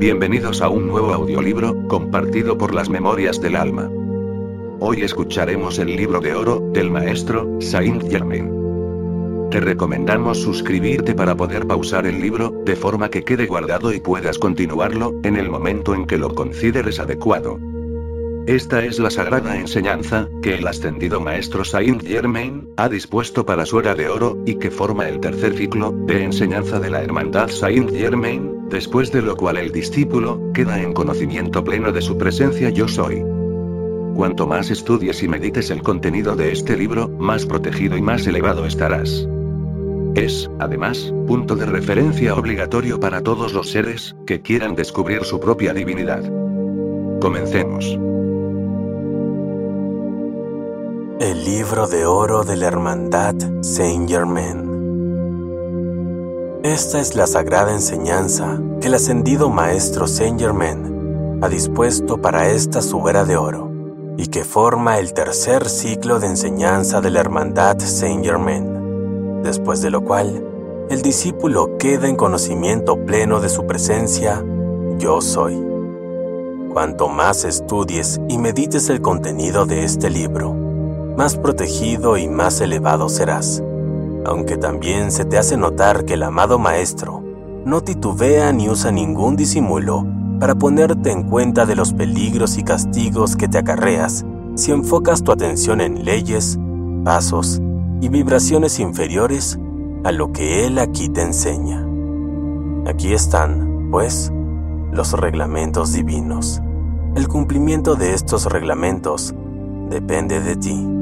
Bienvenidos a un nuevo audiolibro, compartido por las memorias del alma. Hoy escucharemos el libro de oro, del maestro, Saint Germain. Te recomendamos suscribirte para poder pausar el libro, de forma que quede guardado y puedas continuarlo, en el momento en que lo consideres adecuado. Esta es la sagrada enseñanza, que el ascendido maestro Saint Germain, ha dispuesto para su era de oro, y que forma el tercer ciclo, de enseñanza de la hermandad Saint Germain, después de lo cual el discípulo, queda en conocimiento pleno de su presencia yo soy. Cuanto más estudies y medites el contenido de este libro, más protegido y más elevado estarás. Es, además, punto de referencia obligatorio para todos los seres, que quieran descubrir su propia divinidad. Comencemos. El libro de oro de la Hermandad Saint Germain. Esta es la sagrada enseñanza que el ascendido Maestro Saint Germain ha dispuesto para esta subera de oro y que forma el tercer ciclo de enseñanza de la Hermandad Saint Germain, después de lo cual el discípulo queda en conocimiento pleno de su presencia, yo soy. Cuanto más estudies y medites el contenido de este libro, más protegido y más elevado serás. Aunque también se te hace notar que el amado Maestro no titubea ni usa ningún disimulo para ponerte en cuenta de los peligros y castigos que te acarreas si enfocas tu atención en leyes, pasos y vibraciones inferiores a lo que Él aquí te enseña. Aquí están, pues, los reglamentos divinos. El cumplimiento de estos reglamentos depende de ti.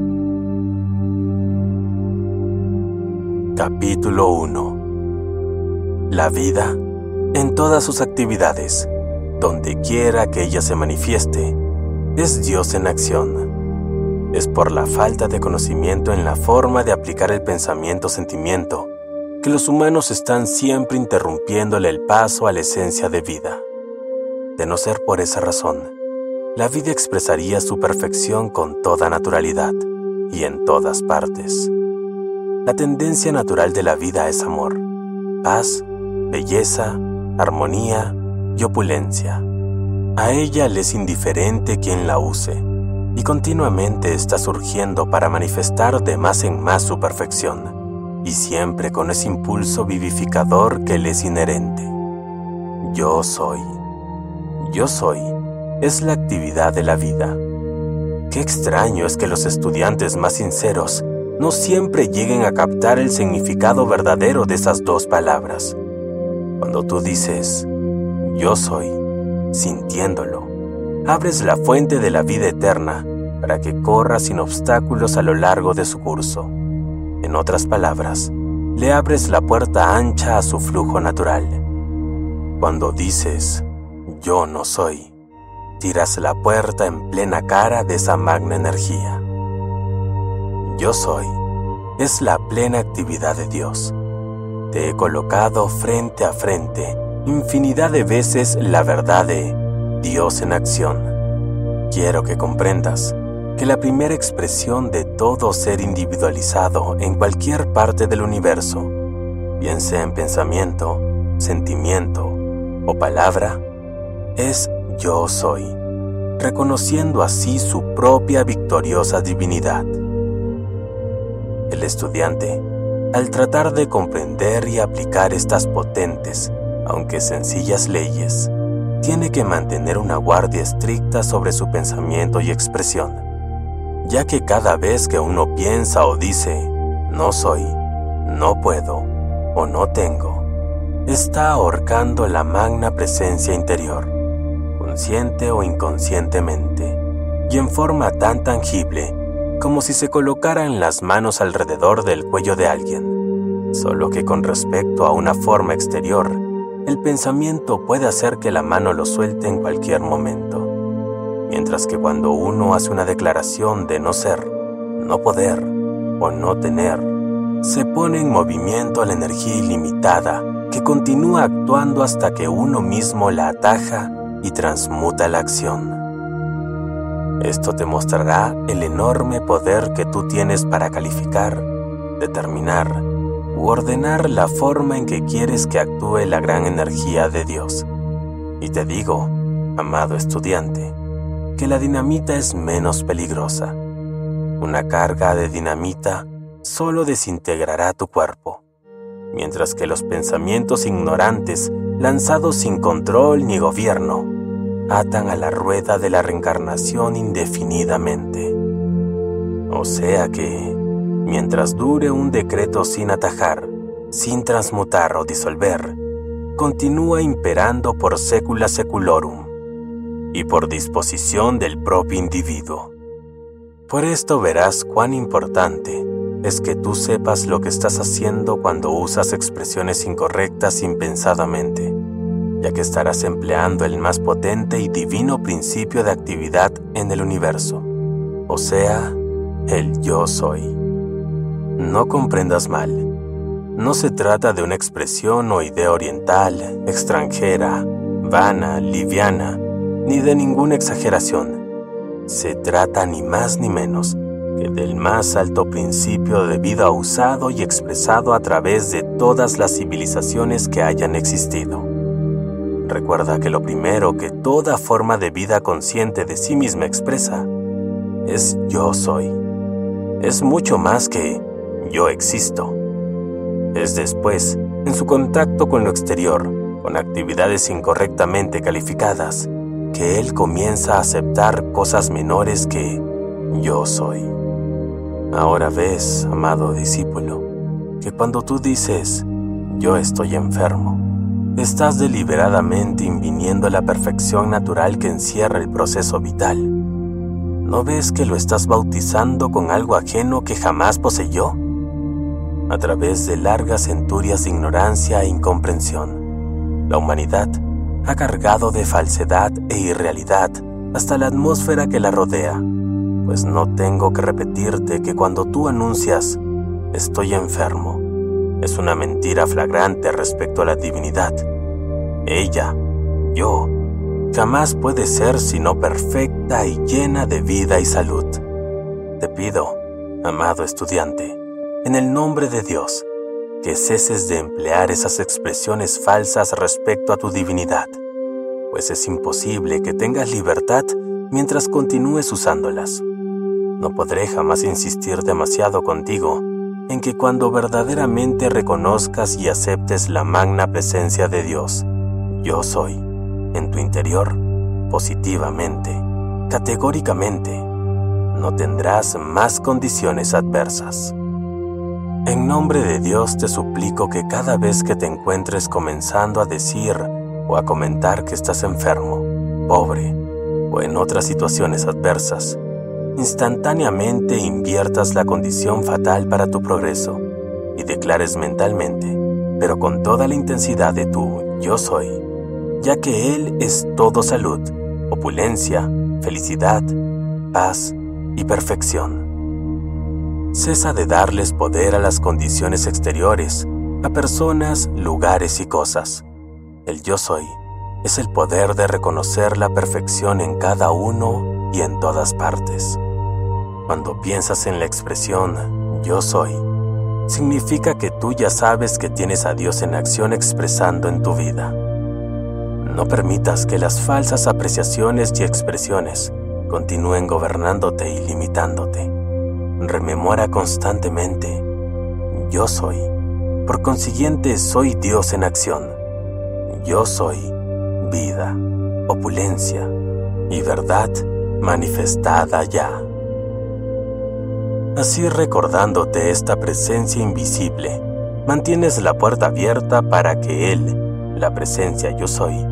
Capítulo 1 La vida, en todas sus actividades, donde quiera que ella se manifieste, es Dios en acción. Es por la falta de conocimiento en la forma de aplicar el pensamiento-sentimiento que los humanos están siempre interrumpiéndole el paso a la esencia de vida. De no ser por esa razón, la vida expresaría su perfección con toda naturalidad y en todas partes. La tendencia natural de la vida es amor, paz, belleza, armonía y opulencia. A ella le es indiferente quien la use y continuamente está surgiendo para manifestar de más en más su perfección y siempre con ese impulso vivificador que le es inherente. Yo soy. Yo soy es la actividad de la vida. Qué extraño es que los estudiantes más sinceros no siempre lleguen a captar el significado verdadero de esas dos palabras. Cuando tú dices, yo soy, sintiéndolo, abres la fuente de la vida eterna para que corra sin obstáculos a lo largo de su curso. En otras palabras, le abres la puerta ancha a su flujo natural. Cuando dices, yo no soy, tiras la puerta en plena cara de esa magna energía yo soy es la plena actividad de Dios. Te he colocado frente a frente infinidad de veces la verdad de Dios en acción. Quiero que comprendas que la primera expresión de todo ser individualizado en cualquier parte del universo, bien sea en pensamiento, sentimiento o palabra, es yo soy, reconociendo así su propia victoriosa divinidad. El estudiante, al tratar de comprender y aplicar estas potentes, aunque sencillas leyes, tiene que mantener una guardia estricta sobre su pensamiento y expresión, ya que cada vez que uno piensa o dice, no soy, no puedo o no tengo, está ahorcando la magna presencia interior, consciente o inconscientemente, y en forma tan tangible como si se colocaran las manos alrededor del cuello de alguien. Solo que con respecto a una forma exterior, el pensamiento puede hacer que la mano lo suelte en cualquier momento. Mientras que cuando uno hace una declaración de no ser, no poder o no tener, se pone en movimiento la energía ilimitada que continúa actuando hasta que uno mismo la ataja y transmuta la acción. Esto te mostrará el enorme poder que tú tienes para calificar, determinar u ordenar la forma en que quieres que actúe la gran energía de Dios. Y te digo, amado estudiante, que la dinamita es menos peligrosa. Una carga de dinamita solo desintegrará tu cuerpo, mientras que los pensamientos ignorantes, lanzados sin control ni gobierno, atan a la rueda de la reencarnación indefinidamente. O sea que, mientras dure un decreto sin atajar, sin transmutar o disolver, continúa imperando por secula seculorum y por disposición del propio individuo. Por esto verás cuán importante es que tú sepas lo que estás haciendo cuando usas expresiones incorrectas impensadamente, ya que estarás empleando el más potente y divino principio de actividad en el universo, o sea, el yo soy. No comprendas mal. No se trata de una expresión o idea oriental, extranjera, vana, liviana, ni de ninguna exageración. Se trata ni más ni menos que del más alto principio de vida usado y expresado a través de todas las civilizaciones que hayan existido. Recuerda que lo primero que toda forma de vida consciente de sí misma expresa es yo soy. Es mucho más que yo existo. Es después, en su contacto con lo exterior, con actividades incorrectamente calificadas, que él comienza a aceptar cosas menores que yo soy. Ahora ves, amado discípulo, que cuando tú dices yo estoy enfermo, estás deliberadamente inviniendo la perfección natural que encierra el proceso vital ¿No ves que lo estás bautizando con algo ajeno que jamás poseyó? A través de largas centurias de ignorancia e incomprensión, la humanidad ha cargado de falsedad e irrealidad hasta la atmósfera que la rodea, pues no tengo que repetirte que cuando tú anuncias estoy enfermo, es una mentira flagrante respecto a la divinidad. Ella, yo, jamás puede ser sino perfecta y llena de vida y salud. Te pido, amado estudiante, en el nombre de Dios, que ceses de emplear esas expresiones falsas respecto a tu divinidad, pues es imposible que tengas libertad mientras continúes usándolas. No podré jamás insistir demasiado contigo en que cuando verdaderamente reconozcas y aceptes la magna presencia de Dios, yo soy en tu interior positivamente, categóricamente, no tendrás más condiciones adversas. En nombre de Dios te suplico que cada vez que te encuentres comenzando a decir o a comentar que estás enfermo, pobre o en otras situaciones adversas, instantáneamente inviertas la condición fatal para tu progreso y declares mentalmente, pero con toda la intensidad de tu yo soy, ya que Él es todo salud, opulencia, felicidad, paz y perfección. Cesa de darles poder a las condiciones exteriores, a personas, lugares y cosas. El yo soy es el poder de reconocer la perfección en cada uno y en todas partes. Cuando piensas en la expresión yo soy, significa que tú ya sabes que tienes a Dios en acción expresando en tu vida. No permitas que las falsas apreciaciones y expresiones continúen gobernándote y limitándote. Rememora constantemente, yo soy. Por consiguiente, soy Dios en acción. Yo soy vida, opulencia y verdad manifestada ya. Así recordándote esta presencia invisible, mantienes la puerta abierta para que Él, la presencia yo soy,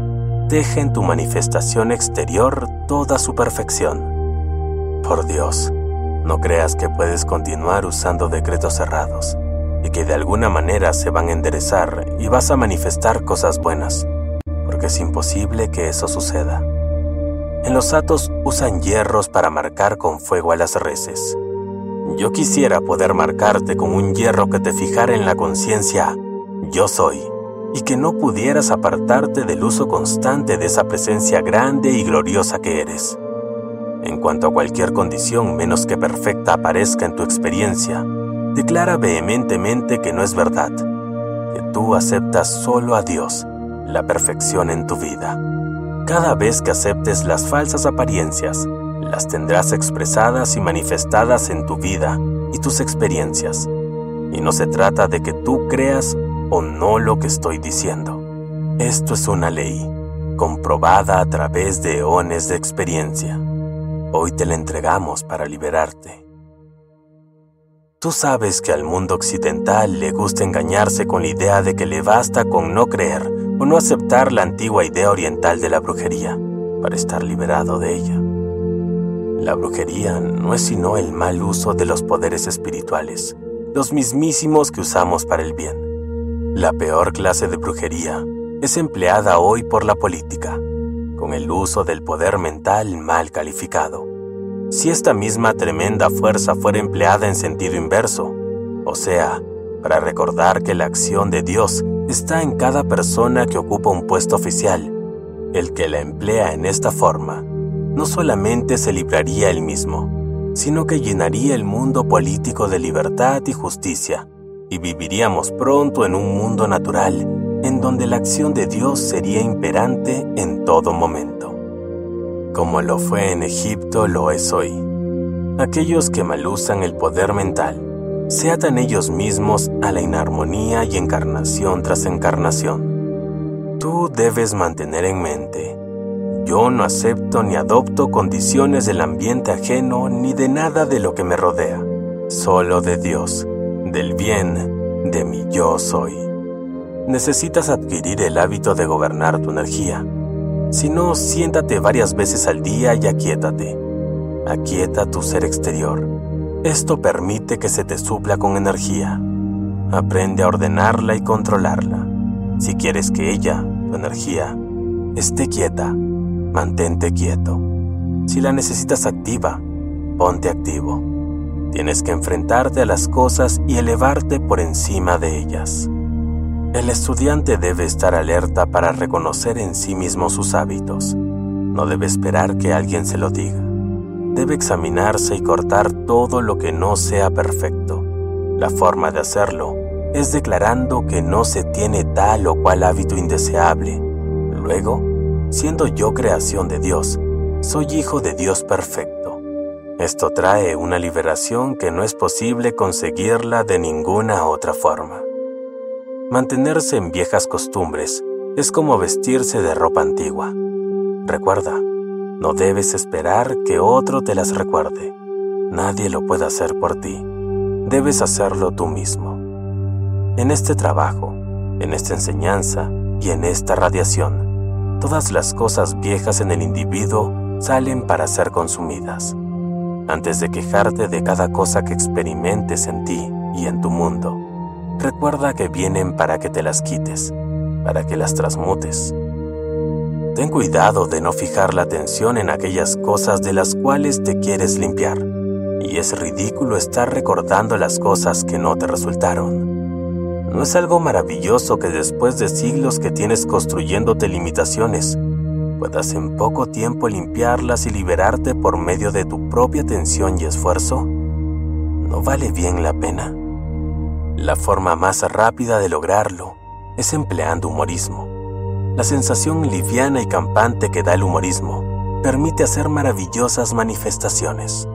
deja en tu manifestación exterior toda su perfección. Por Dios, no creas que puedes continuar usando decretos cerrados y que de alguna manera se van a enderezar y vas a manifestar cosas buenas, porque es imposible que eso suceda. En los atos usan hierros para marcar con fuego a las reses. Yo quisiera poder marcarte con un hierro que te fijara en la conciencia, yo soy y que no pudieras apartarte del uso constante de esa presencia grande y gloriosa que eres. En cuanto a cualquier condición menos que perfecta aparezca en tu experiencia, declara vehementemente que no es verdad, que tú aceptas solo a Dios, la perfección en tu vida, Cada vez que aceptes las falsas apariencias, las tendrás expresadas y manifestadas en tu vida y tus experiencias. Y no se trata de que tú creas o no lo que estoy diciendo. Esto es una ley, comprobada a través de eones de experiencia. Hoy te la entregamos para liberarte. Tú sabes que al mundo occidental le gusta engañarse con la idea de que le basta con no creer o no aceptar la antigua idea oriental de la brujería para estar liberado de ella. La brujería no es sino el mal uso de los poderes espirituales, los mismísimos que usamos para el bien. La peor clase de brujería es empleada hoy por la política, con el uso del poder mental mal calificado. Si esta misma tremenda fuerza fuera empleada en sentido inverso, o sea, para recordar que la acción de Dios está en cada persona que ocupa un puesto oficial. El que la emplea en esta forma no solamente se libraría él mismo, sino que llenaría el mundo político de libertad y justicia, y viviríamos pronto en un mundo natural en donde la acción de Dios sería imperante en todo momento. Como lo fue en Egipto, lo es hoy. Aquellos que malusan el poder mental se atan ellos mismos a la inarmonía y encarnación tras encarnación. Tú debes mantener en mente, yo no acepto ni adopto condiciones del ambiente ajeno ni de nada de lo que me rodea, solo de Dios, del bien, de mi yo soy. Necesitas adquirir el hábito de gobernar tu energía. Si no, siéntate varias veces al día y aquíétate. Aquieta tu ser exterior esto permite que se te supla con energía. Aprende a ordenarla y controlarla. Si quieres que ella, tu energía, esté quieta, mantente quieto. Si la necesitas activa, ponte activo. Tienes que enfrentarte a las cosas y elevarte por encima de ellas. El estudiante debe estar alerta para reconocer en sí mismo sus hábitos. No debe esperar que alguien se lo diga debe examinarse y cortar todo lo que no sea perfecto. La forma de hacerlo es declarando que no se tiene tal o cual hábito indeseable. Luego, siendo yo creación de Dios, soy hijo de Dios perfecto. Esto trae una liberación que no es posible conseguirla de ninguna otra forma. Mantenerse en viejas costumbres es como vestirse de ropa antigua. Recuerda, no debes esperar que otro te las recuerde. Nadie lo puede hacer por ti. Debes hacerlo tú mismo. En este trabajo, en esta enseñanza y en esta radiación, todas las cosas viejas en el individuo salen para ser consumidas. Antes de quejarte de cada cosa que experimentes en ti y en tu mundo, recuerda que vienen para que te las quites, para que las transmutes Ten cuidado de no fijar la atención en aquellas cosas de las cuales te quieres limpiar. Y es ridículo estar recordando las cosas que no te resultaron. ¿No es algo maravilloso que después de siglos que tienes construyéndote limitaciones, puedas en poco tiempo limpiarlas y liberarte por medio de tu propia atención y esfuerzo? ¿No vale bien la pena? La forma más rápida de lograrlo es empleando humorismo la sensación liviana y campante que da el humorismo permite hacer maravillosas manifestaciones.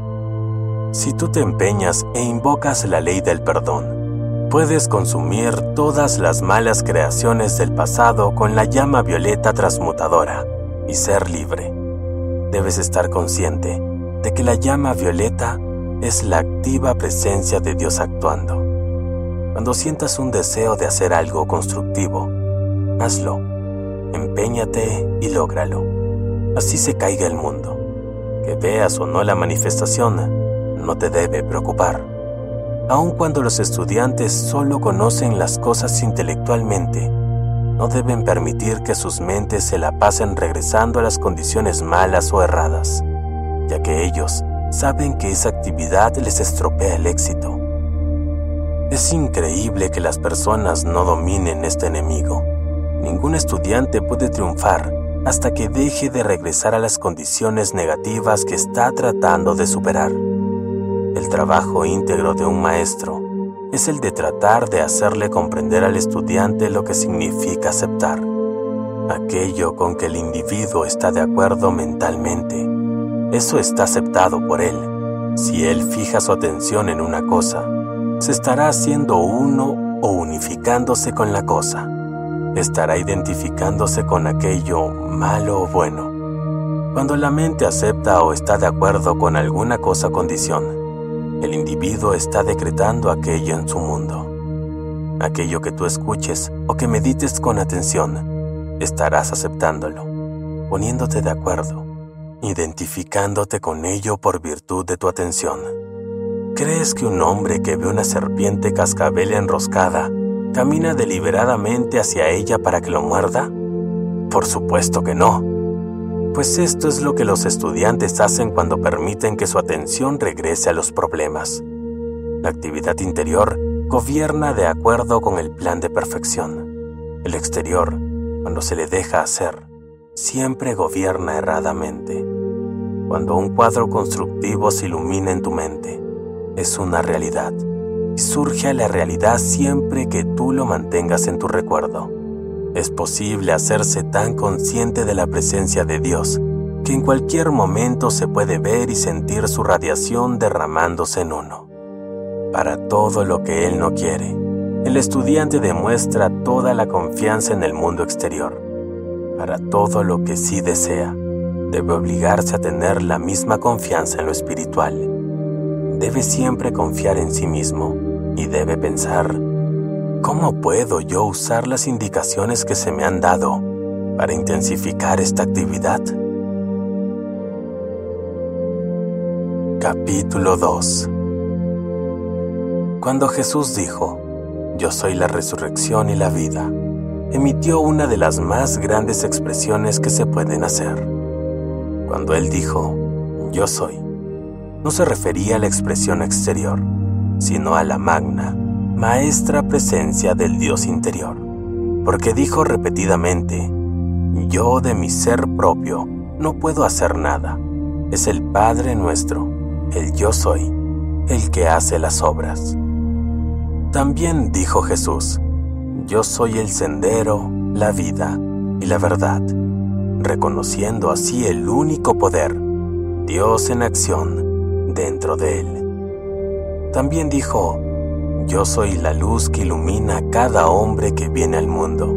Si tú te empeñas e invocas la ley del perdón, puedes consumir todas las malas creaciones del pasado con la llama violeta transmutadora y ser libre. Debes estar consciente de que la llama violeta es la activa presencia de Dios actuando. Cuando sientas un deseo de hacer algo constructivo, hazlo empeñate y lógralo. Así se caiga el mundo. Que veas o no la manifestación no te debe preocupar. Aun cuando los estudiantes solo conocen las cosas intelectualmente, no deben permitir que sus mentes se la pasen regresando a las condiciones malas o erradas, ya que ellos saben que esa actividad les estropea el éxito. Es increíble que las personas no dominen este enemigo Ningún estudiante puede triunfar hasta que deje de regresar a las condiciones negativas que está tratando de superar. El trabajo íntegro de un maestro es el de tratar de hacerle comprender al estudiante lo que significa aceptar. aquello con que el individuo está de acuerdo mentalmente. Eso está aceptado por él. Si él fija su atención en una cosa, se estará haciendo uno o unificándose con la cosa. Estará identificándose con aquello malo o bueno. Cuando la mente acepta o está de acuerdo con alguna cosa o condición, el individuo está decretando aquello en su mundo. Aquello que tú escuches o que medites con atención, estarás aceptándolo, poniéndote de acuerdo, identificándote con ello por virtud de tu atención. ¿Crees que un hombre que ve una serpiente cascabel enroscada camina deliberadamente hacia ella para que lo muerda? Por supuesto que no pues esto es lo que los estudiantes hacen cuando permiten que su atención regrese a los problemas. La actividad interior gobierna de acuerdo con el plan de perfección. El exterior, cuando se le deja hacer, siempre gobierna erradamente. Cuando un cuadro constructivo se ilumina en tu mente, es una realidad y surge a la realidad siempre que tú lo mantengas en tu recuerdo. Es posible hacerse tan consciente de la presencia de Dios que en cualquier momento se puede ver y sentir su radiación derramándose en uno. Para todo lo que Él no quiere, el estudiante demuestra toda la confianza en el mundo exterior. Para todo lo que sí desea, debe obligarse a tener la misma confianza en lo espiritual. Debe siempre confiar en sí mismo y debe pensar, ¿Cómo puedo yo usar las indicaciones que se me han dado para intensificar esta actividad? Capítulo 2 Cuando Jesús dijo, Yo soy la resurrección y la vida, emitió una de las más grandes expresiones que se pueden hacer. Cuando Él dijo, Yo soy, no se refería a la expresión exterior, sino a la magna, maestra presencia del Dios interior, porque dijo repetidamente, yo de mi ser propio no puedo hacer nada, es el Padre nuestro, el yo soy, el que hace las obras. También dijo Jesús, yo soy el sendero, la vida y la verdad, reconociendo así el único poder, Dios en acción, dentro de él. También dijo, yo soy la luz que ilumina a cada hombre que viene al mundo,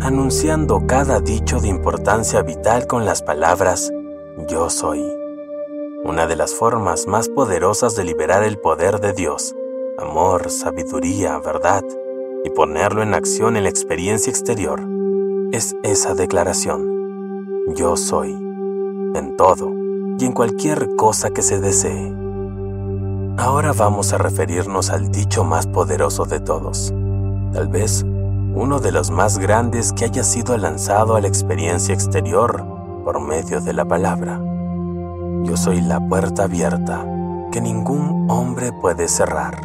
anunciando cada dicho de importancia vital con las palabras Yo soy. Una de las formas más poderosas de liberar el poder de Dios, amor, sabiduría, verdad, y ponerlo en acción en la experiencia exterior, es esa declaración. Yo soy, en todo y en cualquier cosa que se desee. Ahora vamos a referirnos al dicho más poderoso de todos, tal vez uno de los más grandes que haya sido lanzado a la experiencia exterior por medio de la palabra. Yo soy la puerta abierta que ningún hombre puede cerrar.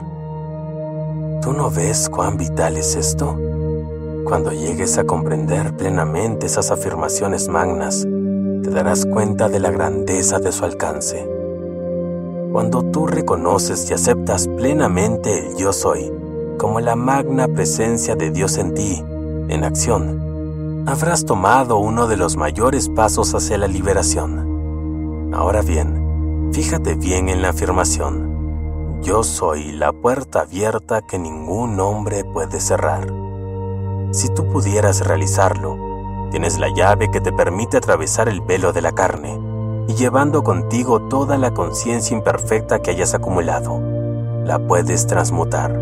¿Tú no ves cuán vital es esto? Cuando llegues a comprender plenamente esas afirmaciones magnas, te darás cuenta de la grandeza de su alcance cuando tú reconoces y aceptas plenamente el yo soy como la magna presencia de Dios en ti, en acción, habrás tomado uno de los mayores pasos hacia la liberación. Ahora bien, fíjate bien en la afirmación. Yo soy la puerta abierta que ningún hombre puede cerrar. Si tú pudieras realizarlo, tienes la llave que te permite atravesar el velo de la carne y llevando contigo toda la conciencia imperfecta que hayas acumulado. La puedes transmutar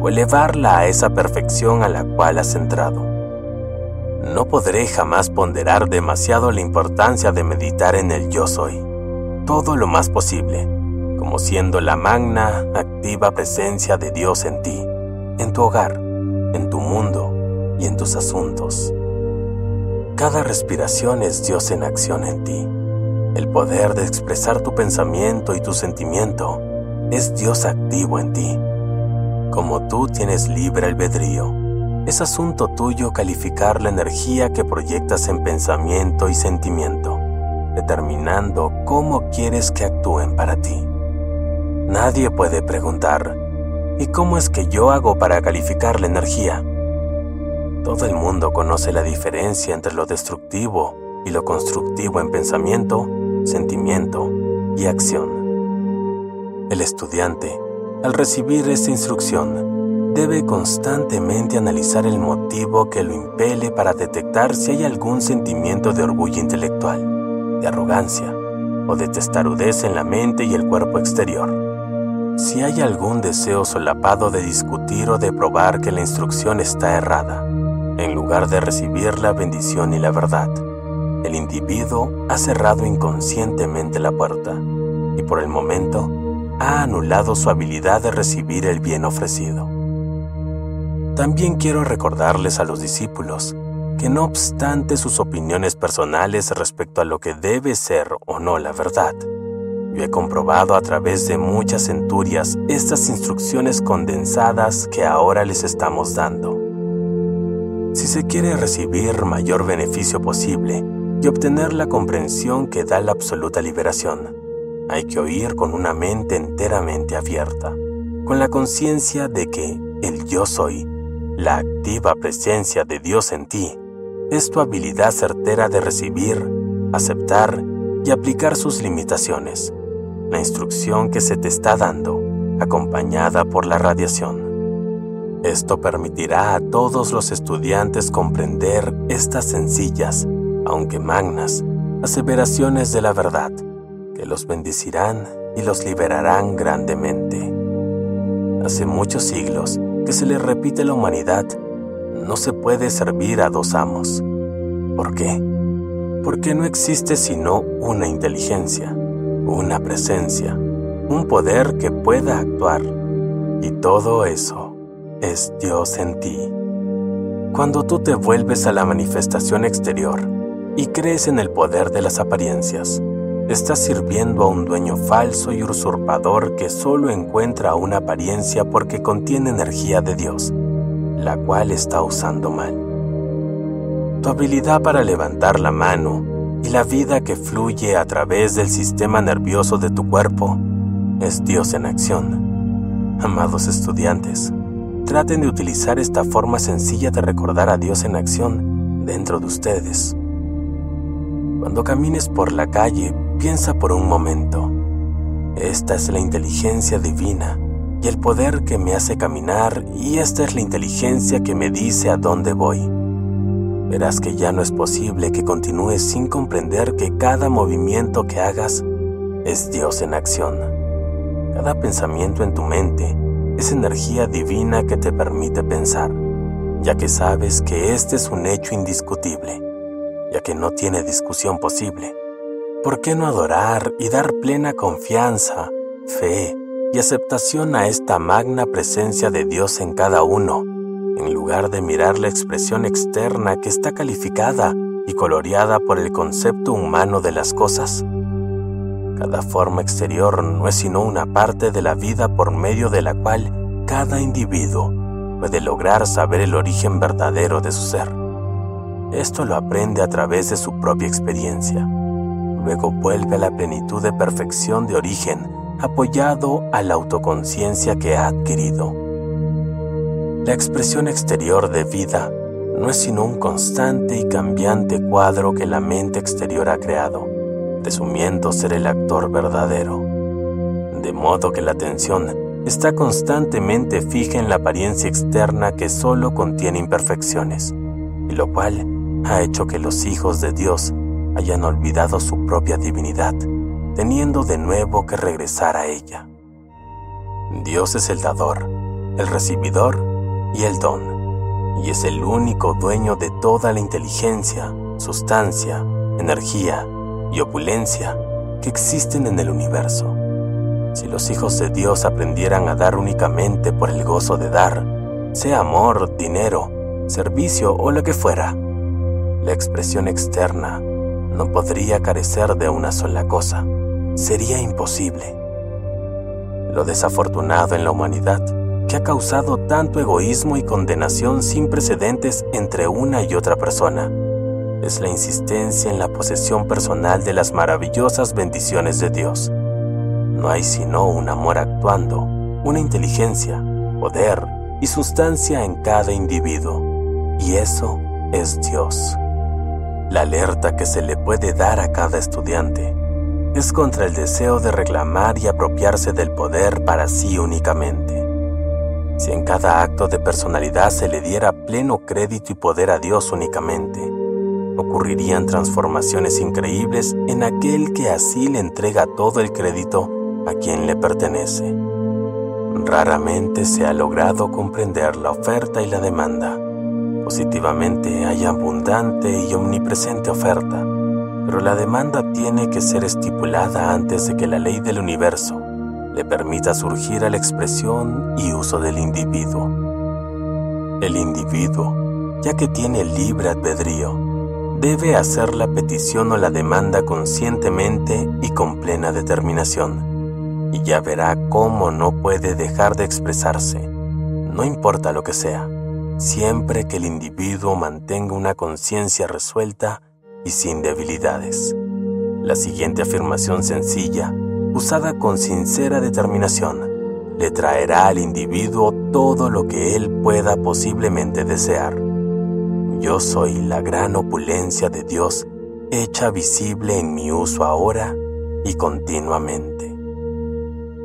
o elevarla a esa perfección a la cual has entrado. No podré jamás ponderar demasiado la importancia de meditar en el yo soy, todo lo más posible, como siendo la magna, activa presencia de Dios en ti, en tu hogar, en tu mundo y en tus asuntos. Cada respiración es Dios en acción en ti el poder de expresar tu pensamiento y tu sentimiento es Dios activo en ti. Como tú tienes libre albedrío, es asunto tuyo calificar la energía que proyectas en pensamiento y sentimiento, determinando cómo quieres que actúen para ti. Nadie puede preguntar, ¿y cómo es que yo hago para calificar la energía? Todo el mundo conoce la diferencia entre lo destructivo y lo constructivo en pensamiento, sentimiento y acción. El estudiante, al recibir esta instrucción, debe constantemente analizar el motivo que lo impele para detectar si hay algún sentimiento de orgullo intelectual, de arrogancia o de testarudez en la mente y el cuerpo exterior si hay algún deseo solapado de discutir o de probar que la instrucción está errada, en lugar de recibir la bendición y la verdad, el individuo ha cerrado inconscientemente la puerta y por el momento ha anulado su habilidad de recibir el bien ofrecido. También quiero recordarles a los discípulos que no obstante sus opiniones personales respecto a lo que debe ser o no la verdad, yo he comprobado a través de muchas centurias estas instrucciones condensadas que ahora les estamos dando. Si se quiere recibir mayor beneficio posible y obtener la comprensión que da la absoluta liberación, hay que oír con una mente enteramente abierta, con la conciencia de que el yo soy, la activa presencia de Dios en ti, es tu habilidad certera de recibir, aceptar y aplicar sus limitaciones la instrucción que se te está dando, acompañada por la radiación. Esto permitirá a todos los estudiantes comprender estas sencillas, aunque magnas, aseveraciones de la verdad, que los bendecirán y los liberarán grandemente. Hace muchos siglos que se le repite a la humanidad, no se puede servir a dos amos. ¿Por qué? Porque no existe sino una inteligencia una presencia, un poder que pueda actuar. Y todo eso es Dios en ti. Cuando tú te vuelves a la manifestación exterior y crees en el poder de las apariencias, estás sirviendo a un dueño falso y usurpador que solo encuentra una apariencia porque contiene energía de Dios, la cual está usando mal. Tu habilidad para levantar la mano y la vida que fluye a través del sistema nervioso de tu cuerpo es Dios en acción. Amados estudiantes, traten de utilizar esta forma sencilla de recordar a Dios en acción dentro de ustedes. Cuando camines por la calle, piensa por un momento. Esta es la inteligencia divina y el poder que me hace caminar y esta es la inteligencia que me dice a dónde voy verás que ya no es posible que continúes sin comprender que cada movimiento que hagas es Dios en acción. Cada pensamiento en tu mente es energía divina que te permite pensar, ya que sabes que este es un hecho indiscutible, ya que no tiene discusión posible. ¿Por qué no adorar y dar plena confianza, fe y aceptación a esta magna presencia de Dios en cada uno? en lugar de mirar la expresión externa que está calificada y coloreada por el concepto humano de las cosas. Cada forma exterior no es sino una parte de la vida por medio de la cual cada individuo puede lograr saber el origen verdadero de su ser. Esto lo aprende a través de su propia experiencia. Luego vuelve a la plenitud de perfección de origen apoyado a la autoconciencia que ha adquirido. La expresión exterior de vida no es sino un constante y cambiante cuadro que la mente exterior ha creado, presumiendo ser el actor verdadero. De modo que la atención está constantemente fija en la apariencia externa que solo contiene imperfecciones, y lo cual ha hecho que los hijos de Dios hayan olvidado su propia divinidad, teniendo de nuevo que regresar a ella. Dios es el dador, el recibidor y el don, y es el único dueño de toda la inteligencia, sustancia, energía y opulencia que existen en el universo. Si los hijos de Dios aprendieran a dar únicamente por el gozo de dar, sea amor, dinero, servicio o lo que fuera, la expresión externa no podría carecer de una sola cosa. Sería imposible. Lo desafortunado en la humanidad que ha causado tanto egoísmo y condenación sin precedentes entre una y otra persona. Es la insistencia en la posesión personal de las maravillosas bendiciones de Dios. No hay sino un amor actuando, una inteligencia, poder y sustancia en cada individuo. y eso es Dios. La alerta que se le puede dar a cada estudiante es contra el deseo de reclamar y apropiarse del poder para sí únicamente. Si en cada acto de personalidad se le diera pleno crédito y poder a Dios únicamente, ocurrirían transformaciones increíbles en aquel que así le entrega todo el crédito a quien le pertenece. Raramente se ha logrado comprender la oferta y la demanda. Positivamente hay abundante y omnipresente oferta, pero la demanda tiene que ser estipulada antes de que la ley del universo le permita surgir a la expresión y uso del individuo. El individuo, ya que tiene libre albedrío, debe hacer la petición o la demanda conscientemente y con plena determinación, y ya verá cómo no puede dejar de expresarse, no importa lo que sea, siempre que el individuo mantenga una conciencia resuelta y sin debilidades. La siguiente afirmación sencilla, usada con sincera determinación, le traerá al individuo todo lo que él pueda posiblemente desear. Yo soy la gran opulencia de Dios hecha visible en mi uso ahora y continuamente.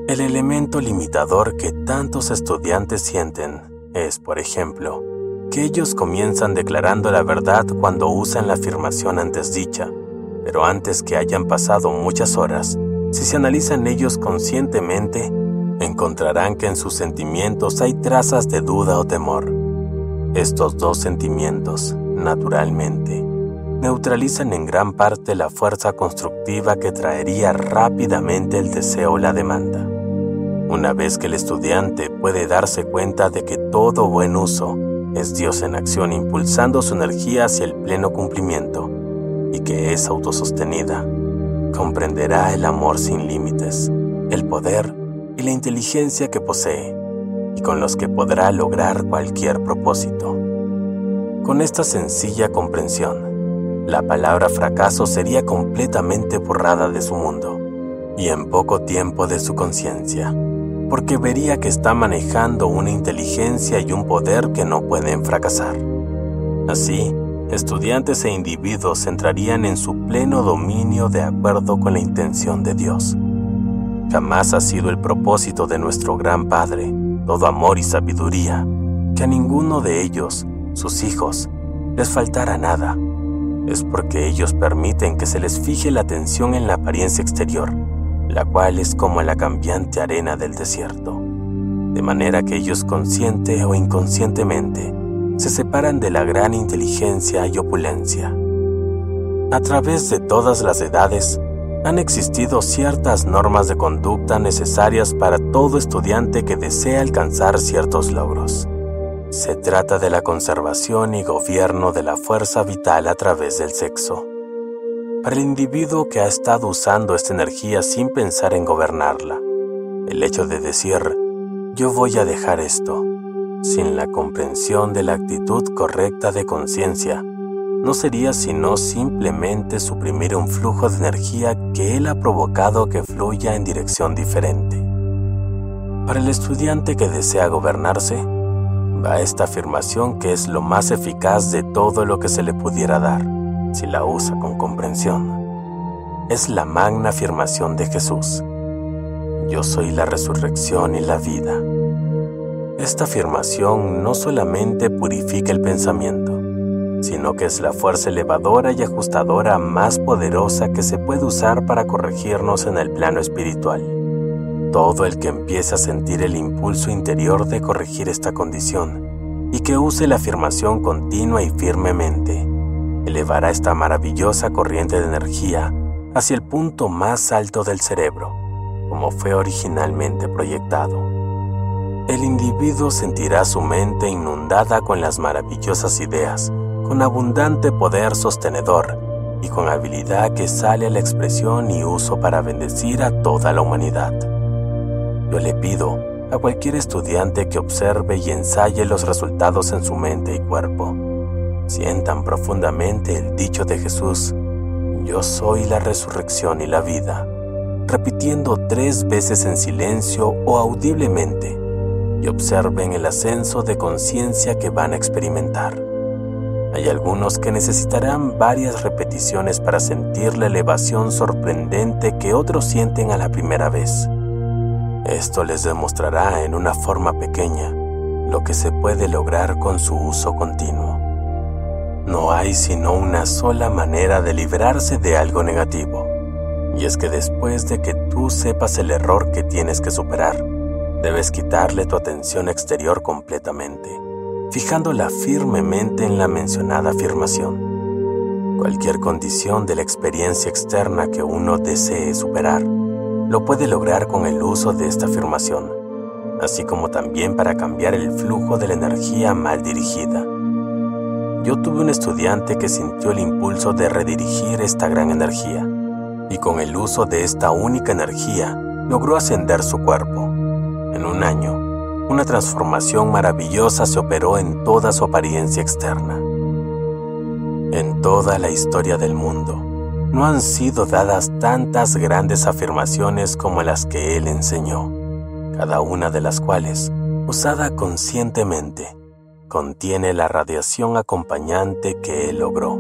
El elemento limitador que tantos estudiantes sienten es, por ejemplo, que ellos comienzan declarando la verdad cuando usan la afirmación antes dicha, pero antes que hayan pasado muchas horas, si se analizan ellos conscientemente, encontrarán que en sus sentimientos hay trazas de duda o temor estos dos sentimientos, naturalmente, neutralizan en gran parte la fuerza constructiva que traería rápidamente el deseo o la demanda. Una vez que el estudiante puede darse cuenta de que todo buen uso es Dios en acción impulsando su energía hacia el pleno cumplimiento y que es autosostenida, comprenderá el amor sin límites, el poder y la inteligencia que posee y con los que podrá lograr cualquier propósito. Con esta sencilla comprensión, la palabra fracaso sería completamente borrada de su mundo y en poco tiempo de su conciencia, porque vería que está manejando una inteligencia y un poder que no pueden fracasar. Así, estudiantes e individuos entrarían en su pleno dominio de acuerdo con la intención de Dios. Jamás ha sido el propósito de nuestro gran Padre todo amor y sabiduría, que a ninguno de ellos, sus hijos, les faltara nada. Es porque ellos permiten que se les fije la atención en la apariencia exterior, la cual es como la cambiante arena del desierto, de manera que ellos consciente o inconscientemente se separan de la gran inteligencia y opulencia. A través de todas las edades, han existido ciertas normas de conducta necesarias para todo estudiante que desea alcanzar ciertos logros. Se trata de la conservación y gobierno de la fuerza vital a través del sexo. Para el individuo que ha estado usando esta energía sin pensar en gobernarla, el hecho de decir, yo voy a dejar esto, sin la comprensión de la actitud correcta de conciencia, no sería sino simplemente suprimir un flujo de energía que él ha provocado que fluya en dirección diferente. Para el estudiante que desea gobernarse, va esta afirmación que es lo más eficaz de todo lo que se le pudiera dar, si la usa con comprensión. Es la magna afirmación de Jesús. Yo soy la resurrección y la vida. Esta afirmación no solamente purifica el pensamiento, sino que es la fuerza elevadora y ajustadora más poderosa que se puede usar para corregirnos en el plano espiritual. Todo el que empiece a sentir el impulso interior de corregir esta condición y que use la afirmación continua y firmemente, elevará esta maravillosa corriente de energía hacia el punto más alto del cerebro, como fue originalmente proyectado. El individuo sentirá su mente inundada con las maravillosas ideas con abundante poder sostenedor y con habilidad que sale a la expresión y uso para bendecir a toda la humanidad. Yo le pido a cualquier estudiante que observe y ensaye los resultados en su mente y cuerpo. Sientan profundamente el dicho de Jesús, yo soy la resurrección y la vida, repitiendo tres veces en silencio o audiblemente, y observen el ascenso de conciencia que van a experimentar Hay algunos que necesitarán varias repeticiones para sentir la elevación sorprendente que otros sienten a la primera vez. Esto les demostrará en una forma pequeña lo que se puede lograr con su uso continuo. No hay sino una sola manera de librarse de algo negativo, y es que después de que tú sepas el error que tienes que superar, debes quitarle tu atención exterior completamente fijándola firmemente en la mencionada afirmación. Cualquier condición de la experiencia externa que uno desee superar, lo puede lograr con el uso de esta afirmación, así como también para cambiar el flujo de la energía mal dirigida. Yo tuve un estudiante que sintió el impulso de redirigir esta gran energía, y con el uso de esta única energía logró ascender su cuerpo. En un año, una transformación maravillosa se operó en toda su apariencia externa. En toda la historia del mundo, no han sido dadas tantas grandes afirmaciones como las que él enseñó, cada una de las cuales, usada conscientemente, contiene la radiación acompañante que él logró,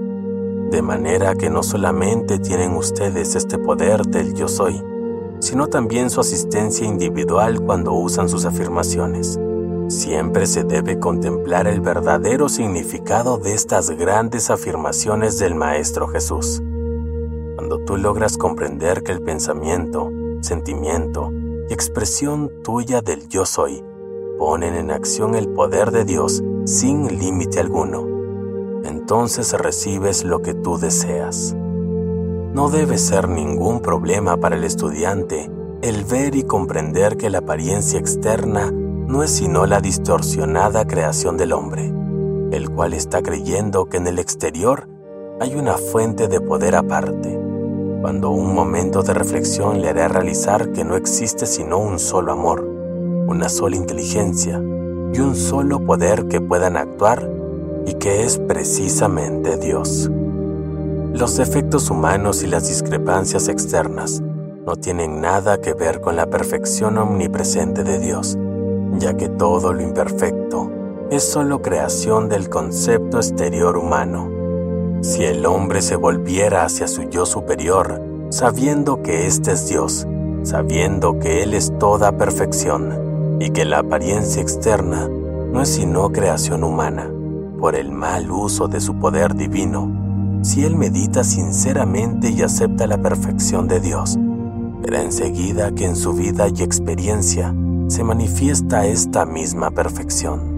de manera que no solamente tienen ustedes este poder del yo soy, sino también su asistencia individual cuando usan sus afirmaciones. Siempre se debe contemplar el verdadero significado de estas grandes afirmaciones del Maestro Jesús. Cuando tú logras comprender que el pensamiento, sentimiento y expresión tuya del yo soy ponen en acción el poder de Dios sin límite alguno, entonces recibes lo que tú deseas. No debe ser ningún problema para el estudiante el ver y comprender que la apariencia externa no es sino la distorsionada creación del hombre, el cual está creyendo que en el exterior hay una fuente de poder aparte, cuando un momento de reflexión le hará realizar que no existe sino un solo amor, una sola inteligencia y un solo poder que puedan actuar y que es precisamente Dios. Los defectos humanos y las discrepancias externas no tienen nada que ver con la perfección omnipresente de Dios, ya que todo lo imperfecto es solo creación del concepto exterior humano. Si el hombre se volviera hacia su yo superior, sabiendo que éste es Dios, sabiendo que Él es toda perfección y que la apariencia externa no es sino creación humana, por el mal uso de su poder divino, si él medita sinceramente y acepta la perfección de Dios, verá enseguida que en su vida y experiencia se manifiesta esta misma perfección.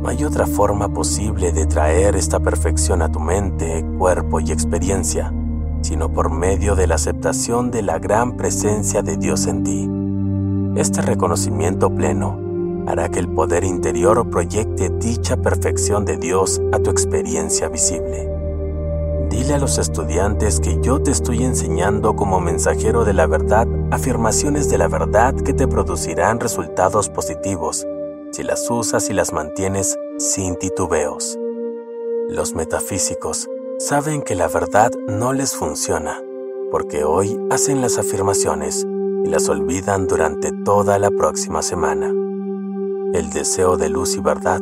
No hay otra forma posible de traer esta perfección a tu mente, cuerpo y experiencia, sino por medio de la aceptación de la gran presencia de Dios en ti. Este reconocimiento pleno hará que el poder interior proyecte dicha perfección de Dios a tu experiencia visible. Dile a los estudiantes que yo te estoy enseñando como mensajero de la verdad afirmaciones de la verdad que te producirán resultados positivos si las usas y las mantienes sin titubeos. Los metafísicos saben que la verdad no les funciona porque hoy hacen las afirmaciones y las olvidan durante toda la próxima semana. El deseo de luz y verdad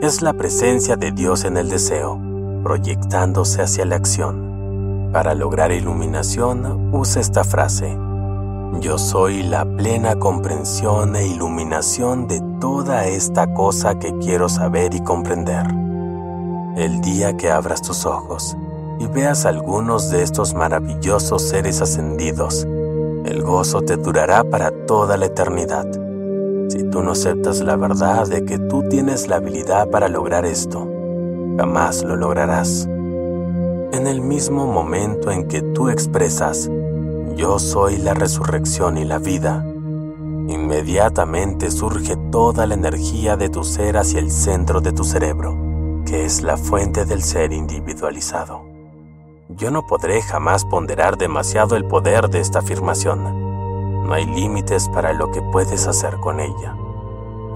es la presencia de Dios en el deseo proyectándose hacia la acción. Para lograr iluminación, usa esta frase. Yo soy la plena comprensión e iluminación de toda esta cosa que quiero saber y comprender. El día que abras tus ojos y veas algunos de estos maravillosos seres ascendidos, el gozo te durará para toda la eternidad. Si tú no aceptas la verdad de que tú tienes la habilidad para lograr esto, jamás lo lograrás. En el mismo momento en que tú expresas, yo soy la resurrección y la vida, inmediatamente surge toda la energía de tu ser hacia el centro de tu cerebro, que es la fuente del ser individualizado. Yo no podré jamás ponderar demasiado el poder de esta afirmación. No hay límites para lo que puedes hacer con ella.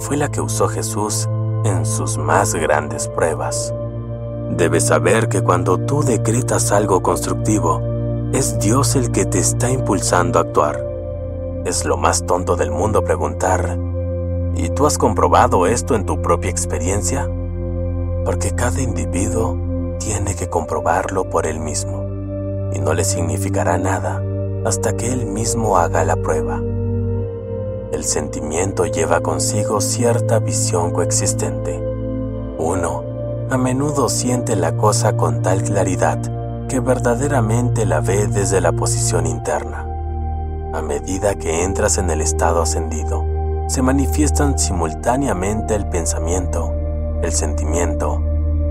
Fue la que usó Jesús en sus más grandes pruebas. Debes saber que cuando tú decretas algo constructivo, es Dios el que te está impulsando a actuar. Es lo más tonto del mundo preguntar, ¿y tú has comprobado esto en tu propia experiencia? porque cada individuo tiene que comprobarlo por él mismo y no le significará nada hasta que él mismo haga la prueba. El sentimiento lleva consigo cierta visión coexistente. Uno a menudo siente la cosa con tal claridad que verdaderamente la ve desde la posición interna. A medida que entras en el estado ascendido, se manifiestan simultáneamente el pensamiento, el sentimiento,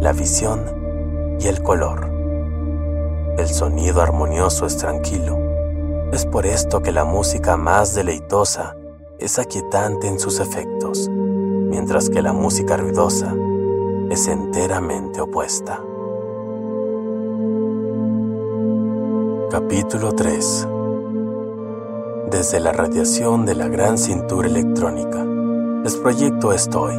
la visión el color. El sonido armonioso es tranquilo. Es por esto que la música más deleitosa es aquietante en sus efectos, mientras que la música ruidosa es enteramente opuesta. Capítulo 3 Desde la radiación de la gran cintura electrónica, les proyecto estoy.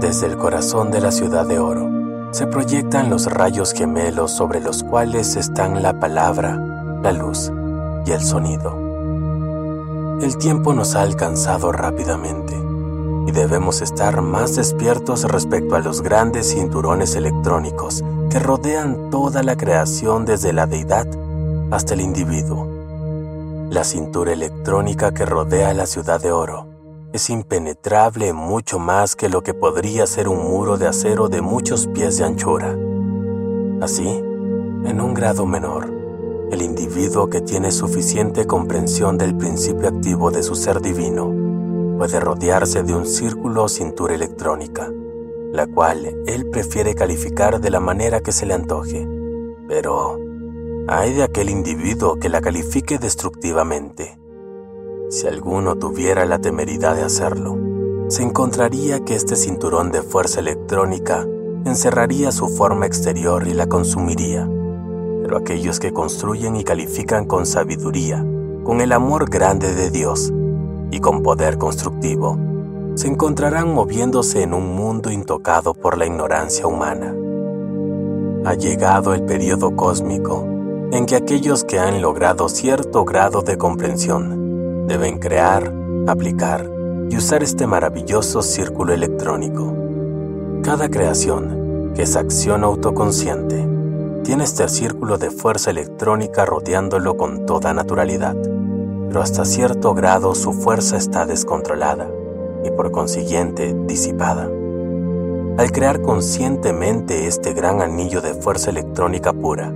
Desde el corazón de la ciudad de oro, se proyectan los rayos gemelos sobre los cuales están la palabra, la luz y el sonido. El tiempo nos ha alcanzado rápidamente y debemos estar más despiertos respecto a los grandes cinturones electrónicos que rodean toda la creación desde la deidad hasta el individuo. La cintura electrónica que rodea la ciudad de oro es impenetrable mucho más que lo que podría ser un muro de acero de muchos pies de anchura. Así, en un grado menor, el individuo que tiene suficiente comprensión del principio activo de su ser divino puede rodearse de un círculo o cintura electrónica, la cual él prefiere calificar de la manera que se le antoje. Pero hay de aquel individuo que la califique destructivamente. Si alguno tuviera la temeridad de hacerlo, se encontraría que este cinturón de fuerza electrónica encerraría su forma exterior y la consumiría. Pero aquellos que construyen y califican con sabiduría, con el amor grande de Dios y con poder constructivo, se encontrarán moviéndose en un mundo intocado por la ignorancia humana. Ha llegado el periodo cósmico en que aquellos que han logrado cierto grado de comprensión deben crear, aplicar y usar este maravilloso círculo electrónico. Cada creación, que es acción autoconsciente, tiene este círculo de fuerza electrónica rodeándolo con toda naturalidad, pero hasta cierto grado su fuerza está descontrolada y por consiguiente disipada. Al crear conscientemente este gran anillo de fuerza electrónica pura,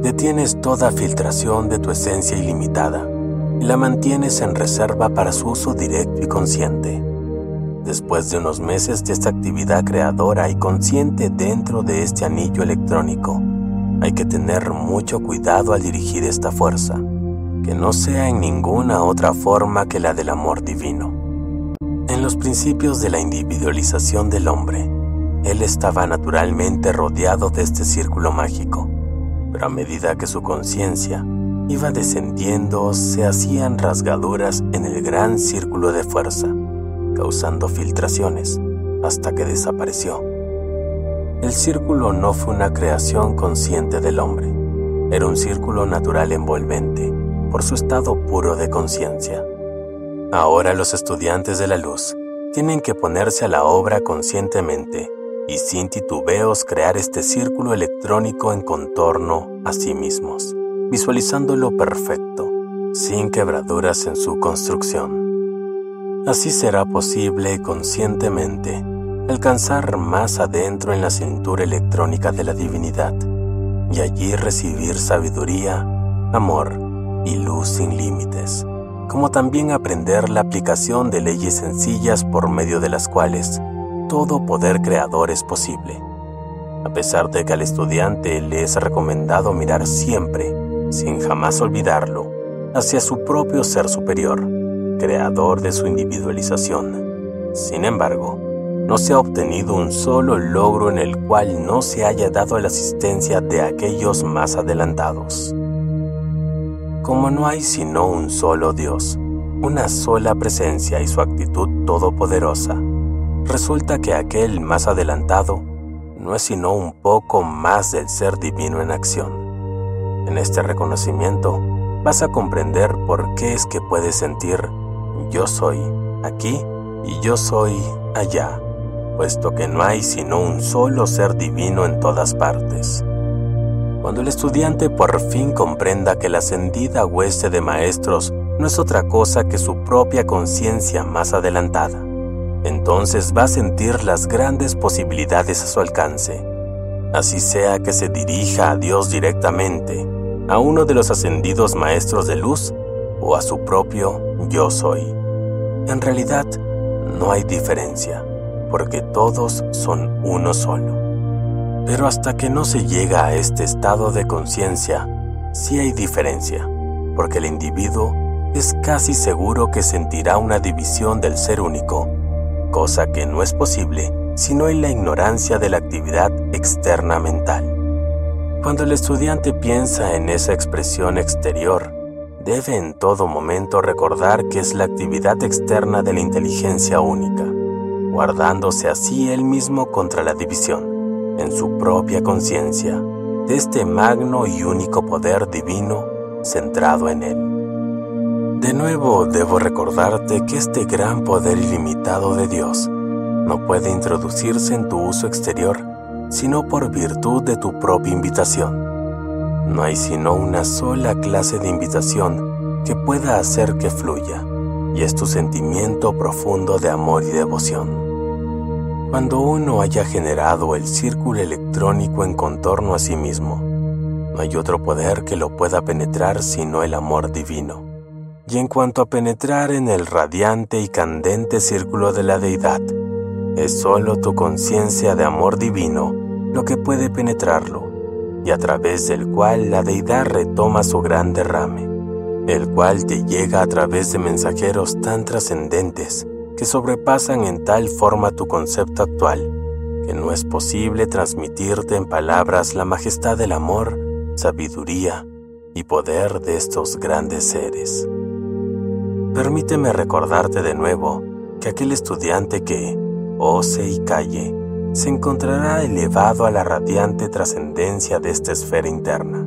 detienes toda filtración de tu esencia ilimitada la mantienes en reserva para su uso directo y consciente. Después de unos meses de esta actividad creadora y consciente dentro de este anillo electrónico, hay que tener mucho cuidado al dirigir esta fuerza, que no sea en ninguna otra forma que la del amor divino. En los principios de la individualización del hombre, él estaba naturalmente rodeado de este círculo mágico, pero a medida que su conciencia iba descendiendo se hacían rasgaduras en el gran círculo de fuerza, causando filtraciones, hasta que desapareció. El círculo no fue una creación consciente del hombre, era un círculo natural envolvente, por su estado puro de conciencia. Ahora los estudiantes de la luz tienen que ponerse a la obra conscientemente y sin titubeos crear este círculo electrónico en contorno a sí mismos, visualizándolo perfecto, sin quebraduras en su construcción. Así será posible conscientemente alcanzar más adentro en la cintura electrónica de la divinidad y allí recibir sabiduría, amor y luz sin límites, como también aprender la aplicación de leyes sencillas por medio de las cuales todo poder creador es posible. A pesar de que al estudiante le es recomendado mirar siempre, sin jamás olvidarlo, hacia su propio ser superior, creador de su individualización. Sin embargo, no se ha obtenido un solo logro en el cual no se haya dado la asistencia de aquellos más adelantados. Como no hay sino un solo Dios, una sola presencia y su actitud todopoderosa, resulta que aquel más adelantado no es sino un poco más del ser divino en acción. En este reconocimiento vas a comprender por qué es que puedes sentir yo soy aquí y yo soy allá, puesto que no hay sino un solo ser divino en todas partes. Cuando el estudiante por fin comprenda que la ascendida hueste de maestros no es otra cosa que su propia conciencia más adelantada, entonces va a sentir las grandes posibilidades a su alcance. Así sea que se dirija a Dios directamente, a uno de los ascendidos maestros de luz o a su propio yo soy. En realidad, no hay diferencia, porque todos son uno solo. Pero hasta que no se llega a este estado de conciencia, sí hay diferencia, porque el individuo es casi seguro que sentirá una división del ser único, cosa que no es posible si no hay la ignorancia de la actividad externa mental. Cuando el estudiante piensa en esa expresión exterior, debe en todo momento recordar que es la actividad externa de la inteligencia única, guardándose así él mismo contra la división, en su propia conciencia, de este magno y único poder divino centrado en él. De nuevo debo recordarte que este gran poder ilimitado de Dios no puede introducirse en tu uso exterior sino por virtud de tu propia invitación. No hay sino una sola clase de invitación que pueda hacer que fluya, y es tu sentimiento profundo de amor y devoción. Cuando uno haya generado el círculo electrónico en contorno a sí mismo, no hay otro poder que lo pueda penetrar sino el amor divino. Y en cuanto a penetrar en el radiante y candente círculo de la deidad, es solo tu conciencia de amor divino lo que puede penetrarlo, y a través del cual la deidad retoma su gran derrame, el cual te llega a través de mensajeros tan trascendentes que sobrepasan en tal forma tu concepto actual, que no es posible transmitirte en palabras la majestad del amor, sabiduría y poder de estos grandes seres. Permíteme recordarte de nuevo que aquel estudiante que, ose y calle, se encontrará elevado a la radiante trascendencia de esta esfera interna,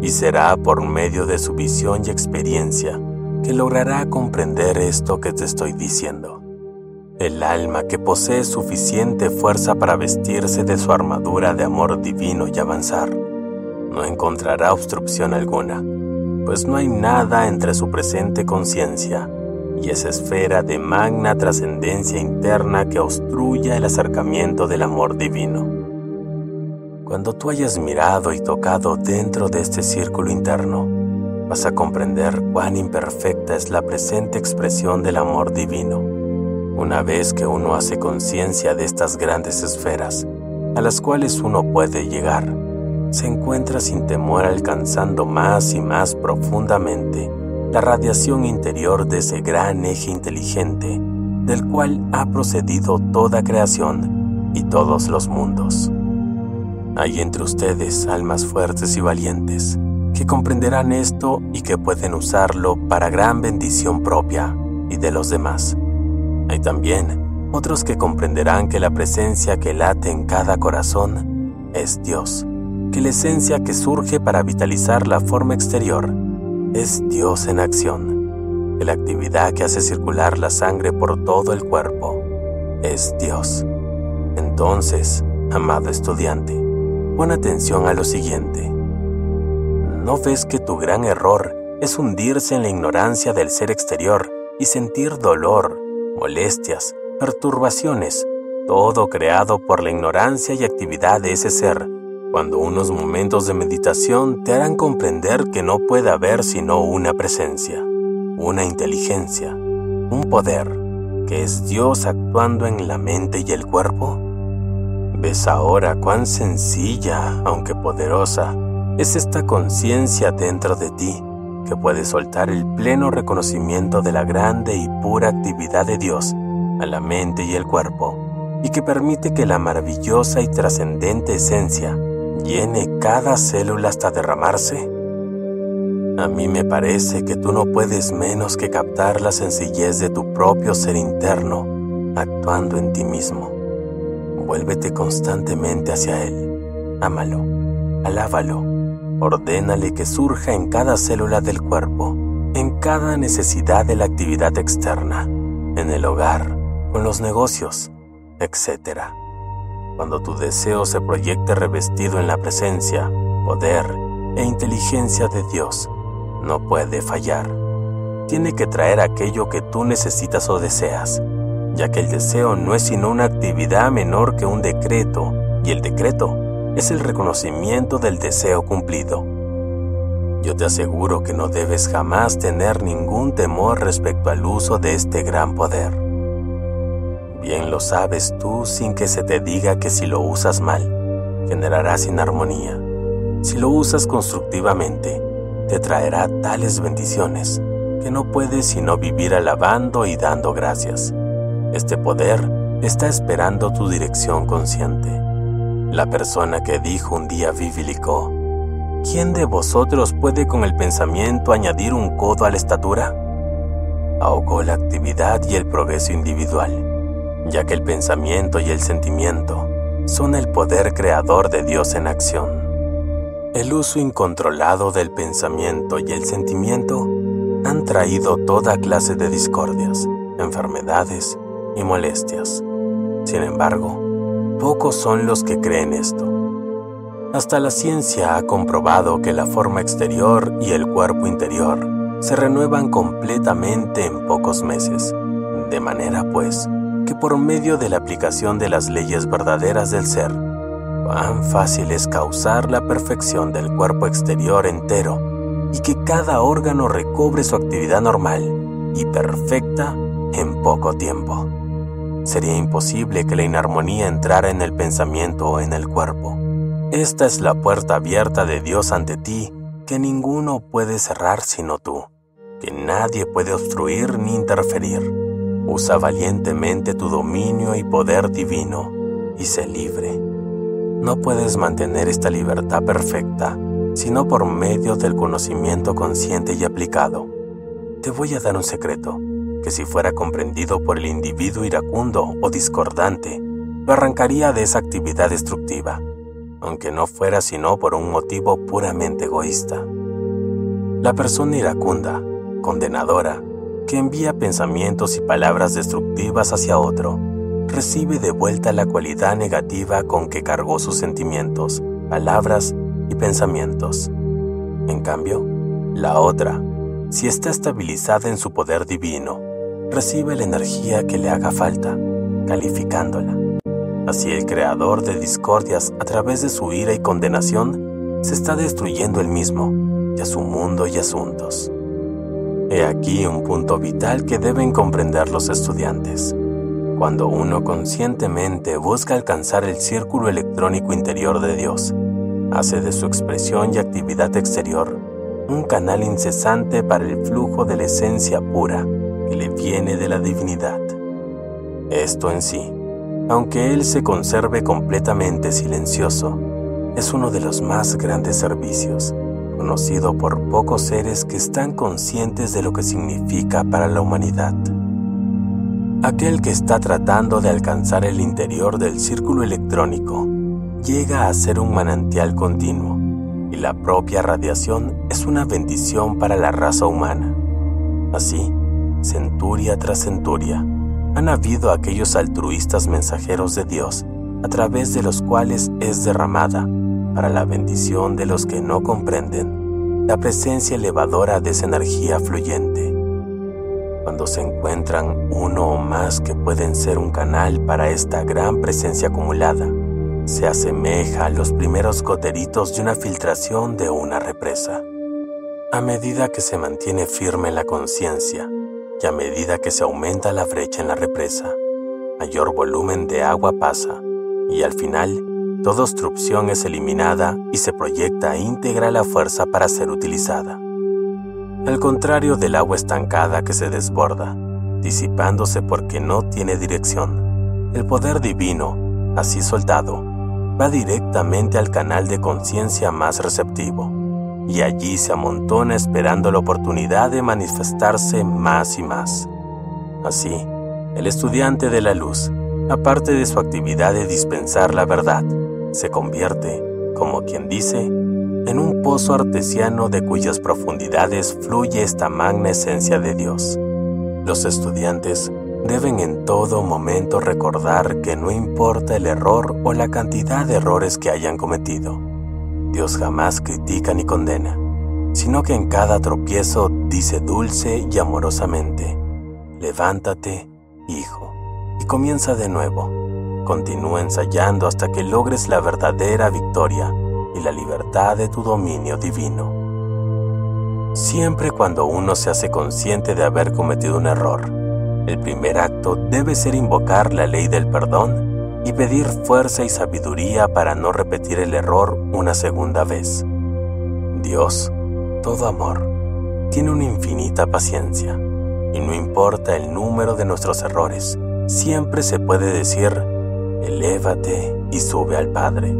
y será por medio de su visión y experiencia que logrará comprender esto que te estoy diciendo. El alma que posee suficiente fuerza para vestirse de su armadura de amor divino y avanzar, no encontrará obstrucción alguna, pues no hay nada entre su presente conciencia y esa esfera de magna trascendencia interna que obstruya el acercamiento del amor divino. Cuando tú hayas mirado y tocado dentro de este círculo interno, vas a comprender cuán imperfecta es la presente expresión del amor divino. Una vez que uno hace conciencia de estas grandes esferas, a las cuales uno puede llegar, se encuentra sin temor alcanzando más y más profundamente la radiación interior de ese gran eje inteligente del cual ha procedido toda creación y todos los mundos. Hay entre ustedes almas fuertes y valientes que comprenderán esto y que pueden usarlo para gran bendición propia y de los demás. Hay también otros que comprenderán que la presencia que late en cada corazón es Dios, que la esencia que surge para vitalizar la forma exterior es Dios en acción. la actividad que hace circular la sangre por todo el cuerpo es Dios. Entonces, amado estudiante, pon atención a lo siguiente. ¿No ves que tu gran error es hundirse en la ignorancia del ser exterior y sentir dolor, molestias, perturbaciones, todo creado por la ignorancia y actividad de ese ser cuando unos momentos de meditación te harán comprender que no puede haber sino una presencia, una inteligencia, un poder, que es Dios actuando en la mente y el cuerpo? ¿Ves ahora cuán sencilla, aunque poderosa, es esta conciencia dentro de ti que puede soltar el pleno reconocimiento de la grande y pura actividad de Dios a la mente y el cuerpo, y que permite que la maravillosa y trascendente esencia llene cada célula hasta derramarse? A mí me parece que tú no puedes menos que captar la sencillez de tu propio ser interno actuando en ti mismo. Vuélvete constantemente hacia Él. Ámalo, alábalo, ordénale que surja en cada célula del cuerpo, en cada necesidad de la actividad externa, en el hogar, con los negocios, etc. Cuando tu deseo se proyecte revestido en la presencia, poder e inteligencia de Dios, no puede fallar. Tiene que traer aquello que tú necesitas o deseas, ya que el deseo no es sino una actividad menor que un decreto, y el decreto es el reconocimiento del deseo cumplido. Yo te aseguro que no debes jamás tener ningún temor respecto al uso de este gran poder. Bien lo sabes tú sin que se te diga que si lo usas mal, generarás inarmonía. Si lo usas constructivamente, te traerá tales bendiciones que no puedes sino vivir alabando y dando gracias. Este poder está esperando tu dirección consciente. La persona que dijo un día bíblico, ¿quién de vosotros puede con el pensamiento añadir un codo a la estatura? Ahogó la actividad y el progreso individual, ya que el pensamiento y el sentimiento son el poder creador de Dios en acción. El uso incontrolado del pensamiento y el sentimiento han traído toda clase de discordias, enfermedades y molestias. Sin embargo, pocos son los que creen esto. Hasta la ciencia ha comprobado que la forma exterior y el cuerpo interior se renuevan completamente en pocos meses, de manera pues que por medio de la aplicación de las leyes verdaderas del ser, cuán fácil es causar la perfección del cuerpo exterior entero y que cada órgano recobre su actividad normal y perfecta en poco tiempo. Sería imposible que la inarmonía entrara en el pensamiento o en el cuerpo. Esta es la puerta abierta de Dios ante ti que ninguno puede cerrar sino tú, que nadie puede obstruir ni interferir. Usa valientemente tu dominio y poder divino y sé libre. No puedes mantener esta libertad perfecta sino por medio del conocimiento consciente y aplicado. Te voy a dar un secreto que si fuera comprendido por el individuo iracundo o discordante, lo arrancaría de esa actividad destructiva, aunque no fuera sino por un motivo puramente egoísta. La persona iracunda, condenadora, que envía pensamientos y palabras destructivas hacia otro, recibe de vuelta la cualidad negativa con que cargó sus sentimientos, palabras y pensamientos. En cambio, la otra, si está estabilizada en su poder divino, recibe la energía que le haga falta, calificándola. Así el creador de discordias a través de su ira y condenación se está destruyendo el mismo y a su mundo y asuntos. He aquí un punto vital que deben comprender los estudiantes. Cuando uno conscientemente busca alcanzar el círculo electrónico interior de Dios, hace de su expresión y actividad exterior un canal incesante para el flujo de la esencia pura que le viene de la divinidad. Esto en sí, aunque él se conserve completamente silencioso, es uno de los más grandes servicios, conocido por pocos seres que están conscientes de lo que significa para la humanidad. Aquel que está tratando de alcanzar el interior del círculo electrónico llega a ser un manantial continuo y la propia radiación es una bendición para la raza humana. Así, centuria tras centuria, han habido aquellos altruistas mensajeros de Dios a través de los cuales es derramada, para la bendición de los que no comprenden, la presencia elevadora de esa energía fluyente. Cuando se encuentran uno o más que pueden ser un canal para esta gran presencia acumulada, se asemeja a los primeros goteritos de una filtración de una represa. A medida que se mantiene firme la conciencia y a medida que se aumenta la brecha en la represa, mayor volumen de agua pasa y al final toda obstrucción es eliminada y se proyecta íntegra la fuerza para ser utilizada. Al contrario del agua estancada que se desborda, disipándose porque no tiene dirección, el poder divino, así soldado, va directamente al canal de conciencia más receptivo, y allí se amontona esperando la oportunidad de manifestarse más y más. Así, el estudiante de la luz, aparte de su actividad de dispensar la verdad, se convierte, como quien dice, en un pozo artesiano de cuyas profundidades fluye esta magna esencia de Dios. Los estudiantes deben en todo momento recordar que no importa el error o la cantidad de errores que hayan cometido, Dios jamás critica ni condena, sino que en cada tropiezo dice dulce y amorosamente, levántate, hijo, y comienza de nuevo. Continúa ensayando hasta que logres la verdadera victoria y la libertad de tu dominio divino. Siempre cuando uno se hace consciente de haber cometido un error, el primer acto debe ser invocar la ley del perdón y pedir fuerza y sabiduría para no repetir el error una segunda vez. Dios, todo amor, tiene una infinita paciencia y no importa el número de nuestros errores, siempre se puede decir, elévate y sube al Padre.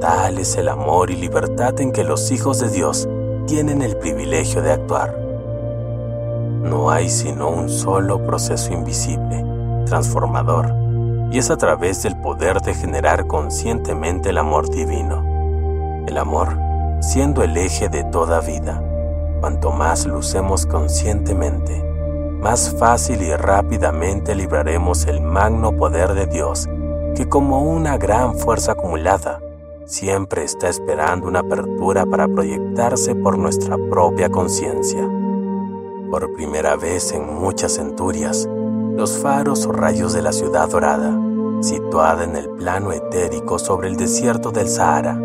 Tal es el amor y libertad en que los hijos de Dios tienen el privilegio de actuar no hay sino un solo proceso invisible, transformador, y es a través del poder de generar conscientemente el amor divino. El amor siendo el eje de toda vida. Cuanto más lucemos conscientemente, más fácil y rápidamente libraremos el magno poder de Dios que como una gran fuerza acumulada, siempre está esperando una apertura para proyectarse por nuestra propia conciencia. Por primera vez en muchas centurias, los faros o rayos de la ciudad dorada, situada en el plano etérico sobre el desierto del Sahara,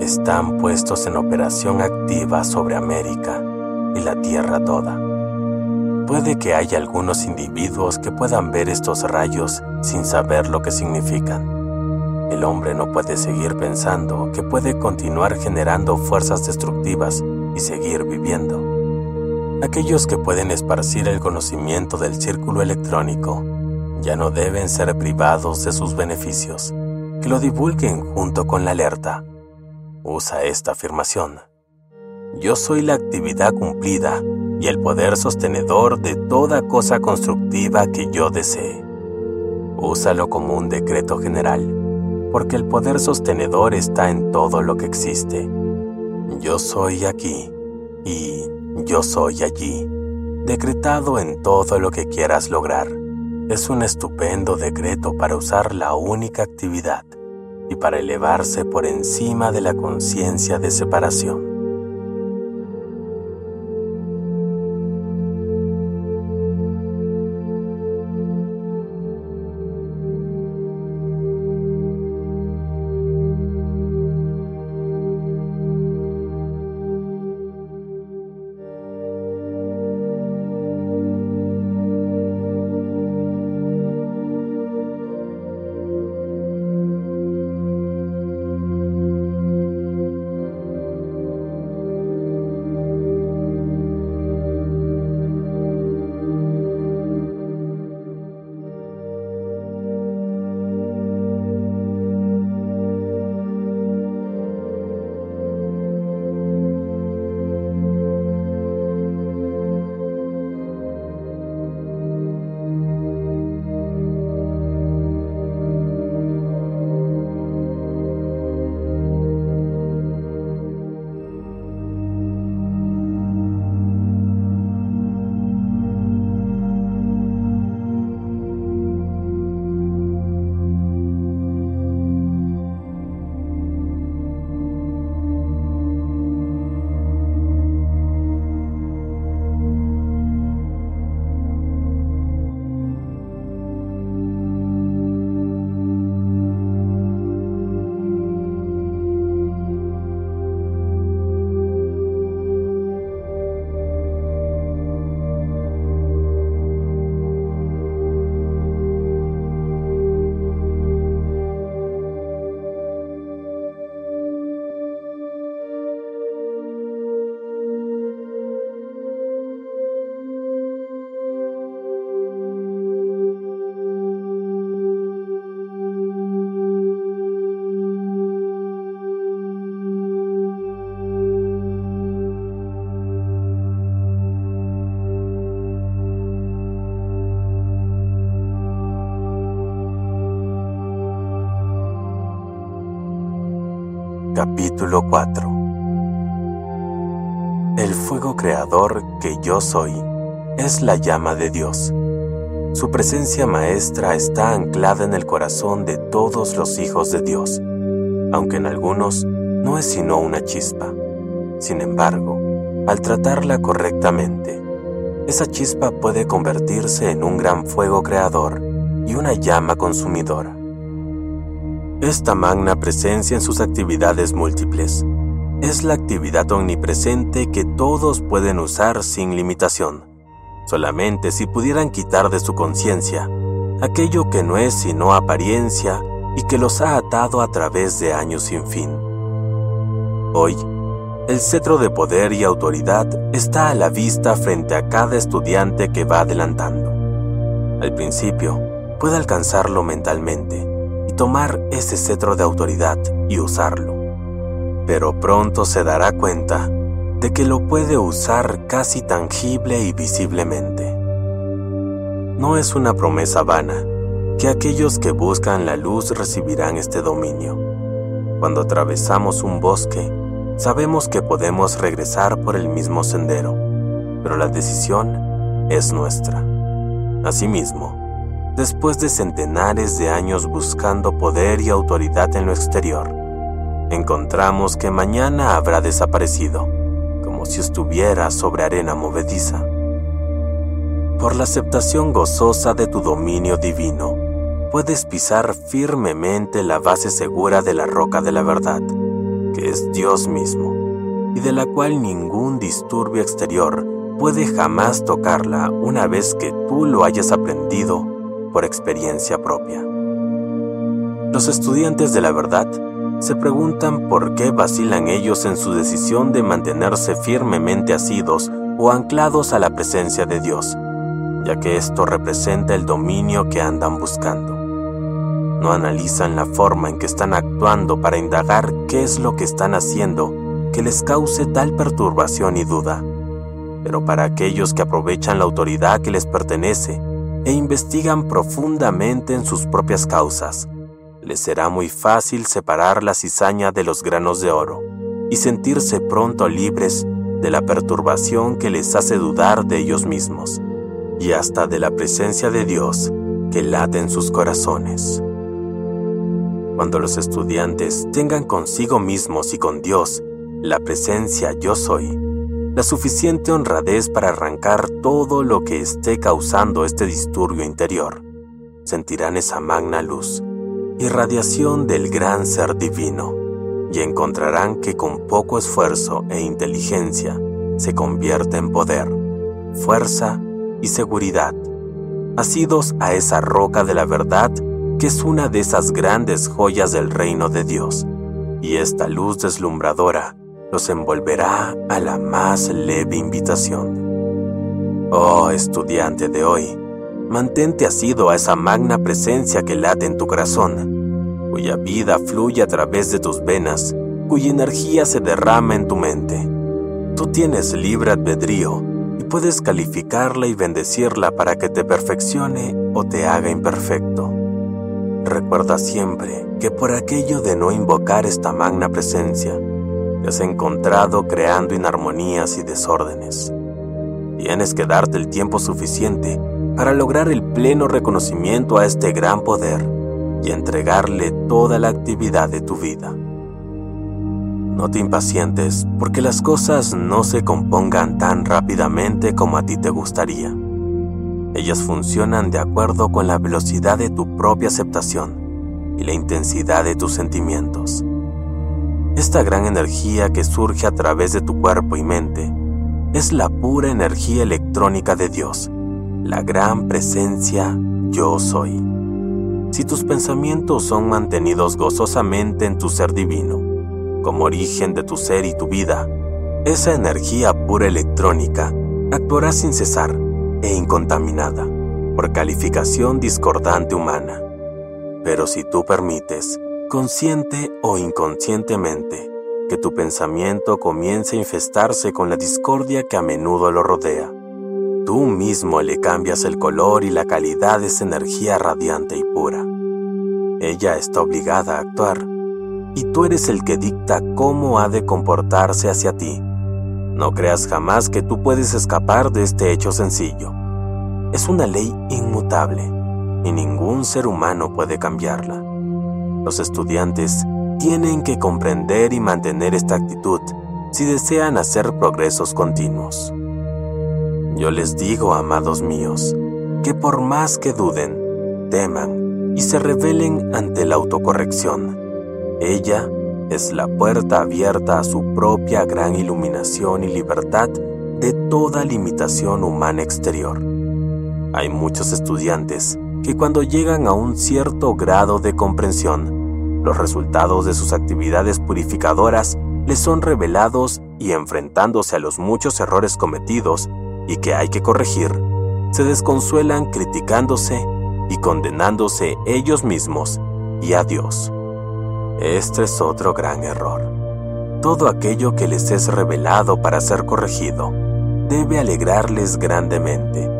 están puestos en operación activa sobre América y la Tierra toda. Puede que haya algunos individuos que puedan ver estos rayos sin saber lo que significan. El hombre no puede seguir pensando que puede continuar generando fuerzas destructivas y seguir viviendo. Aquellos que pueden esparcir el conocimiento del círculo electrónico ya no deben ser privados de sus beneficios, que lo divulguen junto con la alerta. Usa esta afirmación. Yo soy la actividad cumplida y el poder sostenedor de toda cosa constructiva que yo desee. Úsalo como un decreto general, porque el poder sostenedor está en todo lo que existe. Yo soy aquí y yo soy allí, decretado en todo lo que quieras lograr. Es un estupendo decreto para usar la única actividad y para elevarse por encima de la conciencia de separación. 4 El fuego creador que yo soy es la llama de Dios. su presencia maestra está anclada en el corazón de todos los hijos de Dios, aunque en algunos no es sino una chispa. Sin embargo, al tratarla correctamente, esa chispa puede convertirse en un gran fuego creador y una llama consumidora. Esta magna presencia en sus actividades múltiples es la actividad omnipresente que todos pueden usar sin limitación, solamente si pudieran quitar de su conciencia aquello que no es sino apariencia y que los ha atado a través de años sin fin. Hoy, el cetro de poder y autoridad está a la vista frente a cada estudiante que va adelantando. Al principio, puede alcanzarlo mentalmente, tomar ese cetro de autoridad y usarlo. Pero pronto se dará cuenta de que lo puede usar casi tangible y visiblemente. No es una promesa vana que aquellos que buscan la luz recibirán este dominio. Cuando atravesamos un bosque, sabemos que podemos regresar por el mismo sendero, pero la decisión es nuestra. Asimismo, después de centenares de años buscando poder y autoridad en lo exterior, encontramos que mañana habrá desaparecido, como si estuviera sobre arena movediza. Por la aceptación gozosa de tu dominio divino, puedes pisar firmemente la base segura de la roca de la verdad, que es Dios mismo, y de la cual ningún disturbio exterior puede jamás tocarla una vez que tú lo hayas aprendido por experiencia propia. Los estudiantes de la verdad se preguntan por qué vacilan ellos en su decisión de mantenerse firmemente asidos o anclados a la presencia de Dios, ya que esto representa el dominio que andan buscando. No analizan la forma en que están actuando para indagar qué es lo que están haciendo que les cause tal perturbación y duda. Pero para aquellos que aprovechan la autoridad que les pertenece e investigan profundamente en sus propias causas, les será muy fácil separar la cizaña de los granos de oro y sentirse pronto libres de la perturbación que les hace dudar de ellos mismos y hasta de la presencia de Dios que late en sus corazones. Cuando los estudiantes tengan consigo mismos y con Dios la presencia yo soy, la suficiente honradez para arrancar todo lo que esté causando este disturbio interior. Sentirán esa magna luz, irradiación del gran ser divino, y encontrarán que con poco esfuerzo e inteligencia se convierte en poder, fuerza y seguridad, asidos a esa roca de la verdad que es una de esas grandes joyas del reino de Dios, y esta luz deslumbradora los envolverá a la más leve invitación. Oh estudiante de hoy, mantente asido a esa magna presencia que late en tu corazón, cuya vida fluye a través de tus venas, cuya energía se derrama en tu mente. Tú tienes libre albedrío y puedes calificarla y bendecirla para que te perfeccione o te haga imperfecto. Recuerda siempre que por aquello de no invocar esta magna presencia, has encontrado creando inarmonías y desórdenes. Tienes que darte el tiempo suficiente para lograr el pleno reconocimiento a este gran poder y entregarle toda la actividad de tu vida. No te impacientes porque las cosas no se compongan tan rápidamente como a ti te gustaría. Ellas funcionan de acuerdo con la velocidad de tu propia aceptación y la intensidad de tus sentimientos. Esta gran energía que surge a través de tu cuerpo y mente es la pura energía electrónica de Dios, la gran presencia yo soy. Si tus pensamientos son mantenidos gozosamente en tu ser divino, como origen de tu ser y tu vida, esa energía pura electrónica actuará sin cesar e incontaminada por calificación discordante humana. Pero si tú permites consciente o inconscientemente, que tu pensamiento comience a infestarse con la discordia que a menudo lo rodea. Tú mismo le cambias el color y la calidad de esa energía radiante y pura. Ella está obligada a actuar, y tú eres el que dicta cómo ha de comportarse hacia ti. No creas jamás que tú puedes escapar de este hecho sencillo. es una ley inmutable y ningún ser humano puede cambiarla. Los estudiantes tienen que comprender y mantener esta actitud si desean hacer progresos continuos. Yo les digo, amados míos, que por más que duden, teman y se rebelen ante la autocorrección, ella es la puerta abierta a su propia gran iluminación y libertad de toda limitación humana exterior. Hay muchos estudiantes que cuando llegan a un cierto grado de comprensión, los resultados de sus actividades purificadoras les son revelados y enfrentándose a los muchos errores cometidos y que hay que corregir, se desconsuelan criticándose y condenándose ellos mismos y a Dios. Este es otro gran error. Todo aquello que les es revelado para ser corregido debe alegrarles grandemente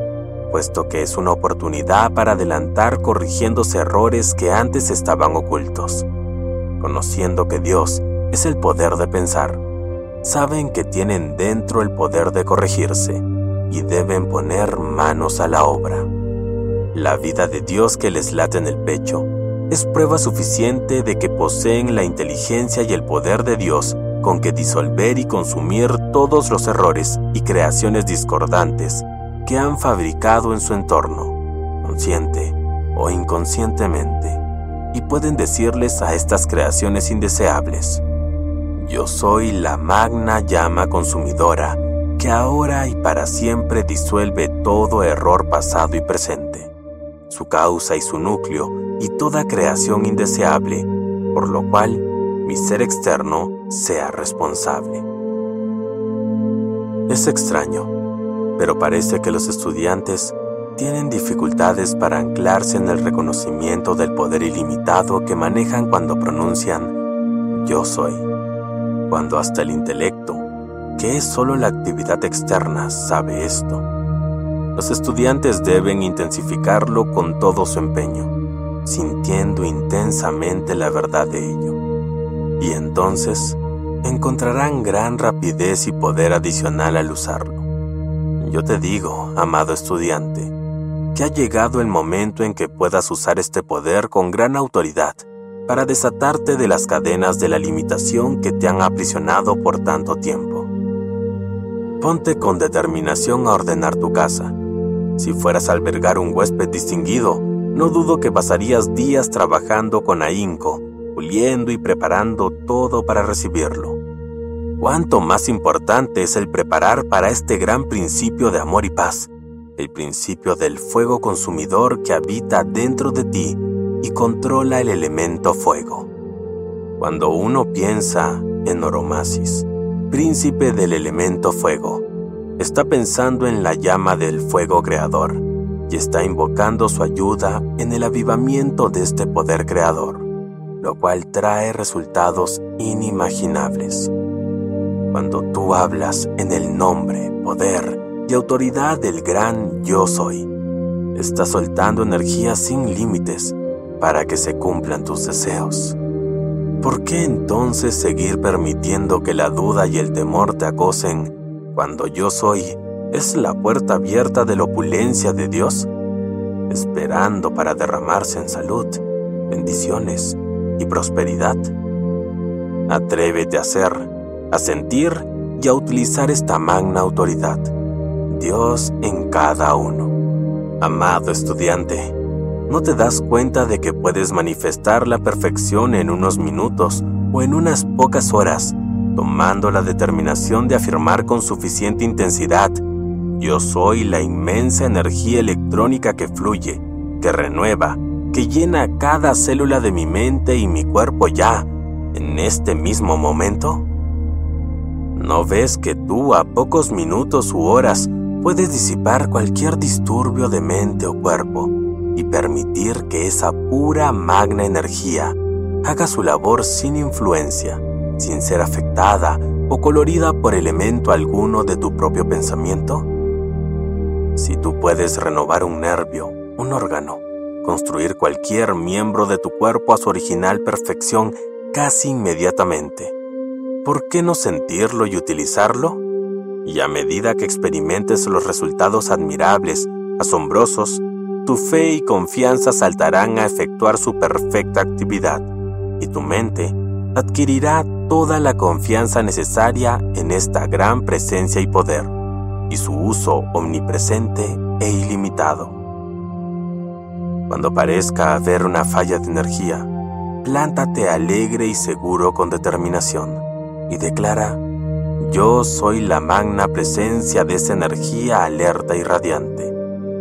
puesto que es una oportunidad para adelantar corrigiéndose errores que antes estaban ocultos. Conociendo que Dios es el poder de pensar, saben que tienen dentro el poder de corregirse y deben poner manos a la obra. La vida de Dios que les late en el pecho es prueba suficiente de que poseen la inteligencia y el poder de Dios con que disolver y consumir todos los errores y creaciones discordantes que han fabricado en su entorno, consciente o inconscientemente, y pueden decirles a estas creaciones indeseables, yo soy la magna llama consumidora que ahora y para siempre disuelve todo error pasado y presente, su causa y su núcleo y toda creación indeseable, por lo cual mi ser externo sea responsable. Es extraño pero parece que los estudiantes tienen dificultades para anclarse en el reconocimiento del poder ilimitado que manejan cuando pronuncian yo soy, cuando hasta el intelecto, que es solo la actividad externa, sabe esto. Los estudiantes deben intensificarlo con todo su empeño, sintiendo intensamente la verdad de ello, y entonces encontrarán gran rapidez y poder adicional al usarlo. Yo te digo, amado estudiante, que ha llegado el momento en que puedas usar este poder con gran autoridad para desatarte de las cadenas de la limitación que te han aprisionado por tanto tiempo. Ponte con determinación a ordenar tu casa. Si fueras a albergar un huésped distinguido, no dudo que pasarías días trabajando con ahínco, puliendo y preparando todo para recibirlo cuánto más importante es el preparar para este gran principio de amor y paz, el principio del fuego consumidor que habita dentro de ti y controla el elemento fuego. Cuando uno piensa en Oromasis, príncipe del elemento fuego, está pensando en la llama del fuego creador y está invocando su ayuda en el avivamiento de este poder creador, lo cual trae resultados inimaginables. Cuando tú hablas en el nombre, poder y autoridad del gran yo soy, estás soltando energía sin límites para que se cumplan tus deseos. ¿Por qué entonces seguir permitiendo que la duda y el temor te acosen cuando yo soy es la puerta abierta de la opulencia de Dios, esperando para derramarse en salud, bendiciones y prosperidad? Atrévete a ser a sentir y a utilizar esta magna autoridad. Dios en cada uno. Amado estudiante, ¿no te das cuenta de que puedes manifestar la perfección en unos minutos o en unas pocas horas, tomando la determinación de afirmar con suficiente intensidad, yo soy la inmensa energía electrónica que fluye, que renueva, que llena cada célula de mi mente y mi cuerpo ya, en este mismo momento? ¿No ves que tú a pocos minutos u horas puedes disipar cualquier disturbio de mente o cuerpo y permitir que esa pura magna energía haga su labor sin influencia, sin ser afectada o colorida por elemento alguno de tu propio pensamiento? Si tú puedes renovar un nervio, un órgano, construir cualquier miembro de tu cuerpo a su original perfección casi inmediatamente, ¿por qué no sentirlo y utilizarlo? Y a medida que experimentes los resultados admirables asombrosos, tu fe y confianza saltarán a efectuar su perfecta actividad y tu mente adquirirá toda la confianza necesaria en esta gran presencia y poder y su uso omnipresente e ilimitado. Cuando parezca haber una falla de energía, plántate alegre y seguro con determinación y declara, yo soy la magna presencia de esa energía alerta y radiante,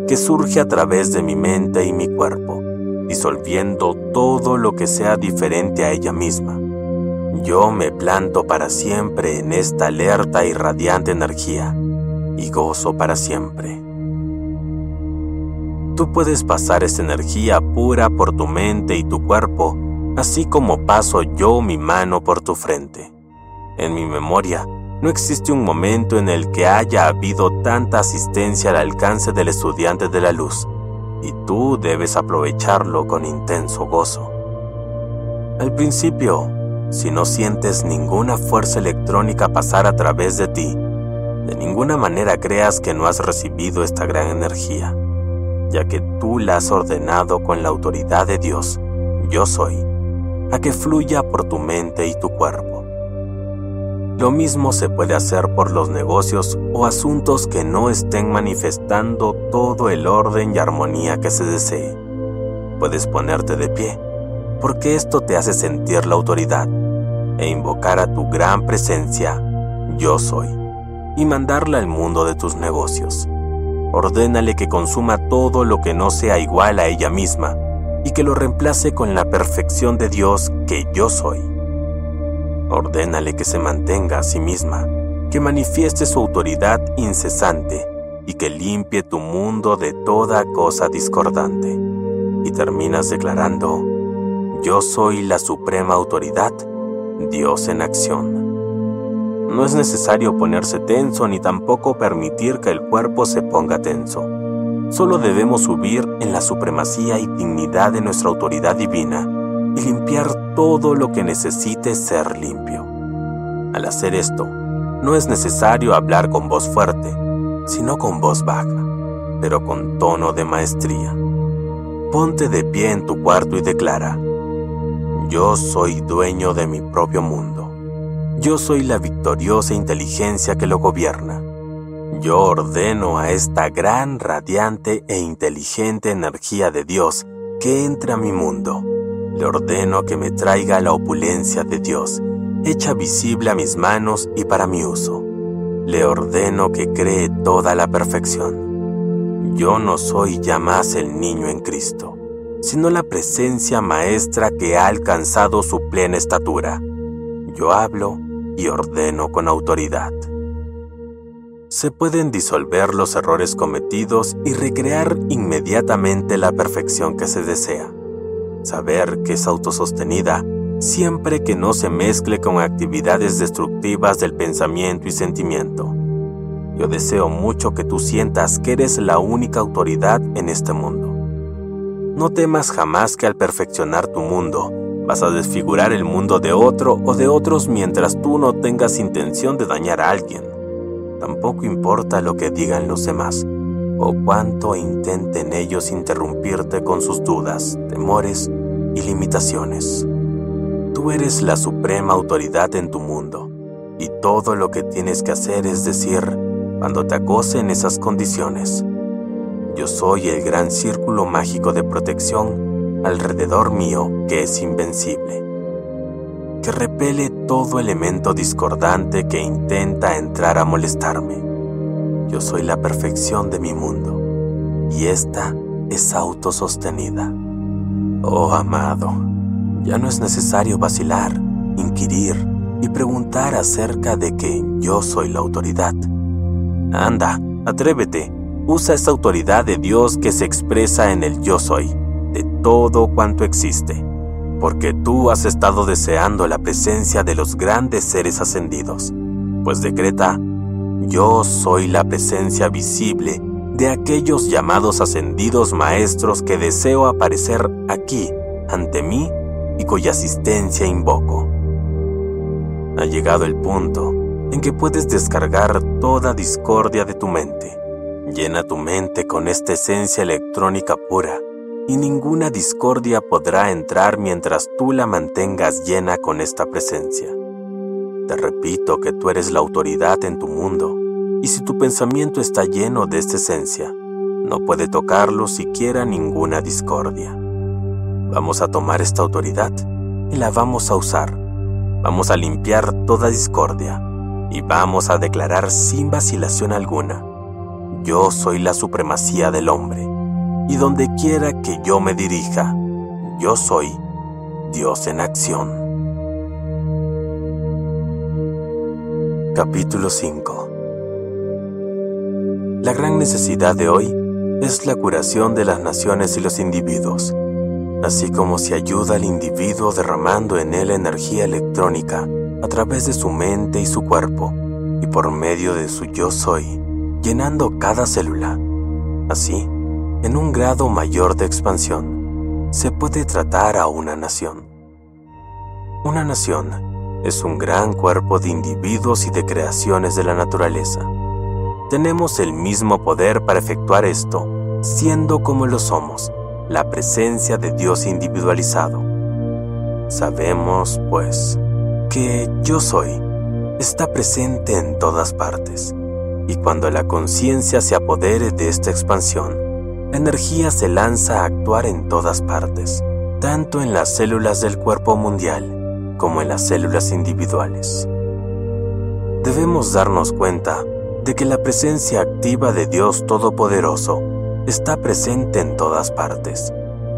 que surge a través de mi mente y mi cuerpo, disolviendo todo lo que sea diferente a ella misma. Yo me planto para siempre en esta alerta y radiante energía y gozo para siempre. Tú puedes pasar esa energía pura por tu mente y tu cuerpo, así como paso yo mi mano por tu frente. En mi memoria, no existe un momento en el que haya habido tanta asistencia al alcance del estudiante de la luz, y tú debes aprovecharlo con intenso gozo. Al principio, si no sientes ninguna fuerza electrónica pasar a través de ti, de ninguna manera creas que no has recibido esta gran energía, ya que tú la has ordenado con la autoridad de Dios, yo soy, a que fluya por tu mente y tu cuerpo. Lo mismo se puede hacer por los negocios o asuntos que no estén manifestando todo el orden y armonía que se desee. Puedes ponerte de pie, porque esto te hace sentir la autoridad e invocar a tu gran presencia, yo soy y mandarla al mundo de tus negocios. Ordénale que consuma todo lo que no sea igual a ella misma y que lo reemplace con la perfección de Dios que yo soy. Ordénale que se mantenga a sí misma, que manifieste su autoridad incesante y que limpie tu mundo de toda cosa discordante. Y terminas declarando, yo soy la suprema autoridad, Dios en acción. No es necesario ponerse tenso ni tampoco permitir que el cuerpo se ponga tenso. Solo debemos subir en la supremacía y dignidad de nuestra autoridad divina y limpiar todo lo que necesite ser limpio. Al hacer esto, no es necesario hablar con voz fuerte, sino con voz baja, pero con tono de maestría. Ponte de pie en tu cuarto y declara, yo soy dueño de mi propio mundo. Yo soy la victoriosa inteligencia que lo gobierna. Yo ordeno a esta gran, radiante e inteligente energía de Dios que entra a mi mundo. Le ordeno que me traiga la opulencia de Dios, hecha visible a mis manos y para mi uso. Le ordeno que cree toda la perfección. Yo no soy ya más el niño en Cristo, sino la presencia maestra que ha alcanzado su plena estatura. Yo hablo y ordeno con autoridad. Se pueden disolver los errores cometidos y recrear inmediatamente la perfección que se desea. Saber que es autosostenida siempre que no se mezcle con actividades destructivas del pensamiento y sentimiento. Yo deseo mucho que tú sientas que eres la única autoridad en este mundo. No temas jamás que al perfeccionar tu mundo, Vas a desfigurar el mundo de otro o de otros mientras tú no tengas intención de dañar a alguien. Tampoco importa lo que digan los demás o cuánto intenten ellos interrumpirte con sus dudas, temores y limitaciones. Tú eres la suprema autoridad en tu mundo y todo lo que tienes que hacer es decir, cuando te acosen esas condiciones, yo soy el gran círculo mágico de protección alrededor mío que es invencible, que repele todo elemento discordante que intenta entrar a molestarme. Yo soy la perfección de mi mundo y esta es autosostenida. Oh amado, ya no es necesario vacilar, inquirir y preguntar acerca de que yo soy la autoridad. Anda, atrévete, usa esa autoridad de Dios que se expresa en el yo soy de todo cuanto existe, porque tú has estado deseando la presencia de los grandes seres ascendidos, pues decreta, yo soy la presencia visible de aquellos llamados ascendidos maestros que deseo aparecer aquí, ante mí, y cuya asistencia invoco. Ha llegado el punto en que puedes descargar toda discordia de tu mente, Llena tu mente con esta esencia electrónica pura y ninguna discordia podrá entrar mientras tú la mantengas llena con esta presencia. Te repito que tú eres la autoridad en tu mundo y si tu pensamiento está lleno de esta esencia, no puede tocarlo siquiera ninguna discordia. Vamos a tomar esta autoridad y la vamos a usar. Vamos a limpiar toda discordia y vamos a declarar sin vacilación alguna, yo soy la supremacía del hombre y donde quiera que yo me dirija, yo soy Dios en acción. Capítulo 5 La gran necesidad de hoy es la curación de las naciones y los individuos, así como se ayuda al individuo derramando en él energía electrónica a través de su mente y su cuerpo, y por medio de su yo soy, llenando cada célula. Así, en un grado mayor de expansión, se puede tratar a una nación. Una nación es un gran cuerpo de individuos y de creaciones de la naturaleza. Tenemos el mismo poder para efectuar esto, siendo como lo somos, la presencia de Dios individualizado. Sabemos, pues, que yo soy está presente en todas partes, y cuando la conciencia se apodere de esta expansión, la energía se lanza a actuar en todas partes, tanto en las células del cuerpo mundial como en las células individuales. Debemos darnos cuenta de que la presencia activa de Dios Todopoderoso está presente en todas partes,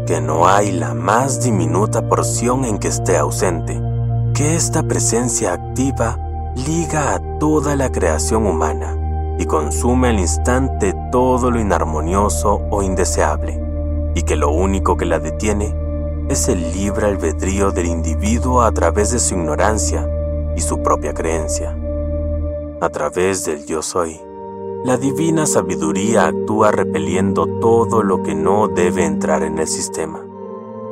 que no hay la más diminuta porción en que esté ausente, que esta presencia activa liga a toda la creación humana y consume al instante todo lo inarmonioso o indeseable, y que lo único que la detiene es el libre albedrío del individuo a través de su ignorancia y su propia creencia. A través del yo soy, la divina sabiduría actúa repeliendo todo lo que no debe entrar en el sistema.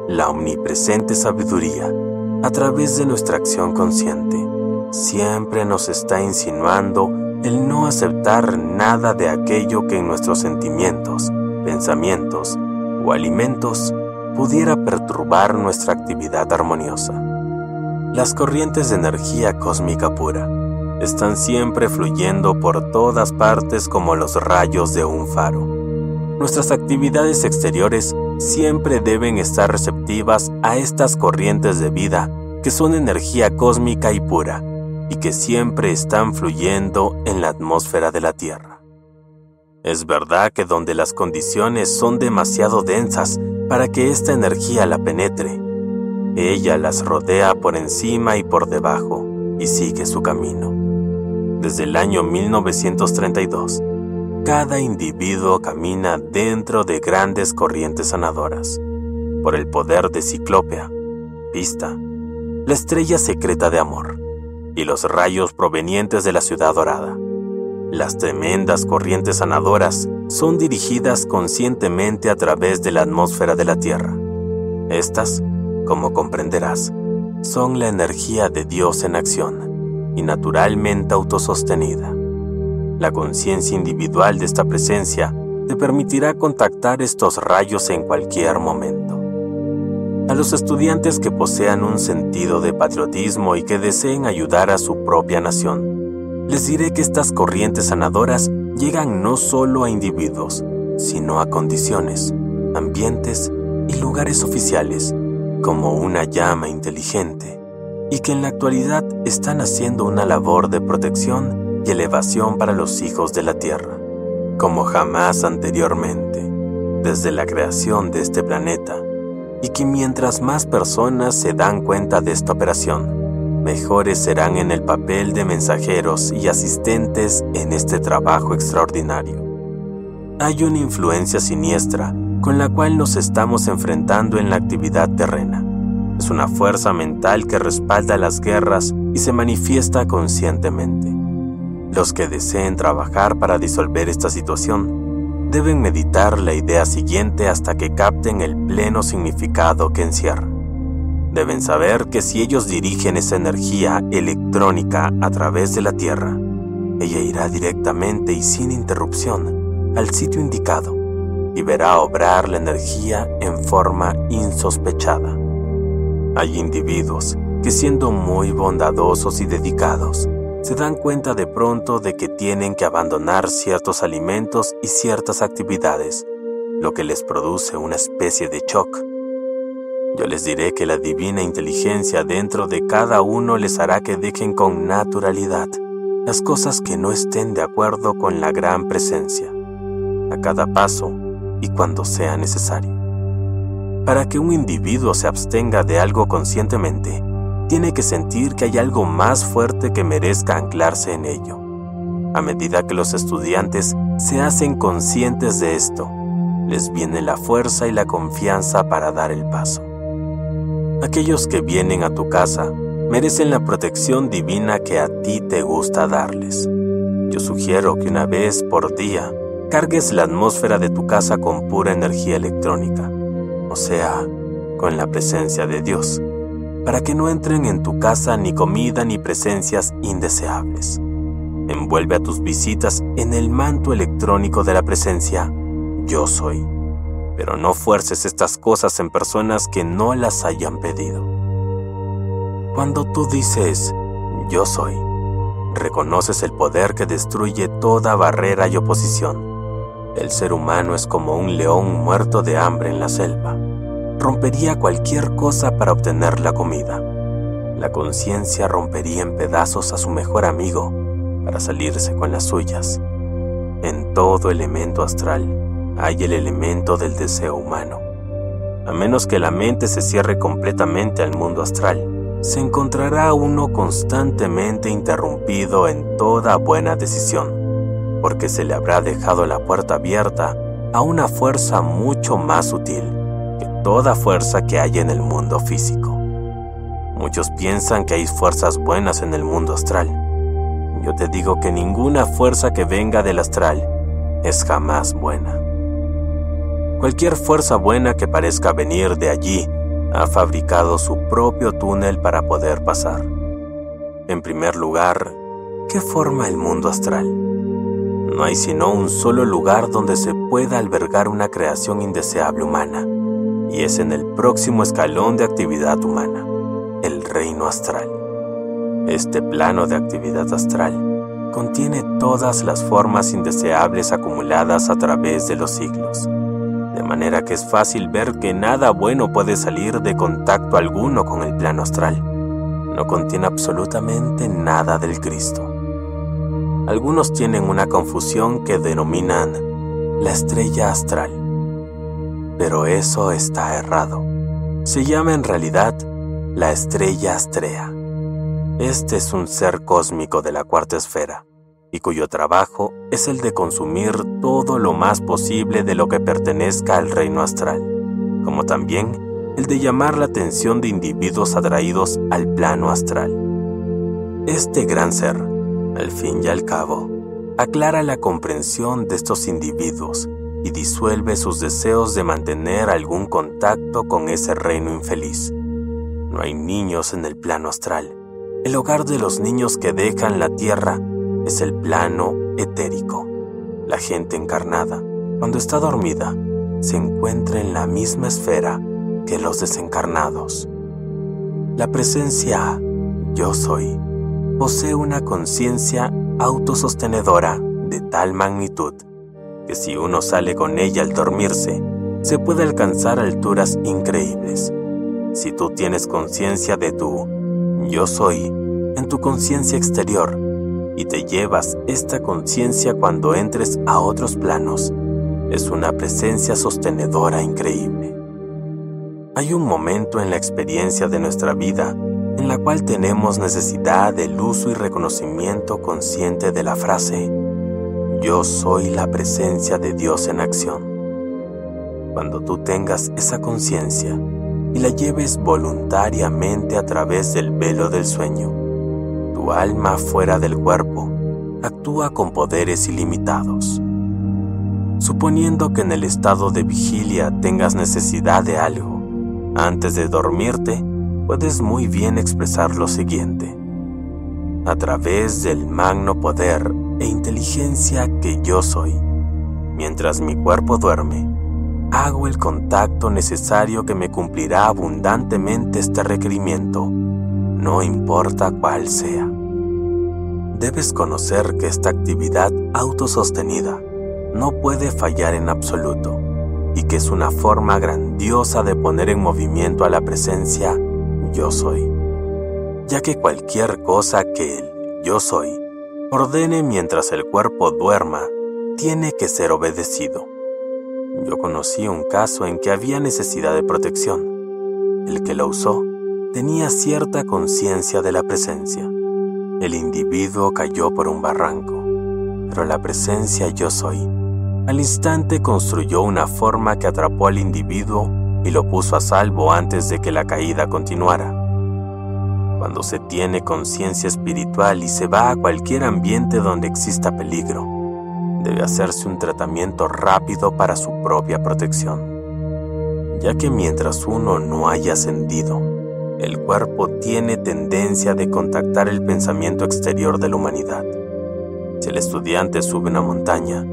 La omnipresente sabiduría, a través de nuestra acción consciente, siempre nos está insinuando el no aceptar nada de aquello que en nuestros sentimientos, pensamientos o alimentos pudiera perturbar nuestra actividad armoniosa. Las corrientes de energía cósmica pura están siempre fluyendo por todas partes como los rayos de un faro. Nuestras actividades exteriores siempre deben estar receptivas a estas corrientes de vida que son energía cósmica y pura y que siempre están fluyendo en la atmósfera de la Tierra. Es verdad que donde las condiciones son demasiado densas para que esta energía la penetre, ella las rodea por encima y por debajo y sigue su camino. Desde el año 1932, cada individuo camina dentro de grandes corrientes sanadoras. Por el poder de Ciclópea, Pista, la estrella secreta de amor y los rayos provenientes de la ciudad dorada. Las tremendas corrientes sanadoras son dirigidas conscientemente a través de la atmósfera de la Tierra. Estas, como comprenderás, son la energía de Dios en acción y naturalmente autosostenida. La conciencia individual de esta presencia te permitirá contactar estos rayos en cualquier momento. A los estudiantes que posean un sentido de patriotismo y que deseen ayudar a su propia nación, les diré que estas corrientes sanadoras llegan no solo a individuos, sino a condiciones, ambientes y lugares oficiales, como una llama inteligente, y que en la actualidad están haciendo una labor de protección y elevación para los hijos de la Tierra, como jamás anteriormente, desde la creación de este planeta y que mientras más personas se dan cuenta de esta operación, mejores serán en el papel de mensajeros y asistentes en este trabajo extraordinario. Hay una influencia siniestra con la cual nos estamos enfrentando en la actividad terrena. Es una fuerza mental que respalda las guerras y se manifiesta conscientemente. Los que deseen trabajar para disolver esta situación deben meditar la idea siguiente hasta que capten el pleno significado que encierra. Deben saber que si ellos dirigen esa energía electrónica a través de la Tierra, ella irá directamente y sin interrupción al sitio indicado y verá obrar la energía en forma insospechada. Hay individuos que siendo muy bondadosos y dedicados, se dan cuenta de pronto de que tienen que abandonar ciertos alimentos y ciertas actividades, lo que les produce una especie de shock. Yo les diré que la divina inteligencia dentro de cada uno les hará que dejen con naturalidad las cosas que no estén de acuerdo con la gran presencia, a cada paso y cuando sea necesario. Para que un individuo se abstenga de algo conscientemente, tiene que sentir que hay algo más fuerte que merezca anclarse en ello. A medida que los estudiantes se hacen conscientes de esto, les viene la fuerza y la confianza para dar el paso. Aquellos que vienen a tu casa merecen la protección divina que a ti te gusta darles. Yo sugiero que una vez por día cargues la atmósfera de tu casa con pura energía electrónica, o sea, con la presencia de Dios para que no entren en tu casa ni comida ni presencias indeseables. Envuelve a tus visitas en el manto electrónico de la presencia yo soy. Pero no fuerces estas cosas en personas que no las hayan pedido. Cuando tú dices yo soy, reconoces el poder que destruye toda barrera y oposición. El ser humano es como un león muerto de hambre en la selva rompería cualquier cosa para obtener la comida. La conciencia rompería en pedazos a su mejor amigo para salirse con las suyas. En todo elemento astral hay el elemento del deseo humano. A menos que la mente se cierre completamente al mundo astral, se encontrará uno constantemente interrumpido en toda buena decisión, porque se le habrá dejado la puerta abierta a una fuerza mucho más sutil toda fuerza que hay en el mundo físico. Muchos piensan que hay fuerzas buenas en el mundo astral. Yo te digo que ninguna fuerza que venga del astral es jamás buena. Cualquier fuerza buena que parezca venir de allí ha fabricado su propio túnel para poder pasar. En primer lugar, ¿qué forma el mundo astral? No hay sino un solo lugar donde se pueda albergar una creación indeseable humana y es en el próximo escalón de actividad humana, el reino astral. Este plano de actividad astral contiene todas las formas indeseables acumuladas a través de los siglos, de manera que es fácil ver que nada bueno puede salir de contacto alguno con el plano astral. No contiene absolutamente nada del Cristo. Algunos tienen una confusión que denominan la estrella astral pero eso está errado. Se llama en realidad la estrella Astrea. Este es un ser cósmico de la cuarta esfera y cuyo trabajo es el de consumir todo lo más posible de lo que pertenezca al reino astral, como también el de llamar la atención de individuos atraídos al plano astral. Este gran ser, al fin y al cabo, aclara la comprensión de estos individuos y disuelve sus deseos de mantener algún contacto con ese reino infeliz. No hay niños en el plano astral. El hogar de los niños que dejan la tierra es el plano etérico. La gente encarnada, cuando está dormida, se encuentra en la misma esfera que los desencarnados. La presencia yo soy posee una conciencia autosostenedora de tal magnitud si uno sale con ella al dormirse, se puede alcanzar alturas increíbles. Si tú tienes conciencia de tu yo soy en tu conciencia exterior y te llevas esta conciencia cuando entres a otros planos, es una presencia sostenedora increíble. Hay un momento en la experiencia de nuestra vida la cual tenemos necesidad del uso y reconocimiento consciente de la frase yo soy la presencia de Dios en acción. Cuando tú tengas esa conciencia y la lleves voluntariamente a través del velo del sueño, tu alma fuera del cuerpo actúa con poderes ilimitados. Suponiendo que en el estado de vigilia tengas necesidad de algo, antes de dormirte, puedes muy bien expresar lo siguiente. A través del magno poder e inteligencia que yo soy. mientras mi cuerpo duerme, hago el contacto necesario que me cumplirá abundantemente este requerimiento, no importa cuál sea. Debes conocer que esta actividad autosostenida no puede fallar en absoluto y que es una forma grandiosa de poner en movimiento a la presencia yo soy, ya que cualquier cosa que el yo soy ordene mientras el cuerpo duerma tiene que ser obedecido. Yo conocí un caso en que había necesidad de protección. El que lo usó tenía cierta conciencia de la presencia el individuo cayó por un barranco, pero la presencia yo soy al instante construyó una forma que atrapó al individuo y lo puso a salvo antes de que la caída continuara. Cuando se tiene conciencia espiritual y se va a cualquier ambiente donde exista peligro, debe hacerse un tratamiento rápido para su propia protección, ya que mientras uno no haya ascendido, el cuerpo tiene tendencia de contactar el pensamiento exterior de la humanidad. Si el estudiante sube una montaña,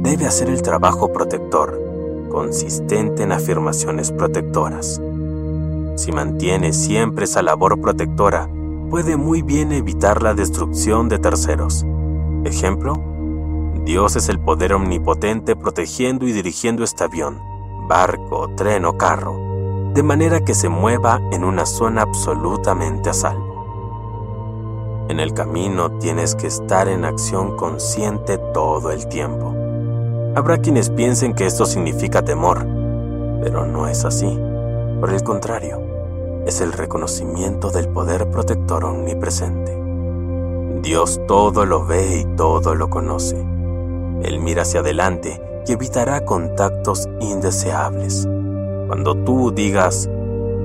debe hacer el trabajo protector, consistente en afirmaciones protectoras. Si mantiene siempre esa labor protectora, puede muy bien evitar la destrucción de terceros. Ejemplo, Dios es el poder omnipotente protegiendo y dirigiendo este avión, barco, tren o carro de manera que se mueva en una zona absolutamente a salvo. En el camino tienes que estar en acción consciente todo el tiempo. Habrá quienes piensen que esto significa temor, pero no es así. Por el contrario, es el reconocimiento del poder protector omnipresente. Dios todo lo ve y todo lo conoce. Él mira hacia adelante y evitará contactos indeseables. Cuando tú digas,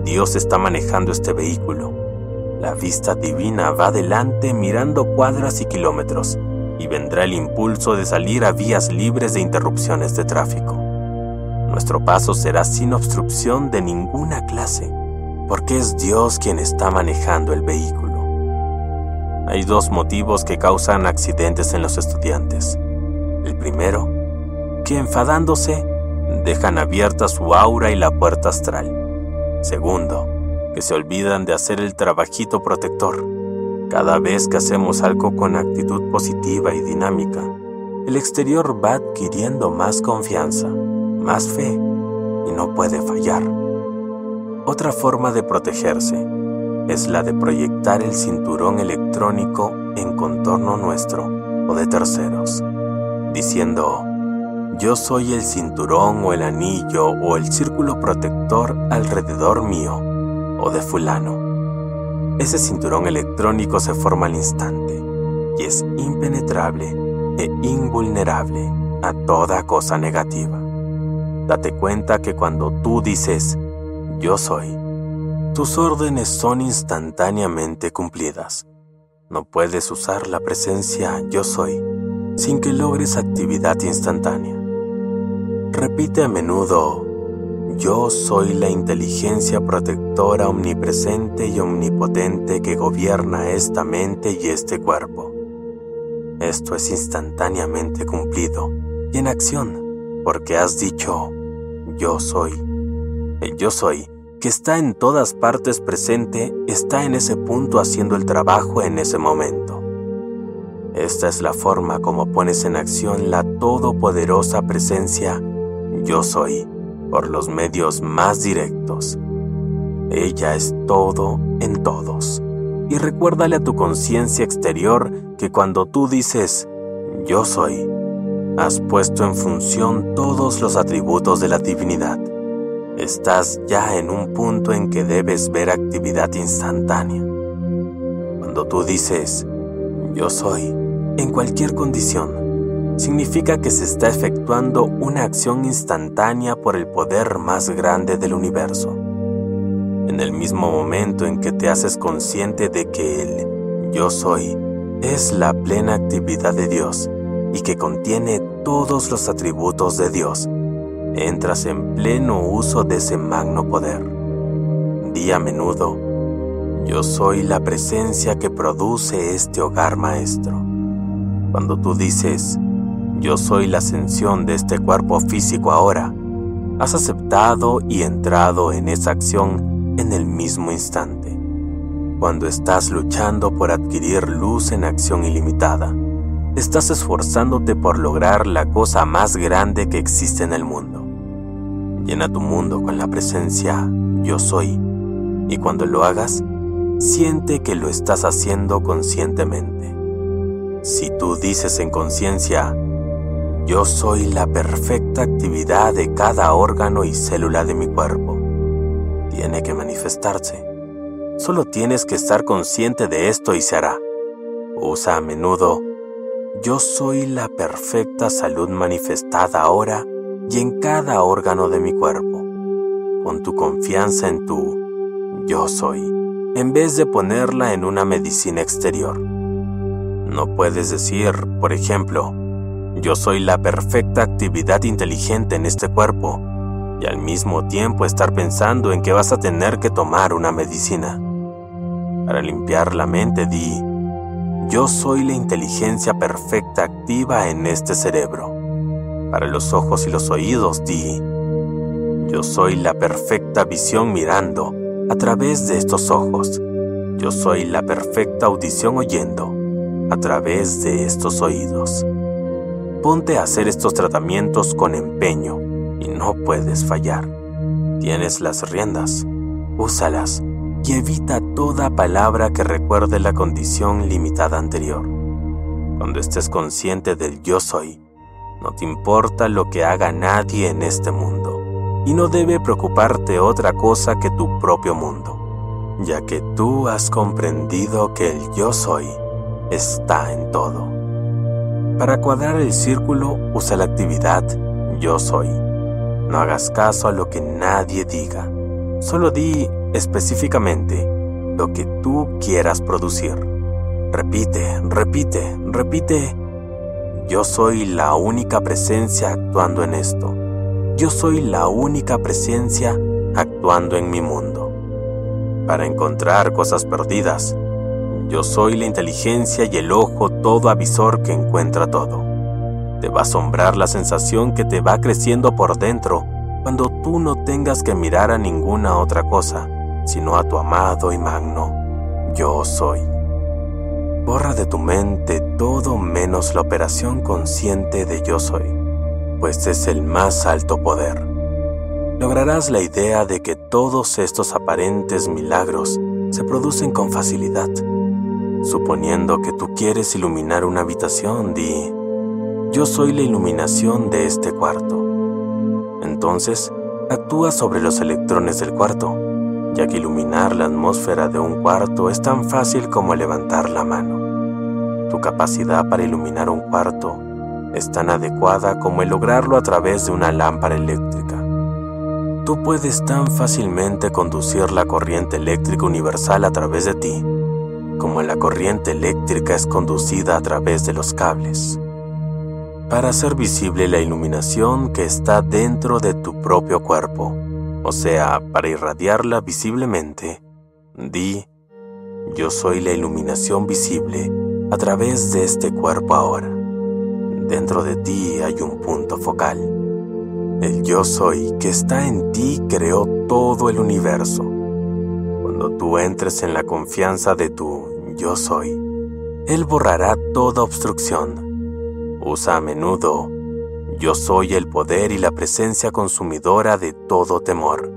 Dios está manejando este vehículo, la vista divina va adelante mirando cuadras y kilómetros y vendrá el impulso de salir a vías libres de interrupciones de tráfico. Nuestro paso será sin obstrucción de ninguna clase, porque es Dios quien está manejando el vehículo. Hay dos motivos que causan accidentes en los estudiantes. El primero, que enfadándose dejan abierta su aura y la puerta astral. Segundo, que se olvidan de hacer el trabajito protector. Cada vez que hacemos algo con actitud positiva y dinámica, el exterior va adquiriendo más confianza, más fe y no puede fallar. Otra forma de protegerse es la de proyectar el cinturón electrónico en contorno nuestro o de terceros, diciendo, yo soy el cinturón o el anillo o el círculo protector alrededor mío o de fulano. Ese cinturón electrónico se forma al instante y es impenetrable e invulnerable a toda cosa negativa. Date cuenta que cuando tú dices yo soy, tus órdenes son instantáneamente cumplidas. No puedes usar la presencia yo soy sin que logres actividad instantánea. Repite a menudo, yo soy la inteligencia protectora omnipresente y omnipotente que gobierna esta mente y este cuerpo. Esto es instantáneamente cumplido y en acción, porque has dicho, yo soy. El yo soy, que está en todas partes presente, está en ese punto haciendo el trabajo en ese momento. Esta es la forma como pones en acción la todopoderosa presencia yo soy por los medios más directos. Ella es todo en todos. Y recuérdale a tu conciencia exterior que cuando tú dices yo soy, has puesto en función todos los atributos de la divinidad. Estás ya en un punto en que debes ver actividad instantánea. Cuando tú dices yo soy, en cualquier condición, significa que se está efectuando una acción instantánea por el poder más grande del universo. En el mismo momento en que te haces consciente de que el yo soy es la plena actividad de Dios y que contiene todos los atributos de Dios, entras en pleno uso de ese magno poder. Di a menudo, yo soy la presencia que produce este hogar maestro. Cuando tú dices, yo soy la ascensión de este cuerpo físico ahora, has aceptado y entrado en esa acción en el mismo instante. Cuando estás luchando por adquirir luz en acción ilimitada, estás esforzándote por lograr la cosa más grande que existe en el mundo. Llena tu mundo con la presencia yo soy y cuando lo hagas, siente que lo estás haciendo conscientemente. Si tú dices en conciencia, yo soy la perfecta actividad de cada órgano y célula de mi cuerpo, tiene que manifestarse. Solo tienes que estar consciente de esto y se hará. Usa a menudo, yo soy la perfecta salud manifestada ahora y en cada órgano de mi cuerpo. Pon tu confianza en tu yo soy, en vez de ponerla en una medicina exterior. No puedes decir, por ejemplo, yo soy la perfecta actividad inteligente en este cuerpo y al mismo tiempo estar pensando en que vas a tener que tomar una medicina. Para limpiar la mente di, yo soy la inteligencia perfecta activa en este cerebro. Para los ojos y los oídos di, yo soy la perfecta visión mirando a través de estos ojos. Yo soy la perfecta audición oyendo a través de estos oídos. Ponte a hacer estos tratamientos con empeño y no puedes fallar. Tienes las riendas, úsalas y evita toda palabra que recuerde la condición limitada anterior. Cuando estés consciente del yo soy, no te importa lo que haga nadie en este mundo, y no debe preocuparte otra cosa que tu propio mundo, ya que tú has comprendido que el yo soy está en todo. Para cuadrar el círculo usa la actividad yo soy. No hagas caso a lo que nadie diga, solo di específicamente lo que tú quieras producir. Repite, repite, repite. Yo soy la única presencia actuando en esto. Yo soy la única presencia actuando en mi mundo. Para encontrar cosas perdidas, yo soy la inteligencia y el ojo todo avisor que encuentra todo. Te va a asombrar la sensación que te va creciendo por dentro cuando tú no tengas que mirar a ninguna otra cosa sino a tu amado y magno yo soy. Borra de tu mente todo menos la operación consciente de yo soy, pues es el más alto poder. Lograrás la idea de que todos estos aparentes milagros se producen con facilidad. Suponiendo que tú quieres iluminar una habitación, di, yo soy la iluminación de este cuarto. Entonces, actúa sobre los electrones del cuarto ya que iluminar la atmósfera de un cuarto es tan fácil como levantar la mano. Tu capacidad para iluminar un cuarto es tan adecuada como el lograrlo a través de una lámpara eléctrica. Tú puedes tan fácilmente conducir la corriente eléctrica universal a través de ti, como la corriente eléctrica es conducida a través de los cables. Para hacer visible la iluminación que está dentro de tu propio cuerpo, o sea, para irradiarla visiblemente, di, yo soy la iluminación visible a través de este cuerpo ahora. Dentro de ti hay un punto focal. El yo soy que está en ti creó todo el universo. Cuando tú entres en la confianza de tu yo soy, Él borrará toda obstrucción. Usa a menudo yo soy el poder y la presencia consumidora de todo temor,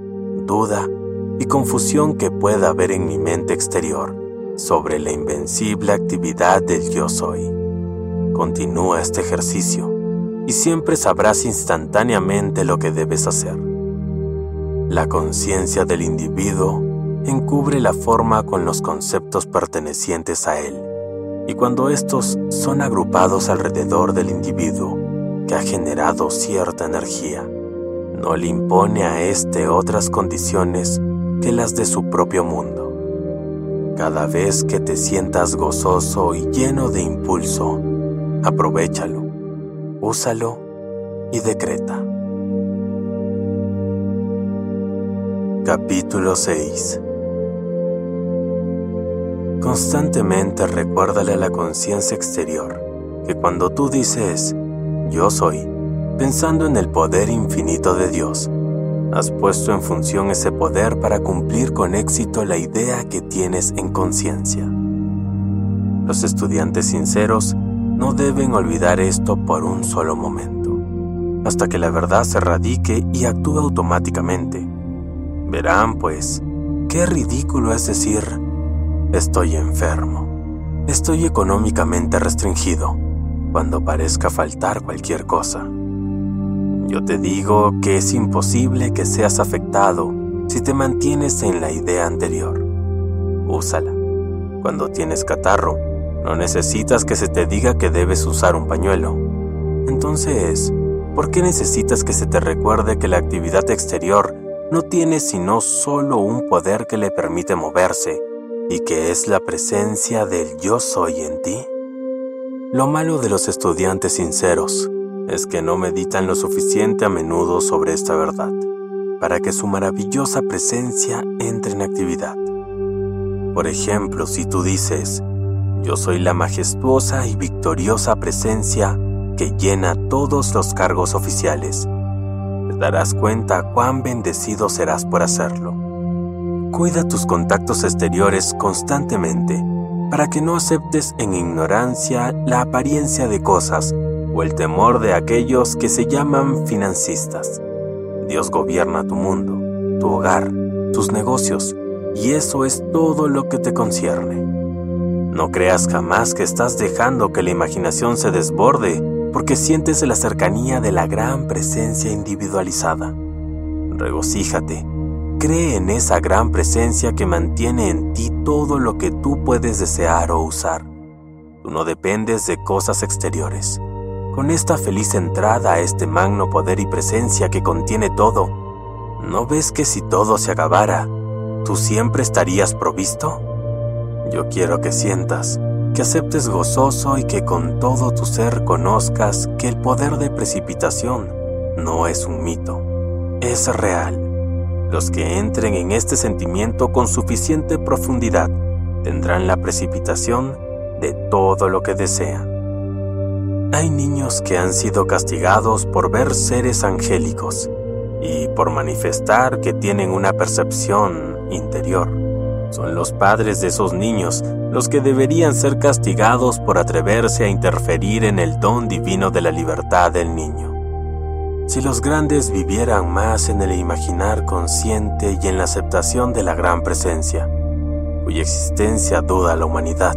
duda y confusión que pueda haber en mi mente exterior sobre la invencible actividad del yo soy. Continúa este ejercicio y siempre sabrás instantáneamente lo que debes hacer. La conciencia del individuo encubre la forma con los conceptos pertenecientes a él, y cuando estos son agrupados alrededor del individuo, ha generado cierta energía. No le impone a éste otras condiciones que las de su propio mundo. Cada vez que te sientas gozoso y lleno de impulso, aprovechalo, úsalo y decreta. Capítulo 6 Constantemente recuérdale a la conciencia exterior que cuando tú dices yo soy, pensando en el poder infinito de Dios, has puesto en función ese poder para cumplir con éxito la idea que tienes en conciencia. Los estudiantes sinceros no deben olvidar esto por un solo momento, hasta que la verdad se radique y actúe automáticamente. Verán, pues, qué ridículo es decir, estoy enfermo, estoy económicamente restringido, cuando parezca faltar cualquier cosa. Yo te digo que es imposible que seas afectado si te mantienes en la idea anterior. Úsala. Cuando tienes catarro, no necesitas que se te diga que debes usar un pañuelo. Entonces, ¿por qué necesitas que se te recuerde que la actividad exterior no tiene sino solo un poder que le permite moverse y que es la presencia del yo soy en ti? Lo malo de los estudiantes sinceros es que no meditan lo suficiente a menudo sobre esta verdad para que su maravillosa presencia entre en actividad. Por ejemplo, si tú dices, yo soy la majestuosa y victoriosa presencia que llena todos los cargos oficiales. Te darás cuenta cuán bendecido serás por hacerlo. Cuida tus contactos exteriores constantemente para que no aceptes en ignorancia la apariencia de cosas o el temor de aquellos que se llaman financistas. Dios gobierna tu mundo, tu hogar, tus negocios, y eso es todo lo que te concierne. No creas jamás que estás dejando que la imaginación se desborde porque sientes la cercanía de la gran presencia individualizada. Regocíjate, cree en esa gran presencia que mantiene en ti todo lo que tú puedes desear o usar. Tú no dependes de cosas exteriores. Con esta feliz entrada a este magno poder y presencia que contiene todo, ¿no ves que si todo se acabara, tú siempre estarías provisto? Yo quiero que sientas, que aceptes gozoso y que con todo tu ser conozcas que el poder de precipitación no es un mito, es real. Los que entren en este sentimiento con suficiente profundidad tendrán la precipitación de todo lo que desean. Hay niños que han sido castigados por ver seres angélicos y por manifestar que tienen una percepción interior son los padres de esos niños los que deberían ser castigados por atreverse a interferir en el don divino de la libertad del niño. Si los grandes vivieran más en el imaginar consciente y en la aceptación de la gran presencia, cuya existencia duda la humanidad,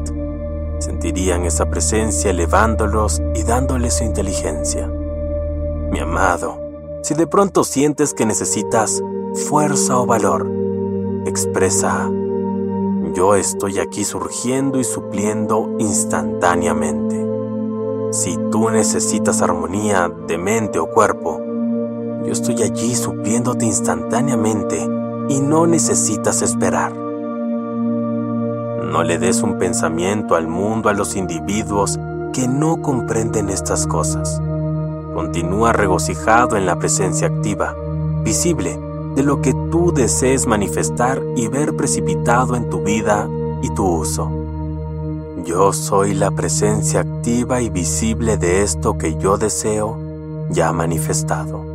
sentirían esa presencia elevándolos y dándoles su inteligencia. Mi amado, si de pronto sientes que necesitas fuerza o valor, expresa yo estoy aquí surgiendo y supliendo instantáneamente. Si tú necesitas armonía de mente o cuerpo, yo estoy allí supliéndote instantáneamente y no necesitas esperar. No le des un pensamiento al mundo a los individuos que no comprenden estas cosas. Continúa regocijado en la presencia activa, visible, de lo que tú desees manifestar y ver precipitado en tu vida y tu uso. Yo soy la presencia activa y visible de esto que yo deseo ya manifestado.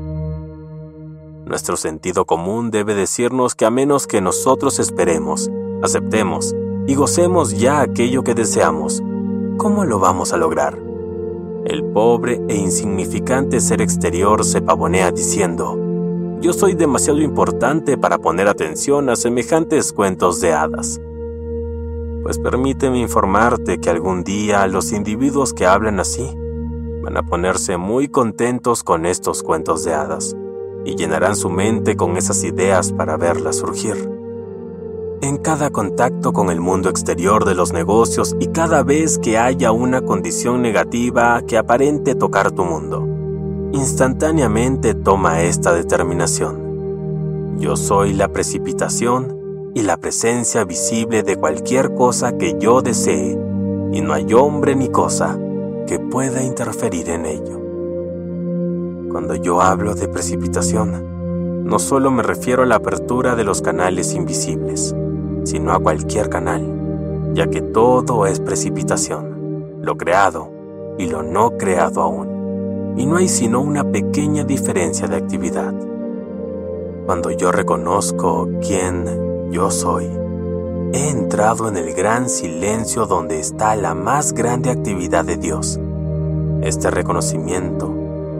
Nuestro sentido común debe decirnos que a menos que nosotros esperemos, aceptemos y gocemos ya aquello que deseamos, ¿cómo lo vamos a lograr? El pobre e insignificante ser exterior se pavonea diciendo, yo soy demasiado importante para poner atención a semejantes cuentos de hadas. Pues permíteme informarte que algún día los individuos que hablan así van a ponerse muy contentos con estos cuentos de hadas y llenarán su mente con esas ideas para verlas surgir. En cada contacto con el mundo exterior de los negocios y cada vez que haya una condición negativa que aparente tocar tu mundo, instantáneamente toma esta determinación. Yo soy la precipitación y la presencia visible de cualquier cosa que yo desee, y no hay hombre ni cosa que pueda interferir en ello. Cuando yo hablo de precipitación, no solo me refiero a la apertura de los canales invisibles, sino a cualquier canal, ya que todo es precipitación, lo creado y lo no creado aún y no hay sino una pequeña diferencia de actividad. Cuando yo reconozco quién yo soy, he entrado en el gran silencio donde está la más grande actividad de Dios. Este reconocimiento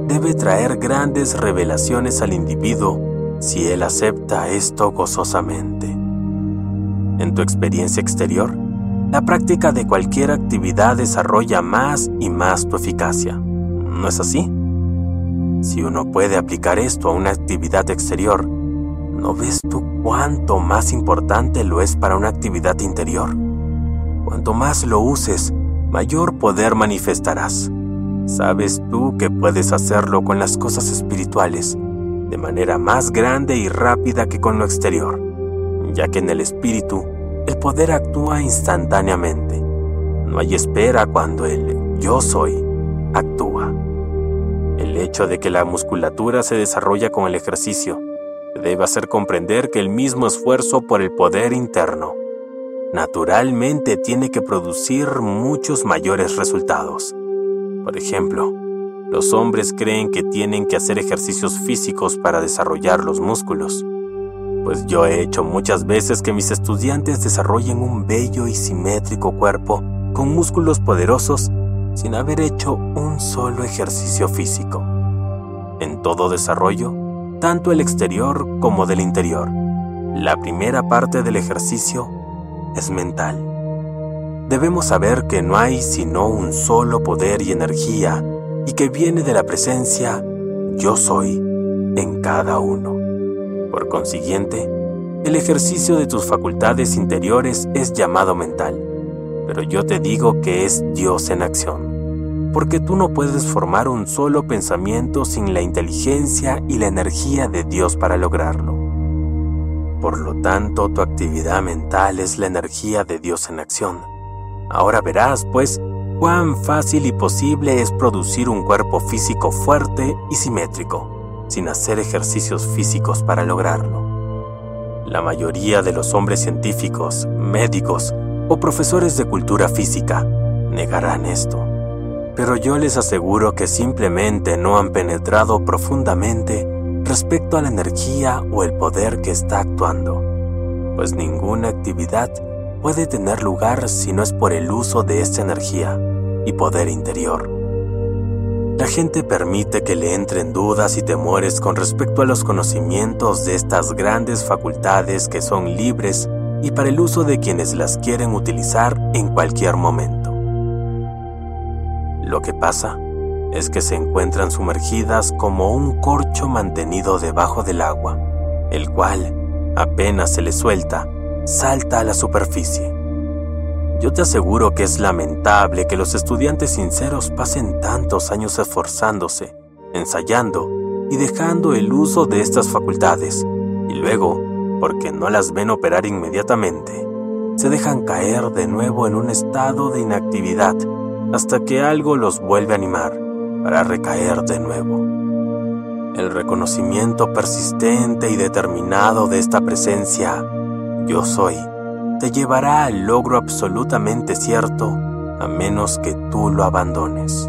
debe traer grandes revelaciones al individuo si él acepta esto gozosamente. En tu experiencia exterior, la práctica de cualquier actividad desarrolla más y más tu eficacia. ¿No es así? Si uno puede aplicar esto a una actividad exterior, ¿no ves tú cuánto más importante lo es para una actividad interior? Cuanto más lo uses, mayor poder manifestarás. Sabes tú que puedes hacerlo con las cosas espirituales de manera más grande y rápida que con lo exterior, ya que en el espíritu el poder actúa instantáneamente. No hay espera cuando el yo soy actúa. El hecho de que la musculatura se desarrolla con el ejercicio debe hacer comprender que el mismo esfuerzo por el poder interno naturalmente tiene que producir muchos mayores resultados. Por ejemplo, los hombres creen que tienen que hacer ejercicios físicos para desarrollar los músculos, pues yo he hecho muchas veces que mis estudiantes desarrollen un bello y simétrico cuerpo con músculos poderosos sin haber hecho un solo ejercicio físico. En todo desarrollo, tanto el exterior como del interior, la primera parte del ejercicio es mental debemos saber que no hay sino un solo poder y energía y que viene de la presencia yo soy en cada uno. Por consiguiente, el ejercicio de tus facultades interiores es llamado mental, pero yo te digo que es Dios en acción, porque tú no puedes formar un solo pensamiento sin la inteligencia y la energía de Dios para lograrlo. Por lo tanto, tu actividad mental es la energía de Dios en acción Ahora verás, pues, cuán fácil y posible es producir un cuerpo físico fuerte y simétrico, sin hacer ejercicios físicos para lograrlo. La mayoría de los hombres científicos, médicos o profesores de cultura física negarán esto, pero yo les aseguro que simplemente no han penetrado profundamente respecto a la energía o el poder que está actuando, pues ninguna actividad puede tener lugar si no es por el uso de esta energía y poder interior. La gente permite que le entren dudas y temores con respecto a los conocimientos de estas grandes facultades que son libres y para el uso de quienes las quieren utilizar en cualquier momento. Lo que pasa es que se encuentran sumergidas como un corcho mantenido debajo del agua, el cual, apenas se le suelta, salta a la superficie. Yo te aseguro que es lamentable que los estudiantes sinceros pasen tantos años esforzándose, ensayando y dejando el uso de estas facultades, y luego, porque no las ven operar inmediatamente, se dejan caer de nuevo en un estado de inactividad hasta que algo los vuelve a animar para recaer de nuevo. El reconocimiento persistente y determinado de esta presencia yo soy te llevará al logro absolutamente cierto a menos que tú lo abandones.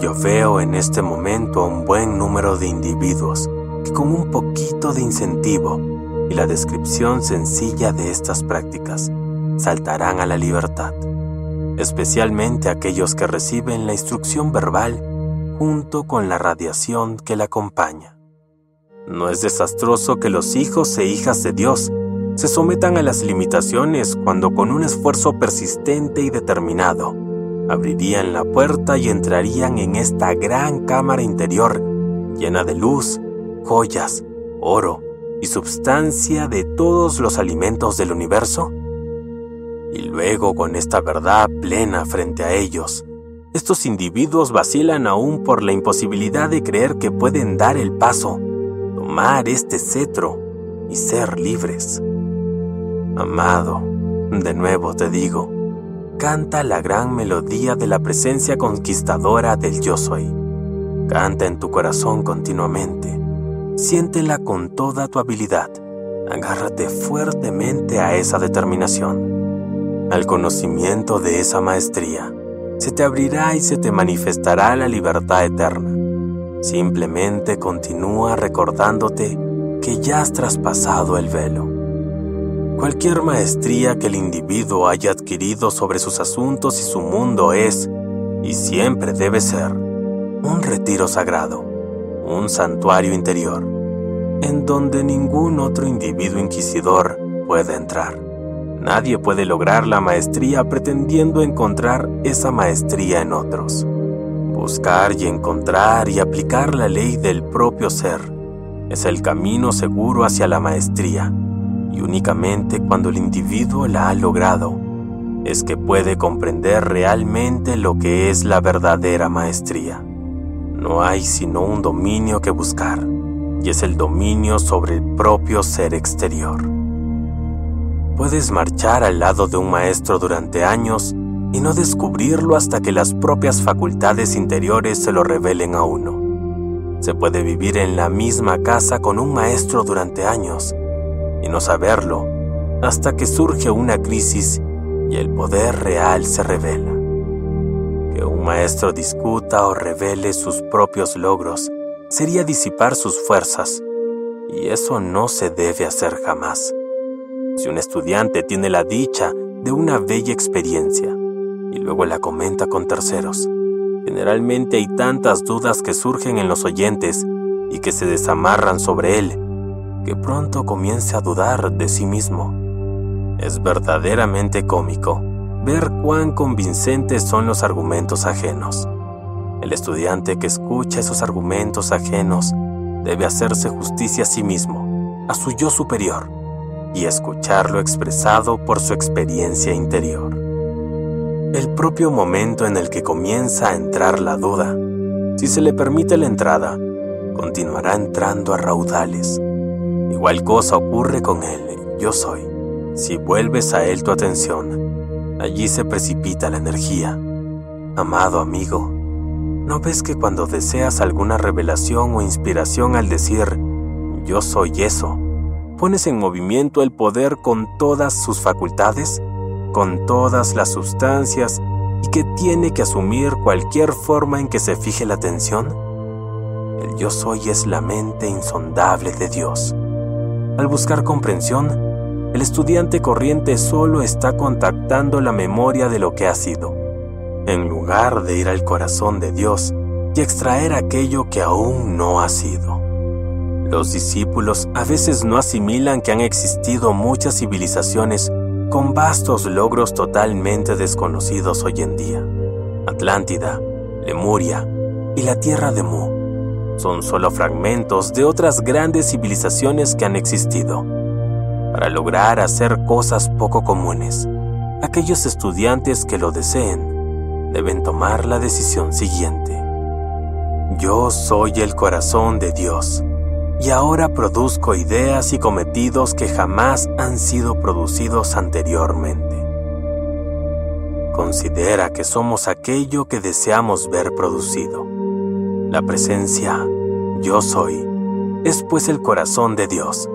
Yo veo en este momento a un buen número de individuos que con un poquito de incentivo y la descripción sencilla de estas prácticas saltarán a la libertad, especialmente aquellos que reciben la instrucción verbal junto con la radiación que la acompaña. No es desastroso que los hijos e hijas de Dios se sometan a las limitaciones cuando con un esfuerzo persistente y determinado abrirían la puerta y entrarían en esta gran cámara interior llena de luz, joyas, oro y substancia de todos los alimentos del universo? Y luego con esta verdad plena frente a ellos, estos individuos vacilan aún por la imposibilidad de creer que pueden dar el paso, tomar este cetro y ser libres. Amado, de nuevo te digo, canta la gran melodía de la presencia conquistadora del yo soy. Canta en tu corazón continuamente. Siéntela con toda tu habilidad. Agárrate fuertemente a esa determinación, al conocimiento de esa maestría. Se te abrirá y se te manifestará la libertad eterna. Simplemente continúa recordándote que ya has traspasado el velo. Cualquier maestría que el individuo haya adquirido sobre sus asuntos y su mundo es, y siempre debe ser, un retiro sagrado, un santuario interior, en donde ningún otro individuo inquisidor puede entrar. Nadie puede lograr la maestría pretendiendo encontrar esa maestría en otros. Buscar y encontrar y aplicar la ley del propio ser es el camino seguro hacia la maestría y únicamente cuando el individuo la ha logrado es que puede comprender realmente lo que es la verdadera maestría. No hay sino un dominio que buscar, y es el dominio sobre el propio ser exterior. Puedes marchar al lado de un maestro durante años y no descubrirlo hasta que las propias facultades interiores se lo revelen a uno. Se puede vivir en la misma casa con un maestro durante años y no saberlo hasta que surge una crisis y el poder real se revela. Que un maestro discuta o revele sus propios logros sería disipar sus fuerzas, y eso no se debe hacer jamás. Si un estudiante tiene la dicha de una bella experiencia y luego la comenta con terceros, generalmente hay tantas dudas que surgen en los oyentes y que se desamarran sobre él, que pronto comience a dudar de sí mismo. Es verdaderamente cómico ver cuán convincentes son los argumentos ajenos. El estudiante que escucha esos argumentos ajenos debe hacerse justicia a sí mismo, a su yo superior, y escucharlo expresado por su experiencia interior. El propio momento en el que comienza a entrar la duda, si se le permite la entrada, continuará entrando a raudales. Igual cosa ocurre con él, yo soy. Si vuelves a él tu atención, allí se precipita la energía. Amado amigo, ¿No ves que cuando deseas alguna revelación o inspiración al decir, yo soy eso, pones en movimiento el poder con todas sus facultades, con todas las sustancias y que tiene que asumir cualquier forma en que se fije la atención? El yo soy es la mente insondable de Dios. Al buscar comprensión, el estudiante corriente solo está contactando la memoria de lo que ha sido en lugar de ir al corazón de Dios y extraer aquello que aún no ha sido. Los discípulos a veces no asimilan que han existido muchas civilizaciones con vastos logros totalmente desconocidos hoy en día. Atlántida, Lemuria y la tierra de Mu son solo fragmentos de otras grandes civilizaciones que han existido. Para lograr hacer cosas poco comunes, aquellos estudiantes que lo deseen deben tomar la decisión siguiente. Yo soy el corazón de Dios y ahora produzco ideas y cometidos que jamás han sido producidos anteriormente. Considera que somos aquello que deseamos ver producido. La presencia, yo soy, es pues el corazón de Dios.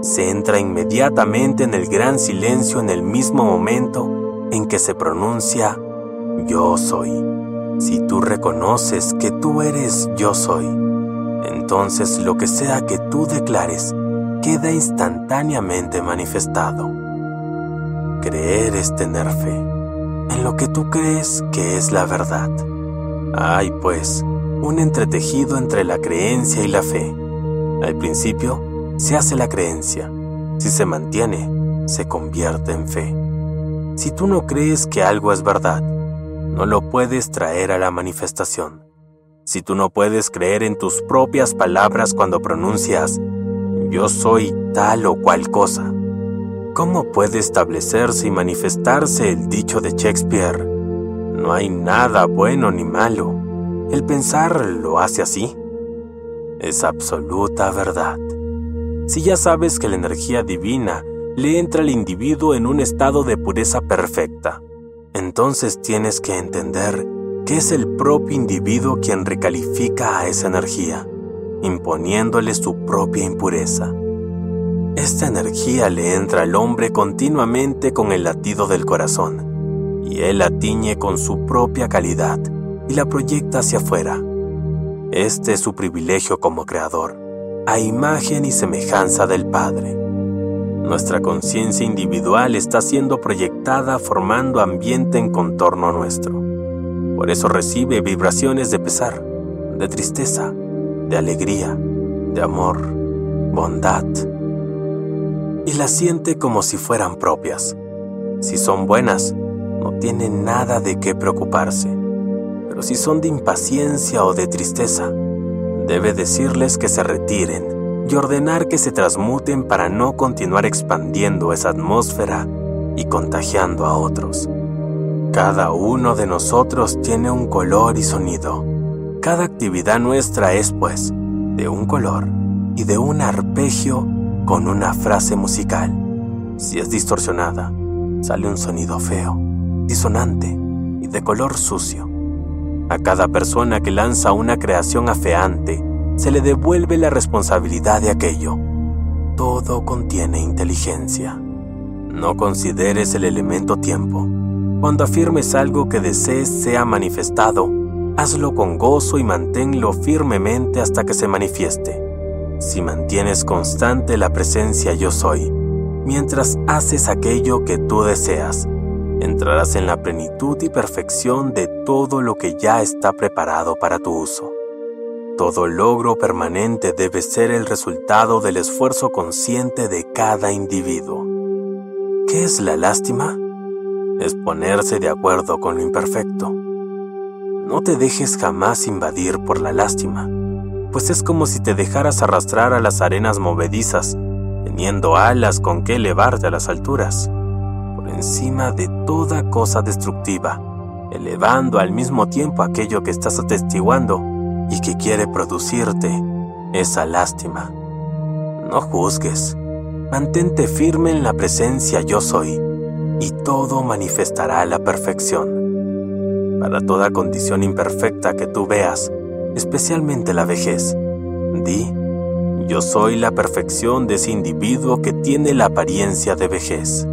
Se entra inmediatamente en el gran silencio en el mismo momento en que se pronuncia yo soy. Si tú reconoces que tú eres yo soy, entonces lo que sea que tú declares queda instantáneamente manifestado. Creer es tener fe en lo que tú crees que es la verdad. Hay, pues, un entretejido entre la creencia y la fe. Al principio, se hace la creencia. Si se mantiene, se convierte en fe. Si tú no crees que algo es verdad, no lo puedes traer a la manifestación. Si tú no puedes creer en tus propias palabras cuando pronuncias yo soy tal o cual cosa, ¿cómo puede establecerse y manifestarse el dicho de Shakespeare? No hay nada bueno ni malo. El pensar lo hace así. Es absoluta verdad. Si ya sabes que la energía divina le entra al individuo en un estado de pureza perfecta, entonces tienes que entender que es el propio individuo quien recalifica a esa energía, imponiéndole su propia impureza. Esta energía le entra al hombre continuamente con el latido del corazón, y él la tiñe con su propia calidad y la proyecta hacia afuera. Este es su privilegio como creador, a imagen y semejanza del Padre. Nuestra conciencia individual está siendo proyectada formando ambiente en contorno nuestro. Por eso recibe vibraciones de pesar, de tristeza, de alegría, de amor, bondad. Y las siente como si fueran propias. Si son buenas, no tiene nada de qué preocuparse. Pero si son de impaciencia o de tristeza, debe decirles que se retiren y ordenar que se transmuten para no continuar expandiendo esa atmósfera y contagiando a otros. Cada uno de nosotros tiene un color y sonido. Cada actividad nuestra es, pues, de un color y de un arpegio con una frase musical. Si es distorsionada, sale un sonido feo, disonante y de color sucio. A cada persona que lanza una creación afeante, se le devuelve la responsabilidad de aquello. Todo contiene inteligencia. No consideres el elemento tiempo. Cuando afirmes algo que desees sea manifestado, hazlo con gozo y manténlo firmemente hasta que se manifieste. Si mantienes constante la presencia yo soy, mientras haces aquello que tú deseas, entrarás en la plenitud y perfección de todo lo que ya está preparado para tu uso. Todo logro permanente debe ser el resultado del esfuerzo consciente de cada individuo. ¿Qué es la lástima? Es ponerse de acuerdo con lo imperfecto. No te dejes jamás invadir por la lástima, pues es como si te dejaras arrastrar a las arenas movedizas, teniendo alas con que elevarte a las alturas, por encima de toda cosa destructiva, elevando al mismo tiempo aquello que estás atestiguando y que quiere producirte esa lástima. No juzgues, mantente firme en la presencia yo soy y todo manifestará la perfección. Para toda condición imperfecta que tú veas, especialmente la vejez, di, yo soy la perfección de ese individuo que tiene la apariencia de vejez.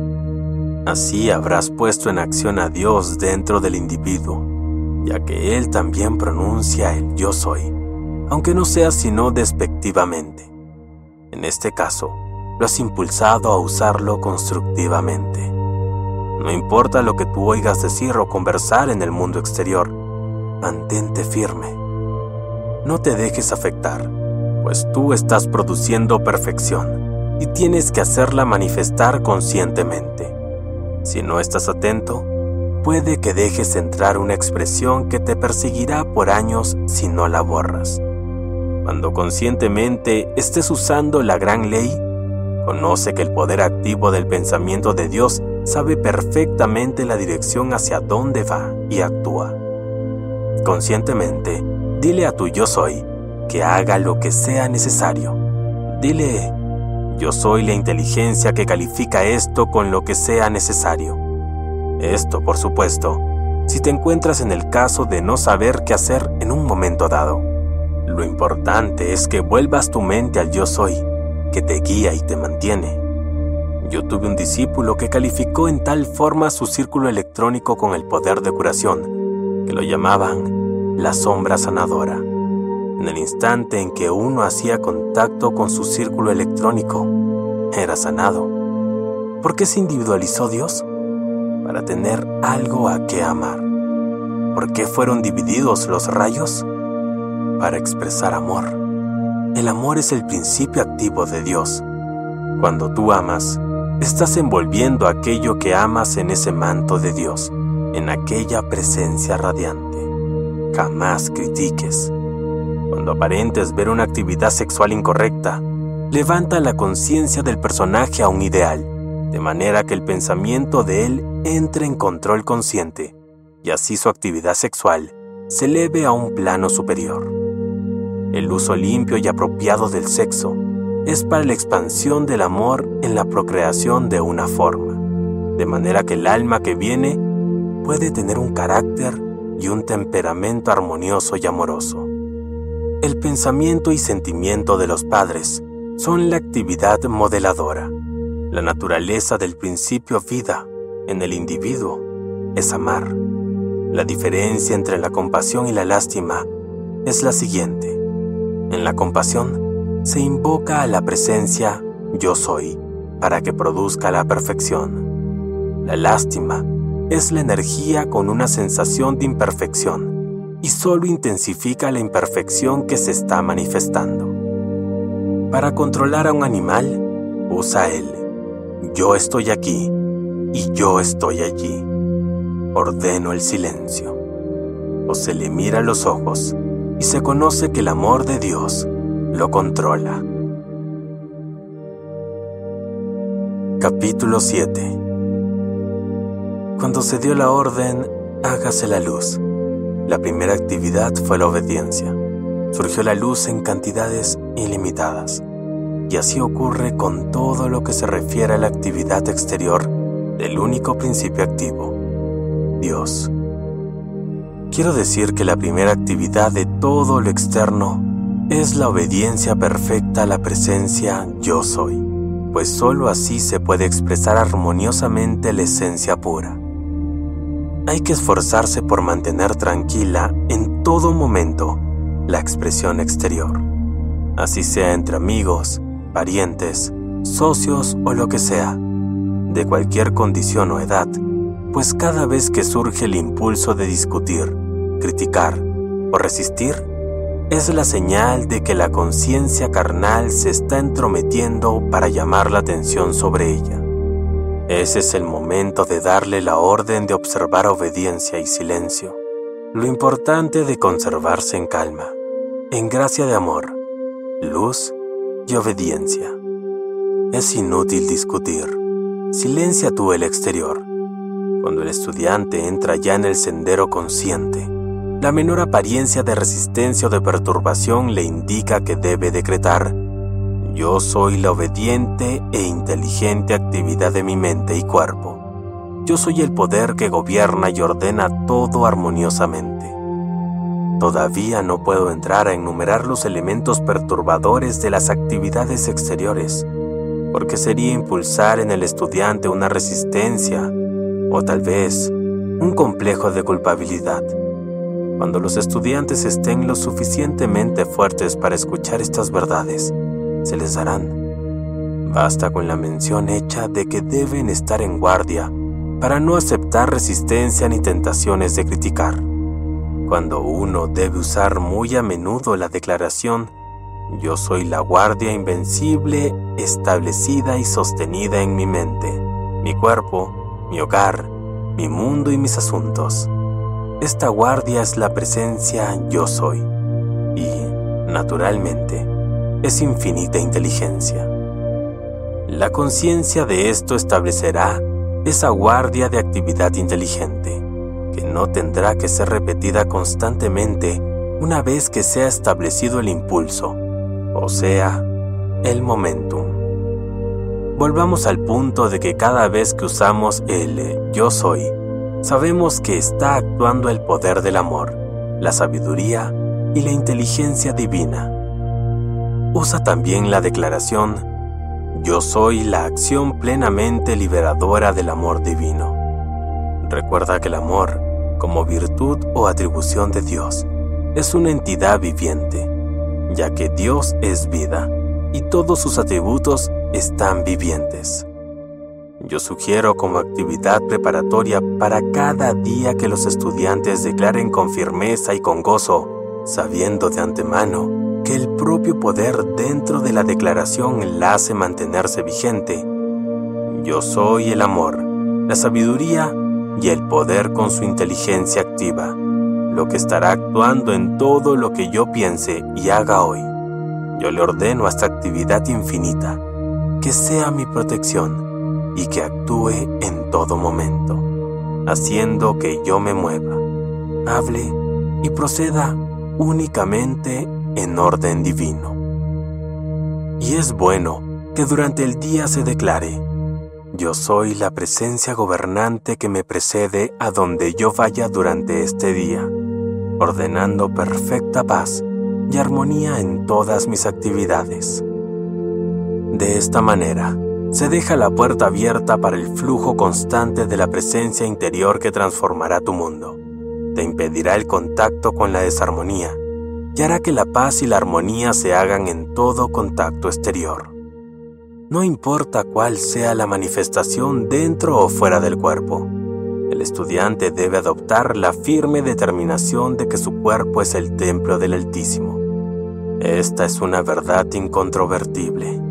Así habrás puesto en acción a Dios dentro del individuo ya que Él también pronuncia el yo soy, aunque no sea sino despectivamente. En este caso, lo has impulsado a usarlo constructivamente. No importa lo que tú oigas decir o conversar en el mundo exterior, mantente firme. No te dejes afectar, pues tú estás produciendo perfección y tienes que hacerla manifestar conscientemente. Si no estás atento, puede que dejes entrar una expresión que te perseguirá por años si no la borras. Cuando conscientemente estés usando la gran ley, conoce que el poder activo del pensamiento de Dios sabe perfectamente la dirección hacia dónde va y actúa. Conscientemente, dile a tu yo soy que haga lo que sea necesario. Dile, yo soy la inteligencia que califica esto con lo que sea necesario. Esto, por supuesto, si te encuentras en el caso de no saber qué hacer en un momento dado. Lo importante es que vuelvas tu mente al yo soy, que te guía y te mantiene. Yo tuve un discípulo que calificó en tal forma su círculo electrónico con el poder de curación, que lo llamaban la sombra sanadora. En el instante en que uno hacía contacto con su círculo electrónico, era sanado. ¿Por qué se individualizó Dios? para tener algo a qué amar. ¿Por qué fueron divididos los rayos? Para expresar amor. El amor es el principio activo de Dios. Cuando tú amas, estás envolviendo aquello que amas en ese manto de Dios, en aquella presencia radiante. Jamás critiques. Cuando aparentes ver una actividad sexual incorrecta, levanta la conciencia del personaje a un ideal, de manera que el pensamiento de él entre en control consciente y así su actividad sexual se eleve a un plano superior. El uso limpio y apropiado del sexo es para la expansión del amor en la procreación de una forma, de manera que el alma que viene puede tener un carácter y un temperamento armonioso y amoroso. El pensamiento y sentimiento de los padres son la actividad modeladora. La naturaleza del principio vida en el individuo es amar. La diferencia entre la compasión y la lástima es la siguiente. En la compasión se invoca a la presencia yo soy para que produzca la perfección. La lástima es la energía con una sensación de imperfección y solo intensifica la imperfección que se está manifestando. Para controlar a un animal, usa el yo estoy aquí y yo estoy allí. Ordeno el silencio. O se le mira a los ojos y se conoce que el amor de Dios lo controla. Capítulo 7 Cuando se dio la orden, hágase la luz. La primera actividad fue la obediencia. Surgió la luz en cantidades ilimitadas. Y así ocurre con todo lo que se refiere a la actividad exterior del único principio activo, Dios. Quiero decir que la primera actividad de todo lo externo es la obediencia perfecta a la presencia yo soy, pues sólo así se puede expresar armoniosamente la esencia pura. Hay que esforzarse por mantener tranquila en todo momento la expresión exterior, así sea entre amigos, parientes, socios o lo que sea, de cualquier condición o edad, pues cada vez que surge el impulso de discutir, criticar o resistir, es la señal de que la conciencia carnal se está entrometiendo para llamar la atención sobre ella. Ese es el momento de darle la orden de observar obediencia y silencio. Lo importante de conservarse en calma, en gracia de amor, luz y obediencia. Es inútil discutir. Silencia tú el exterior. Cuando el estudiante entra ya en el sendero consciente, la menor apariencia de resistencia o de perturbación le indica que debe decretar, yo soy la obediente e inteligente actividad de mi mente y cuerpo. Yo soy el poder que gobierna y ordena todo armoniosamente. Todavía no puedo entrar a enumerar los elementos perturbadores de las actividades exteriores, porque sería impulsar en el estudiante una resistencia o tal vez un complejo de culpabilidad. Cuando los estudiantes estén lo suficientemente fuertes para escuchar estas verdades, se les darán. Basta con la mención hecha de que deben estar en guardia para no aceptar resistencia ni tentaciones de criticar. Cuando uno debe usar muy a menudo la declaración, yo soy la guardia invencible establecida y sostenida en mi mente, mi cuerpo, mi hogar, mi mundo y mis asuntos. Esta guardia es la presencia yo soy y, naturalmente, es infinita inteligencia. La conciencia de esto establecerá esa guardia de actividad inteligente, que no tendrá que ser repetida constantemente una vez que sea establecido el impulso, o sea, el momentum. Volvamos al punto de que cada vez que usamos el yo soy, sabemos que está actuando el poder del amor, la sabiduría y la inteligencia divina. Usa también la declaración, yo soy la acción plenamente liberadora del amor divino. Recuerda que el amor, como virtud o atribución de Dios, es una entidad viviente, ya que Dios es vida y todos sus atributos están vivientes. Yo sugiero como actividad preparatoria para cada día que los estudiantes declaren con firmeza y con gozo, sabiendo de antemano que el propio poder dentro de la declaración la hace mantenerse vigente. Yo soy el amor, la sabiduría y el poder con su inteligencia activa, lo que estará actuando en todo lo que yo piense y haga hoy. Yo le ordeno a esta actividad infinita que sea mi protección y que actúe en todo momento, haciendo que yo me mueva, hable y proceda únicamente en orden divino. Y es bueno que durante el día se declare, yo soy la presencia gobernante que me precede a donde yo vaya durante este día, ordenando perfecta paz y armonía en todas mis actividades. De esta manera, se deja la puerta abierta para el flujo constante de la presencia interior que transformará tu mundo. Te impedirá el contacto con la desarmonía y hará que la paz y la armonía se hagan en todo contacto exterior. No importa cuál sea la manifestación dentro o fuera del cuerpo, el estudiante debe adoptar la firme determinación de que su cuerpo es el templo del Altísimo. Esta es una verdad incontrovertible,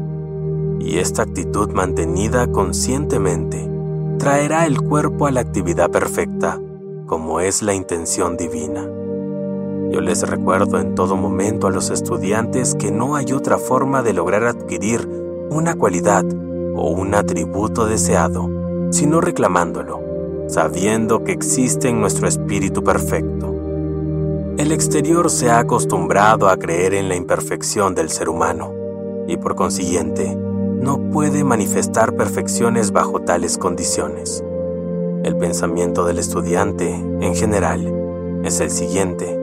y esta actitud mantenida conscientemente traerá el cuerpo a la actividad perfecta, como es la intención divina. Yo les recuerdo en todo momento a los estudiantes que no hay otra forma de lograr adquirir una cualidad o un atributo deseado, sino reclamándolo, sabiendo que existe en nuestro espíritu perfecto. El exterior se ha acostumbrado a creer en la imperfección del ser humano y por consiguiente no puede manifestar perfecciones bajo tales condiciones. El pensamiento del estudiante, en general, es el siguiente.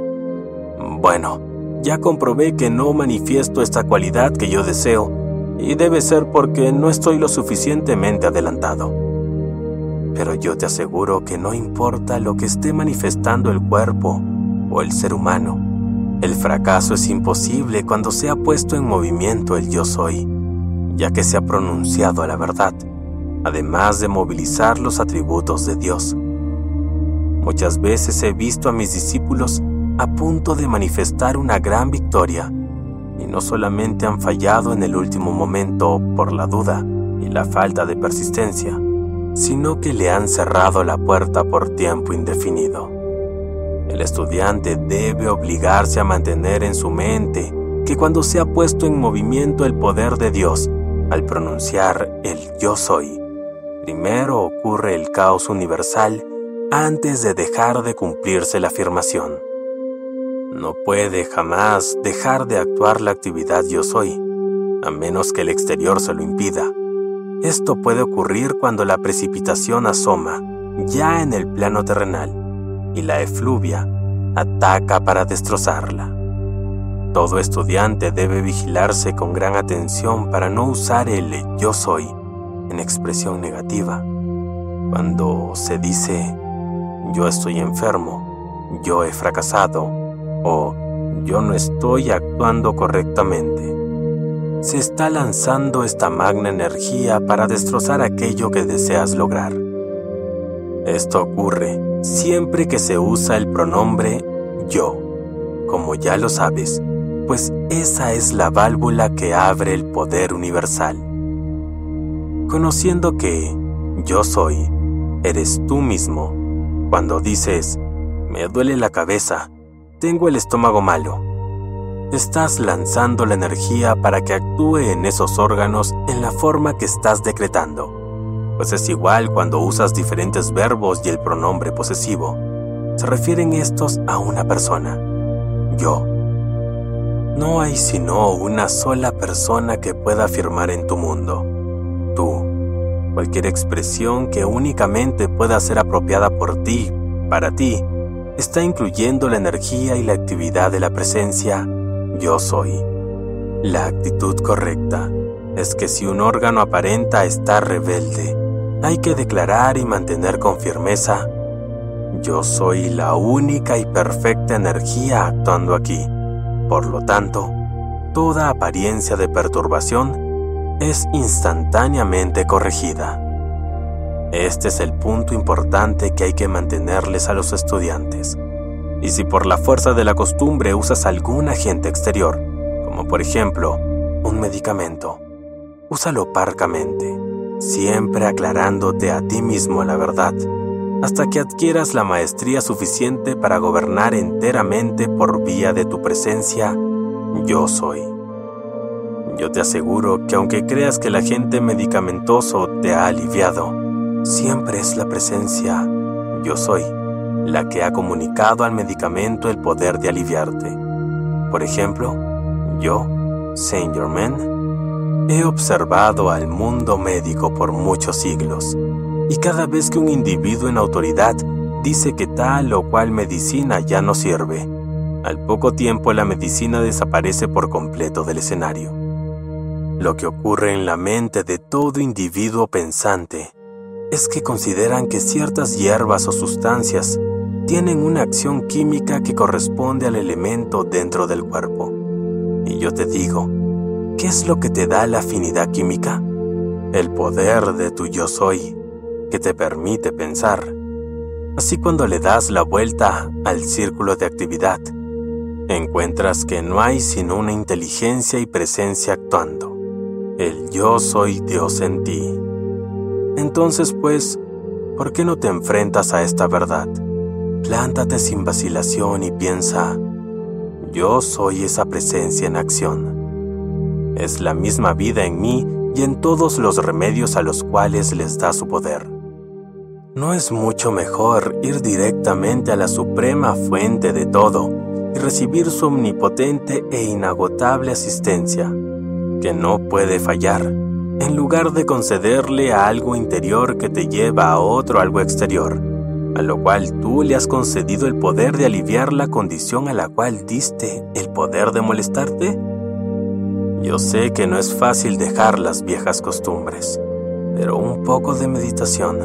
Bueno, ya comprobé que no manifiesto esta cualidad que yo deseo, y debe ser porque no estoy lo suficientemente adelantado. Pero yo te aseguro que no importa lo que esté manifestando el cuerpo o el ser humano, el fracaso es imposible cuando se ha puesto en movimiento el yo soy, ya que se ha pronunciado a la verdad, además de movilizar los atributos de Dios. Muchas veces he visto a mis discípulos a punto de manifestar una gran victoria, y no solamente han fallado en el último momento por la duda y la falta de persistencia, sino que le han cerrado la puerta por tiempo indefinido. El estudiante debe obligarse a mantener en su mente que cuando se ha puesto en movimiento el poder de Dios, al pronunciar el yo soy, primero ocurre el caos universal antes de dejar de cumplirse la afirmación. No puede jamás dejar de actuar la actividad yo soy, a menos que el exterior se lo impida. Esto puede ocurrir cuando la precipitación asoma, ya en el plano terrenal, y la efluvia ataca para destrozarla. Todo estudiante debe vigilarse con gran atención para no usar el yo soy en expresión negativa. Cuando se dice yo estoy enfermo, yo he fracasado, yo no estoy actuando correctamente. Se está lanzando esta magna energía para destrozar aquello que deseas lograr. Esto ocurre siempre que se usa el pronombre yo, como ya lo sabes, pues esa es la válvula que abre el poder universal. Conociendo que yo soy, eres tú mismo, cuando dices, me duele la cabeza, tengo el estómago malo. Estás lanzando la energía para que actúe en esos órganos en la forma que estás decretando. Pues es igual cuando usas diferentes verbos y el pronombre posesivo. Se refieren estos a una persona. Yo. No hay sino una sola persona que pueda afirmar en tu mundo. Tú. Cualquier expresión que únicamente pueda ser apropiada por ti, para ti, está incluyendo la energía y la actividad de la presencia yo soy. La actitud correcta es que si un órgano aparenta estar rebelde, hay que declarar y mantener con firmeza yo soy la única y perfecta energía actuando aquí. Por lo tanto, toda apariencia de perturbación es instantáneamente corregida. Este es el punto importante que hay que mantenerles a los estudiantes. Y si por la fuerza de la costumbre usas algún agente exterior, como por ejemplo un medicamento, úsalo parcamente, siempre aclarándote a ti mismo la verdad, hasta que adquieras la maestría suficiente para gobernar enteramente por vía de tu presencia, yo soy. Yo te aseguro que aunque creas que el agente medicamentoso te ha aliviado, siempre es la presencia yo soy la que ha comunicado al medicamento el poder de aliviarte. Por ejemplo, yo, Saint Germain, he observado al mundo médico por muchos siglos y cada vez que un individuo en autoridad dice que tal o cual medicina ya no sirve, al poco tiempo la medicina desaparece por completo del escenario. Lo que ocurre en la mente de todo individuo pensante es que consideran que ciertas hierbas o sustancias tienen una acción química que corresponde al elemento dentro del cuerpo. Y yo te digo, ¿qué es lo que te da la afinidad química? El poder de tu yo soy, que te permite pensar. Así cuando le das la vuelta al círculo de actividad, encuentras que no hay sino una inteligencia y presencia actuando. El yo soy Dios en ti. Entonces pues, ¿por qué no te enfrentas a esta verdad? Plántate sin vacilación y piensa, yo soy esa presencia en acción. Es la misma vida en mí y en todos los remedios a los cuales les da su poder. ¿No es mucho mejor ir directamente a la suprema fuente de todo y recibir su omnipotente e inagotable asistencia, que no puede fallar, en lugar de concederle a algo interior que te lleva a otro algo exterior, a lo cual tú le has concedido el poder de aliviar la condición a la cual diste el poder de molestarte? Yo sé que no es fácil dejar las viejas costumbres, pero un poco de meditación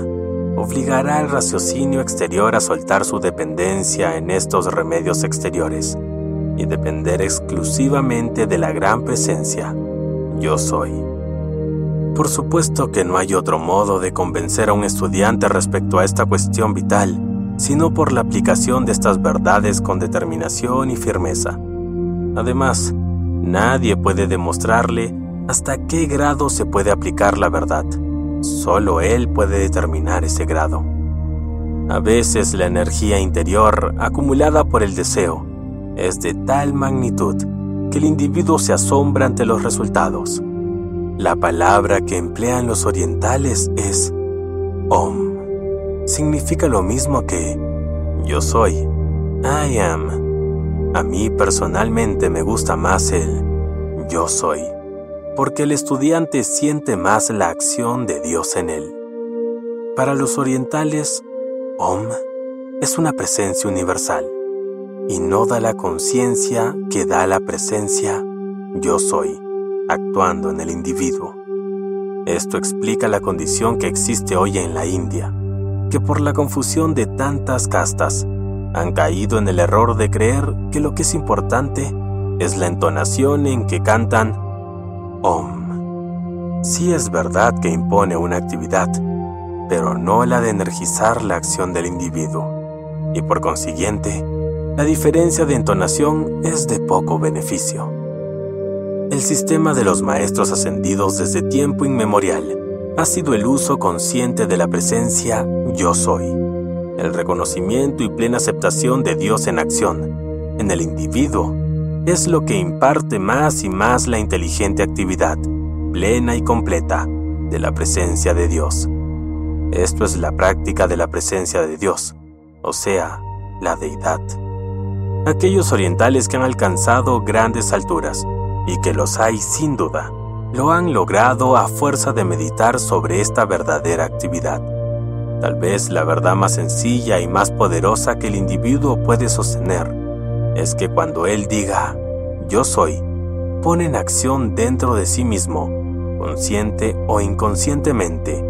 obligará al raciocinio exterior a soltar su dependencia en estos remedios exteriores y depender exclusivamente de la gran presencia yo soy. Por supuesto que no hay otro modo de convencer a un estudiante respecto a esta cuestión vital, sino por la aplicación de estas verdades con determinación y firmeza. Además, Nadie puede demostrarle hasta qué grado se puede aplicar la verdad. Solo Él puede determinar ese grado. A veces la energía interior acumulada por el deseo es de tal magnitud que el individuo se asombra ante los resultados. La palabra que emplean los orientales es Om. Significa lo mismo que yo soy, I am. A mí personalmente me gusta más el yo soy, porque el estudiante siente más la acción de Dios en él. Para los orientales, Om es una presencia universal y no da la conciencia que da la presencia yo soy, actuando en el individuo. Esto explica la condición que existe hoy en la India, que por la confusión de tantas castas han caído en el error de creer que lo que es importante es la entonación en que cantan Om. Sí es verdad que impone una actividad, pero no la de energizar la acción del individuo, y por consiguiente, la diferencia de entonación es de poco beneficio. El sistema de los maestros ascendidos desde tiempo inmemorial ha sido el uso consciente de la presencia yo soy el reconocimiento y plena aceptación de Dios en acción, en el individuo, es lo que imparte más y más la inteligente actividad, plena y completa, de la presencia de Dios. Esto es la práctica de la presencia de Dios, o sea, la deidad. Aquellos orientales que han alcanzado grandes alturas, y que los hay sin duda, lo han logrado a fuerza de meditar sobre esta verdadera actividad Tal vez la verdad más sencilla y más poderosa que el individuo puede sostener es que cuando él diga yo soy, pone en acción dentro de sí mismo, consciente o inconscientemente,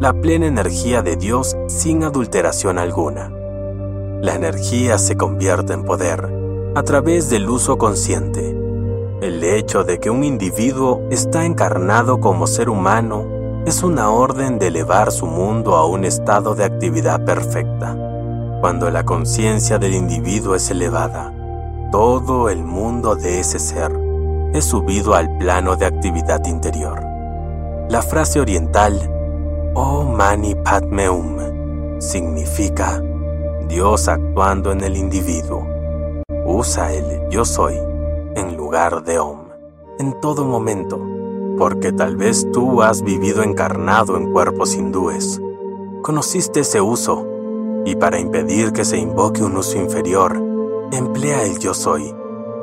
la plena energía de Dios sin adulteración alguna. La energía se convierte en poder a través del uso consciente. El hecho de que un individuo está encarnado como ser humano es una orden de elevar su mundo a un estado de actividad perfecta. Cuando la conciencia del individuo es elevada, todo el mundo de ese ser es subido al plano de actividad interior. La frase oriental Oh Mani Padme Hum significa Dios actuando en el individuo. Usa el yo soy en lugar de Om en todo momento porque tal vez tú has vivido encarnado en cuerpos hindúes. Conociste ese uso, y para impedir que se invoque un uso inferior, emplea el yo soy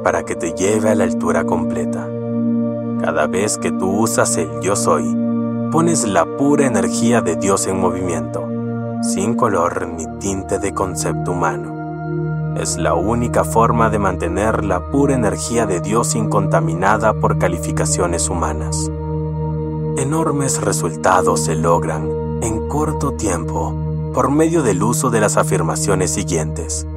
para que te lleve a la altura completa. Cada vez que tú usas el yo soy, pones la pura energía de Dios en movimiento, sin color ni tinte de concepto humano. Es la única forma de mantener la pura energía de Dios incontaminada por calificaciones humanas. Enormes resultados se logran en corto tiempo por medio del uso de las afirmaciones siguientes.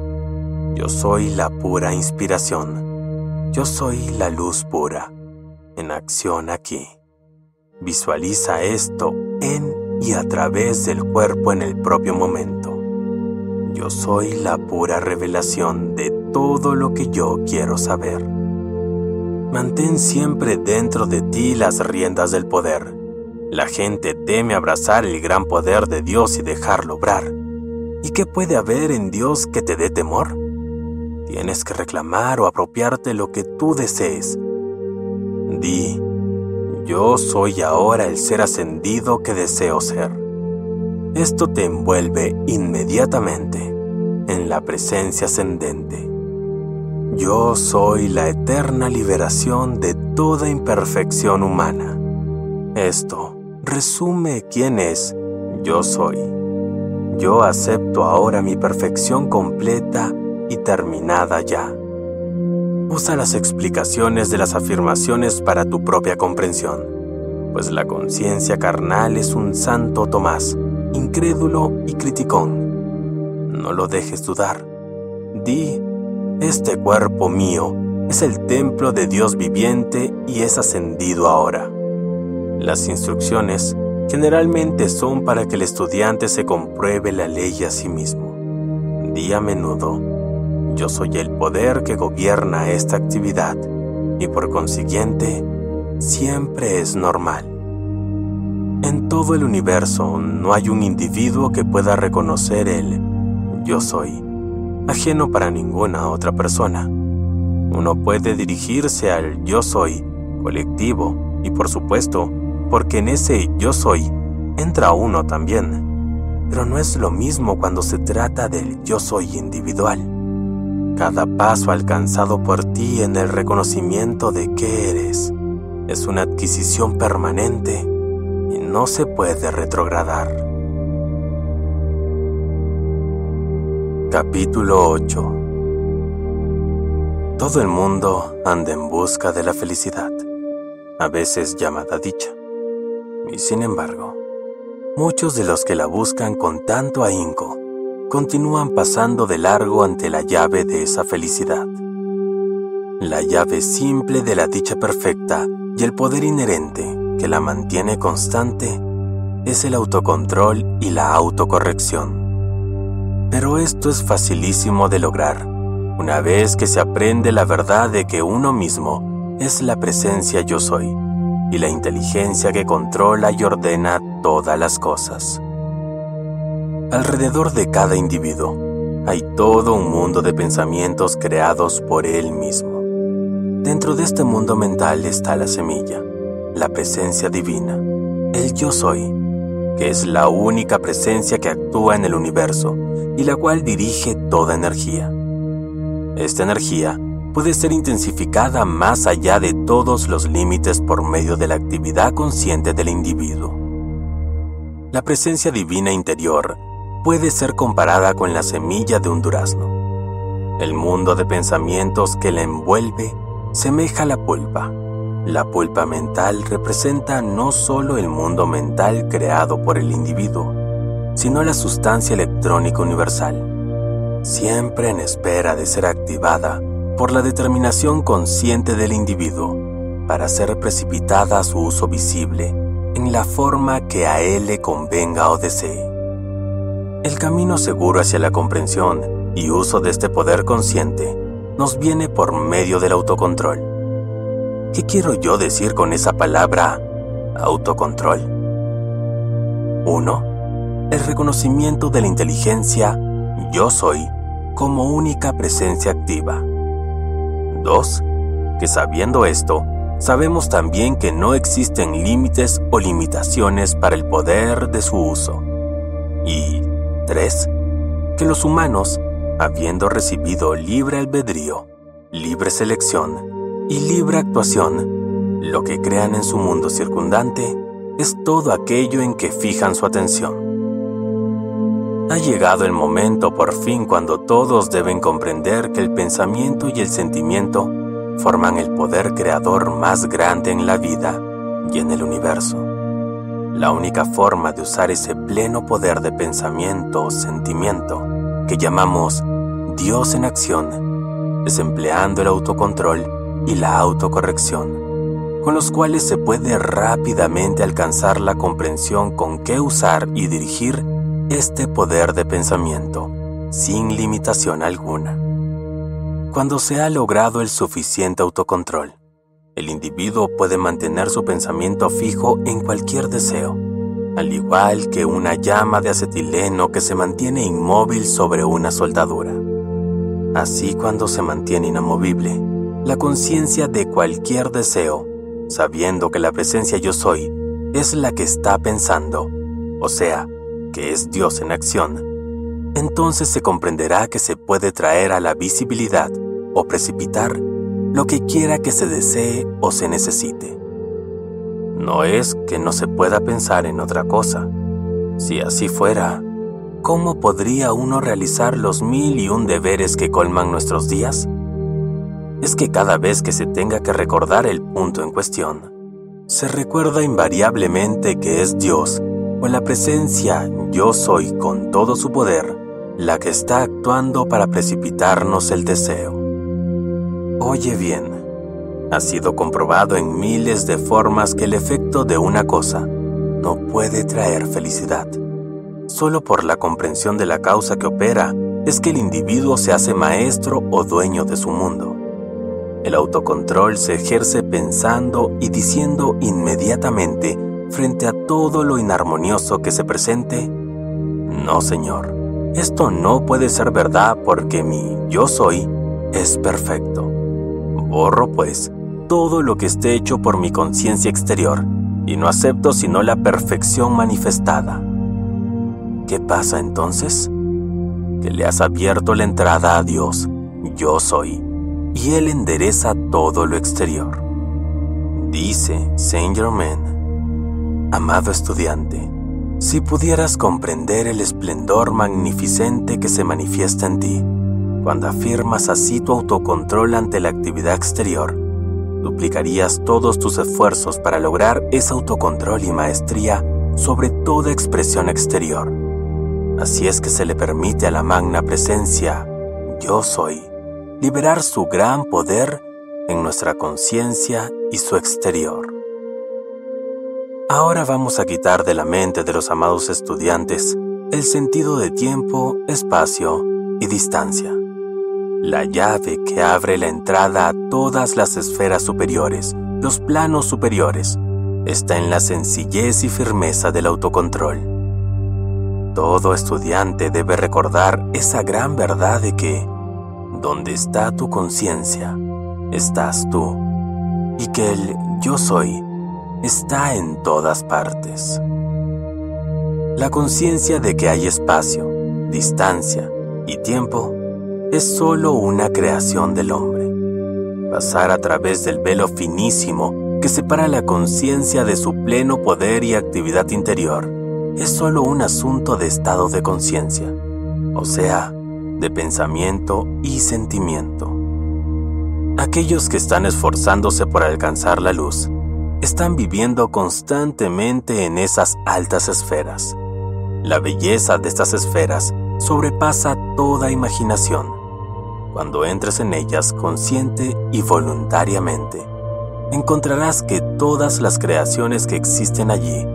Yo soy la pura inspiración. Yo soy la luz pura, en acción aquí. Visualiza esto en y a través del cuerpo en el propio momento. Yo soy la pura revelación de todo lo que yo quiero saber. Mantén siempre dentro de ti las riendas del poder. La gente teme abrazar el gran poder de Dios y dejarlo obrar. ¿Y qué puede haber en Dios que te dé temor? Tienes que reclamar o apropiarte lo que tú desees. Di, yo soy ahora el ser ascendido que deseo ser. Esto te envuelve inmediatamente en la presencia ascendente. Yo soy la eterna liberación de toda imperfección humana. Esto resume quién es yo soy. Yo acepto ahora mi perfección completa y terminada ya. Usa las explicaciones de las afirmaciones para tu propia comprensión, pues la conciencia carnal es un santo Tomás, incrédulo y criticón. No lo dejes dudar. Di, este cuerpo mío es el templo de Dios viviente y es ascendido ahora. Las instrucciones generalmente son para que el estudiante se compruebe la ley a sí mismo. Di a menudo, yo soy el poder que gobierna esta actividad y por consiguiente siempre es normal. En todo el universo no hay un individuo que pueda reconocer el yo soy, ajeno para ninguna otra persona. Uno puede dirigirse al yo soy colectivo y por supuesto porque en ese yo soy entra uno también. Pero no es lo mismo cuando se trata del yo soy individual. Cada paso alcanzado por ti en el reconocimiento de qué eres es una adquisición permanente y no se puede retrogradar. Capítulo 8 Todo el mundo anda en busca de la felicidad, a veces llamada dicha. Y sin embargo, muchos de los que la buscan con tanto ahínco continúan pasando de largo ante la llave de esa felicidad. La llave simple de la dicha perfecta y el poder inherente que la mantiene constante es el autocontrol y la autocorrección. Pero esto es facilísimo de lograr una vez que se aprende la verdad de que uno mismo es la presencia yo soy y la inteligencia que controla y ordena todas las cosas. Alrededor de cada individuo hay todo un mundo de pensamientos creados por él mismo. Dentro de este mundo mental está la semilla, la presencia divina, el yo soy, que es la única presencia que actúa en el universo y la cual dirige toda energía. Esta energía puede ser intensificada más allá de todos los límites por medio de la actividad consciente del individuo. La presencia divina interior puede ser comparada con la semilla de un durazno. El mundo de pensamientos que la envuelve semeja a la pulpa. La pulpa mental representa no solo el mundo mental creado por el individuo, sino la sustancia electrónica universal, siempre en espera de ser activada por la determinación consciente del individuo para ser precipitada a su uso visible en la forma que a él le convenga o desee. El camino seguro hacia la comprensión y uso de este poder consciente nos viene por medio del autocontrol. ¿Qué quiero yo decir con esa palabra autocontrol? 1. El reconocimiento de la inteligencia yo soy como única presencia activa. 2. Que sabiendo esto, sabemos también que no existen límites o limitaciones para el poder de su uso. Y 3. Que los humanos, habiendo recibido libre albedrío, libre selección y libre actuación, lo que crean en su mundo circundante es todo aquello en que fijan su atención. Ha llegado el momento por fin cuando todos deben comprender que el pensamiento y el sentimiento forman el poder creador más grande en la vida y en el universo. La única forma de usar ese pleno poder de pensamiento o sentimiento que llamamos Dios en acción es empleando el autocontrol y la autocorrección, con los cuales se puede rápidamente alcanzar la comprensión con qué usar y dirigir este poder de pensamiento, sin limitación alguna. Cuando se ha logrado el suficiente autocontrol, el individuo puede mantener su pensamiento fijo en cualquier deseo, al igual que una llama de acetileno que se mantiene inmóvil sobre una soldadura. Así cuando se mantiene inamovible, la conciencia de cualquier deseo, sabiendo que la presencia yo soy es la que está pensando, o sea, que es Dios en acción, entonces se comprenderá que se puede traer a la visibilidad o precipitar lo que quiera que se desee o se necesite. No es que no se pueda pensar en otra cosa. Si así fuera, ¿cómo podría uno realizar los mil y un deberes que colman nuestros días? Es que cada vez que se tenga que recordar el punto en cuestión, se recuerda invariablemente que es Dios o la presencia yo soy con todo su poder la que está actuando para precipitarnos el deseo. Oye bien, ha sido comprobado en miles de formas que el efecto de una cosa no puede traer felicidad. Solo por la comprensión de la causa que opera es que el individuo se hace maestro o dueño de su mundo. El autocontrol se ejerce pensando y diciendo inmediatamente frente a todo lo inarmonioso que se presente, no señor, esto no puede ser verdad porque mi yo soy es perfecto. Borro pues todo lo que esté hecho por mi conciencia exterior y no acepto sino la perfección manifestada. ¿Qué pasa entonces? Que le has abierto la entrada a Dios, yo soy, y Él endereza todo lo exterior. Dice Saint Germain Amado estudiante, si pudieras comprender el esplendor magnificente que se manifiesta en ti, cuando afirmas así tu autocontrol ante la actividad exterior, duplicarías todos tus esfuerzos para lograr ese autocontrol y maestría sobre toda expresión exterior. Así es que se le permite a la magna presencia, yo soy, liberar su gran poder en nuestra conciencia y su exterior. Ahora vamos a quitar de la mente de los amados estudiantes el sentido de tiempo, espacio y distancia. La llave que abre la entrada a todas las esferas superiores, los planos superiores, está en la sencillez y firmeza del autocontrol. Todo estudiante debe recordar esa gran verdad de que, donde está tu conciencia, estás tú, y que el yo soy está en todas partes. La conciencia de que hay espacio, distancia y tiempo es solo una creación del hombre. Pasar a través del velo finísimo que separa la conciencia de su pleno poder y actividad interior es solo un asunto de estado de conciencia, o sea, de pensamiento y sentimiento. Aquellos que están esforzándose por alcanzar la luz están viviendo constantemente en esas altas esferas. La belleza de estas esferas sobrepasa toda imaginación. Cuando entres en ellas consciente y voluntariamente, encontrarás que todas las creaciones que existen allí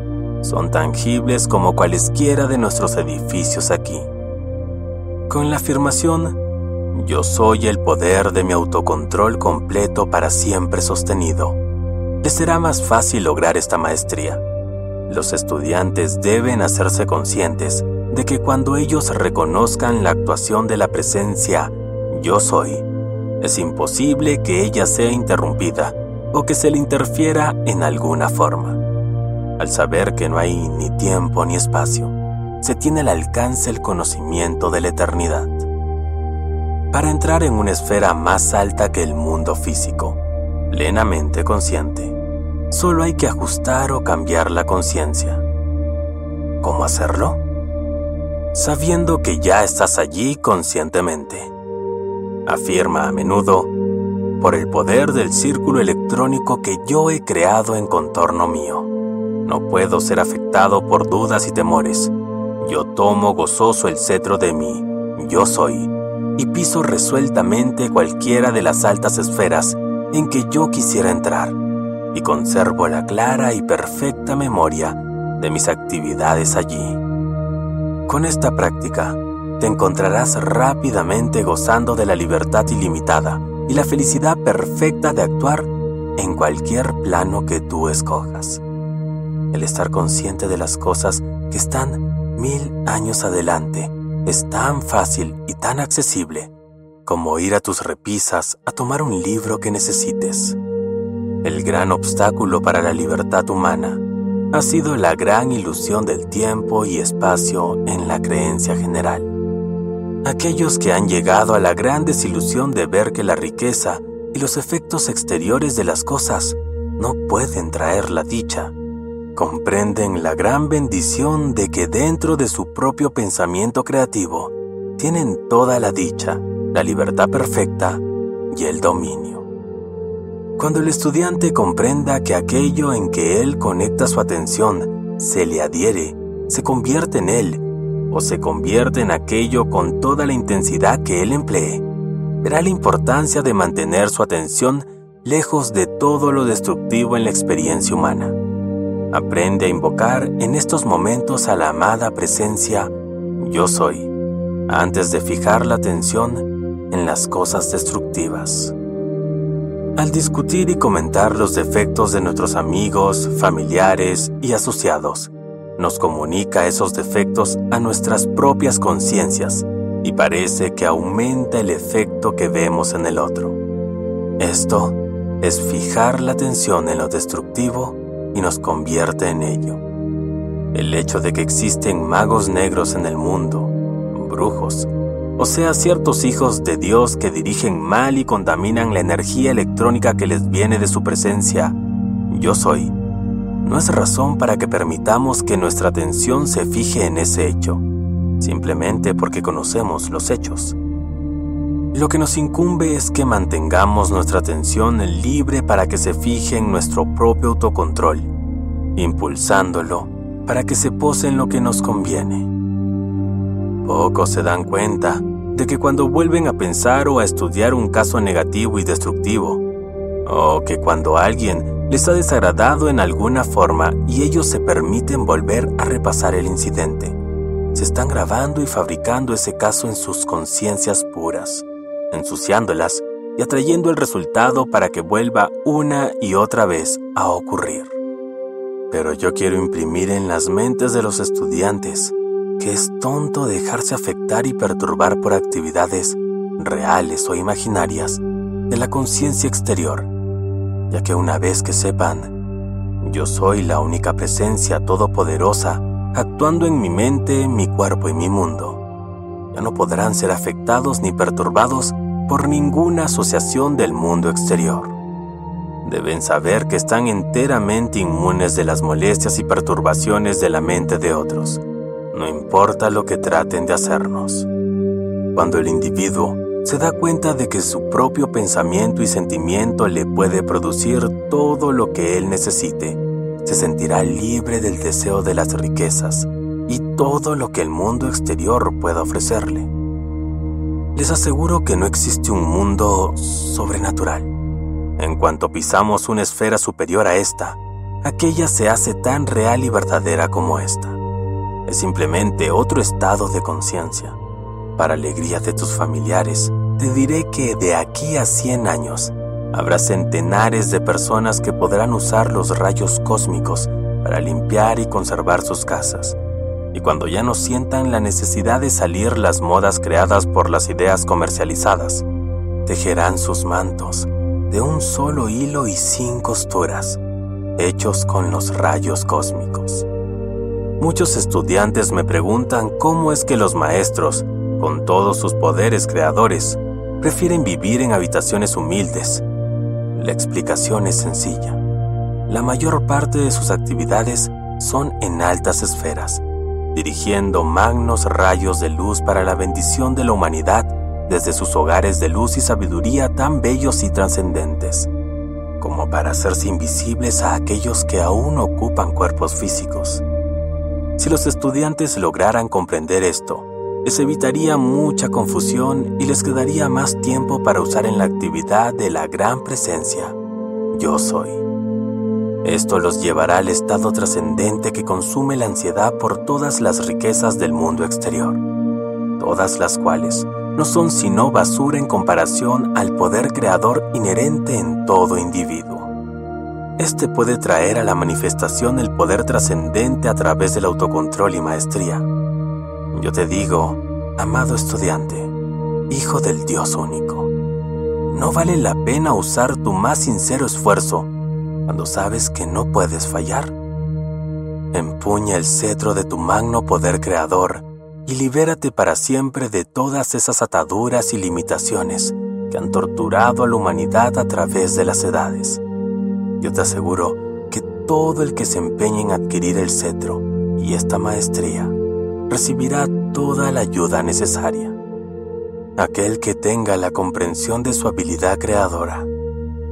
son tangibles como cualesquiera de nuestros edificios aquí. Con la afirmación, yo soy el poder de mi autocontrol completo para siempre sostenido les será más fácil lograr esta maestría. Los estudiantes deben hacerse conscientes de que cuando ellos reconozcan la actuación de la presencia yo soy, es imposible que ella sea interrumpida o que se le interfiera en alguna forma. Al saber que no hay ni tiempo ni espacio, se tiene al alcance el conocimiento de la eternidad. Para entrar en una esfera más alta que el mundo físico, plenamente consciente, Solo hay que ajustar o cambiar la conciencia. ¿Cómo hacerlo? Sabiendo que ya estás allí conscientemente. Afirma a menudo, por el poder del círculo electrónico que yo he creado en contorno mío. No puedo ser afectado por dudas y temores. Yo tomo gozoso el cetro de mí, yo soy, y piso resueltamente cualquiera de las altas esferas en que yo quisiera entrar, y conservo la clara y perfecta memoria de mis actividades allí. Con esta práctica, te encontrarás rápidamente gozando de la libertad ilimitada y la felicidad perfecta de actuar en cualquier plano que tú escojas. El estar consciente de las cosas que están mil años adelante es tan fácil y tan accesible como ir a tus repisas a tomar un libro que necesites. El gran obstáculo para la libertad humana ha sido la gran ilusión del tiempo y espacio en la creencia general. Aquellos que han llegado a la gran desilusión de ver que la riqueza y los efectos exteriores de las cosas no pueden traer la dicha, comprenden la gran bendición de que dentro de su propio pensamiento creativo tienen toda la dicha, la libertad perfecta y el dominio. Cuando el estudiante comprenda que aquello en que él conecta su atención se le adhiere, se convierte en él, o se convierte en aquello con toda la intensidad que él emplee, verá la importancia de mantener su atención lejos de todo lo destructivo en la experiencia humana. Aprende a invocar en estos momentos a la amada presencia yo soy, antes de fijar la atención en las cosas destructivas. Al discutir y comentar los defectos de nuestros amigos, familiares y asociados, nos comunica esos defectos a nuestras propias conciencias y parece que aumenta el efecto que vemos en el otro. Esto es fijar la atención en lo destructivo y nos convierte en ello. El hecho de que existen magos negros en el mundo, brujos, o sea, ciertos hijos de Dios que dirigen mal y contaminan la energía electrónica que les viene de su presencia, yo soy, no es razón para que permitamos que nuestra atención se fije en ese hecho, simplemente porque conocemos los hechos. Lo que nos incumbe es que mantengamos nuestra atención libre para que se fije en nuestro propio autocontrol, impulsándolo para que se pose en lo que nos conviene. Pocos se dan cuenta de que cuando vuelven a pensar o a estudiar un caso negativo y destructivo, o que cuando alguien les ha desagradado en alguna forma y ellos se permiten volver a repasar el incidente, se están grabando y fabricando ese caso en sus conciencias puras, ensuciándolas y atrayendo el resultado para que vuelva una y otra vez a ocurrir. Pero yo quiero imprimir en las mentes de los estudiantes que es tonto dejarse afectar y perturbar por actividades reales o imaginarias de la conciencia exterior, ya que una vez que sepan, yo soy la única presencia todopoderosa actuando en mi mente, mi cuerpo y mi mundo, ya no podrán ser afectados ni perturbados por ninguna asociación del mundo exterior. Deben saber que están enteramente inmunes de las molestias y perturbaciones de la mente de otros no importa lo que traten de hacernos. Cuando el individuo se da cuenta de que su propio pensamiento y sentimiento le puede producir todo lo que él necesite, se sentirá libre del deseo de las riquezas y todo lo que el mundo exterior pueda ofrecerle. Les aseguro que no existe un mundo sobrenatural. En cuanto pisamos una esfera superior a esta, aquella se hace tan real y verdadera como esta es simplemente otro estado de conciencia. Para alegría de tus familiares, te diré que de aquí a 100 años habrá centenares de personas que podrán usar los rayos cósmicos para limpiar y conservar sus casas. Y cuando ya no sientan la necesidad de salir las modas creadas por las ideas comercializadas, tejerán sus mantos de un solo hilo y sin costuras, hechos con los rayos cósmicos. Muchos estudiantes me preguntan cómo es que los maestros, con todos sus poderes creadores, prefieren vivir en habitaciones humildes. La explicación es sencilla. La mayor parte de sus actividades son en altas esferas, dirigiendo magnos rayos de luz para la bendición de la humanidad desde sus hogares de luz y sabiduría tan bellos y trascendentes. como para hacerse invisibles a aquellos que aún ocupan cuerpos físicos. Si los estudiantes lograran comprender esto, les evitaría mucha confusión y les quedaría más tiempo para usar en la actividad de la gran presencia. Yo soy. Esto los llevará al estado trascendente que consume la ansiedad por todas las riquezas del mundo exterior, todas las cuales no son sino basura en comparación al poder creador inherente en todo individuo. Este puede traer a la manifestación el poder trascendente a través del autocontrol y maestría. Yo te digo, amado estudiante, hijo del Dios único, no vale la pena usar tu más sincero esfuerzo cuando sabes que no puedes fallar. Empuña el cetro de tu magno poder creador y libérate para siempre de todas esas ataduras y limitaciones que han torturado a la humanidad a través de las edades. Yo te aseguro que todo el que se empeñe en adquirir el cetro y esta maestría recibirá toda la ayuda necesaria. Aquel que tenga la comprensión de su habilidad creadora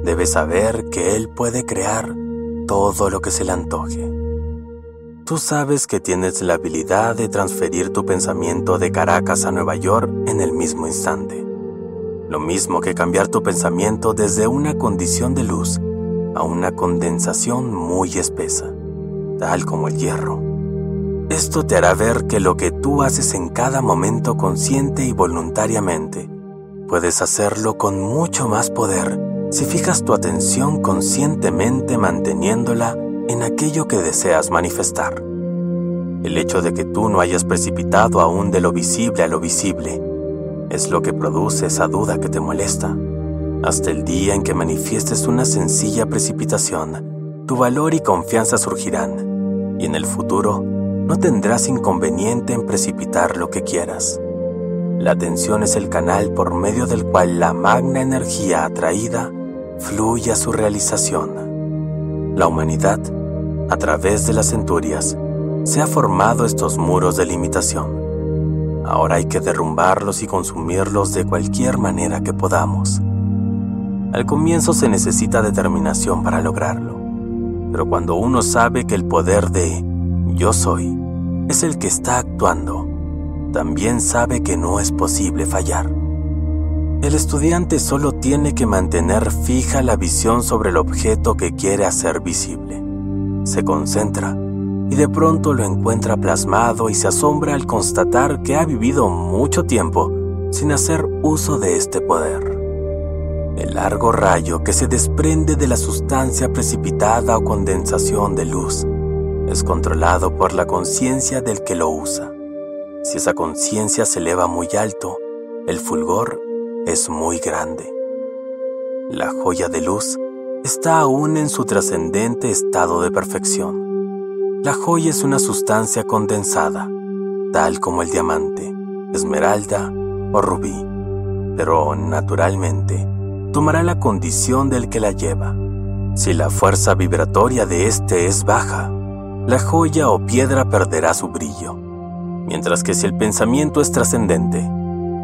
debe saber que él puede crear todo lo que se le antoje. Tú sabes que tienes la habilidad de transferir tu pensamiento de Caracas a Nueva York en el mismo instante. Lo mismo que cambiar tu pensamiento desde una condición de luz a una condensación muy espesa, tal como el hierro. Esto te hará ver que lo que tú haces en cada momento consciente y voluntariamente, puedes hacerlo con mucho más poder si fijas tu atención conscientemente manteniéndola en aquello que deseas manifestar. El hecho de que tú no hayas precipitado aún de lo visible a lo visible es lo que produce esa duda que te molesta. Hasta el día en que manifiestes una sencilla precipitación, tu valor y confianza surgirán, y en el futuro no tendrás inconveniente en precipitar lo que quieras. La atención es el canal por medio del cual la magna energía atraída fluye a su realización. La humanidad, a través de las centurias, se ha formado estos muros de limitación. Ahora hay que derrumbarlos y consumirlos de cualquier manera que podamos. Al comienzo se necesita determinación para lograrlo, pero cuando uno sabe que el poder de yo soy es el que está actuando, también sabe que no es posible fallar. El estudiante solo tiene que mantener fija la visión sobre el objeto que quiere hacer visible. Se concentra y de pronto lo encuentra plasmado y se asombra al constatar que ha vivido mucho tiempo sin hacer uso de este poder. El largo rayo que se desprende de la sustancia precipitada o condensación de luz es controlado por la conciencia del que lo usa. Si esa conciencia se eleva muy alto, el fulgor es muy grande. La joya de luz está aún en su trascendente estado de perfección. La joya es una sustancia condensada, tal como el diamante, esmeralda o rubí, pero naturalmente tomará la condición del que la lleva. Si la fuerza vibratoria de éste es baja, la joya o piedra perderá su brillo, mientras que si el pensamiento es trascendente,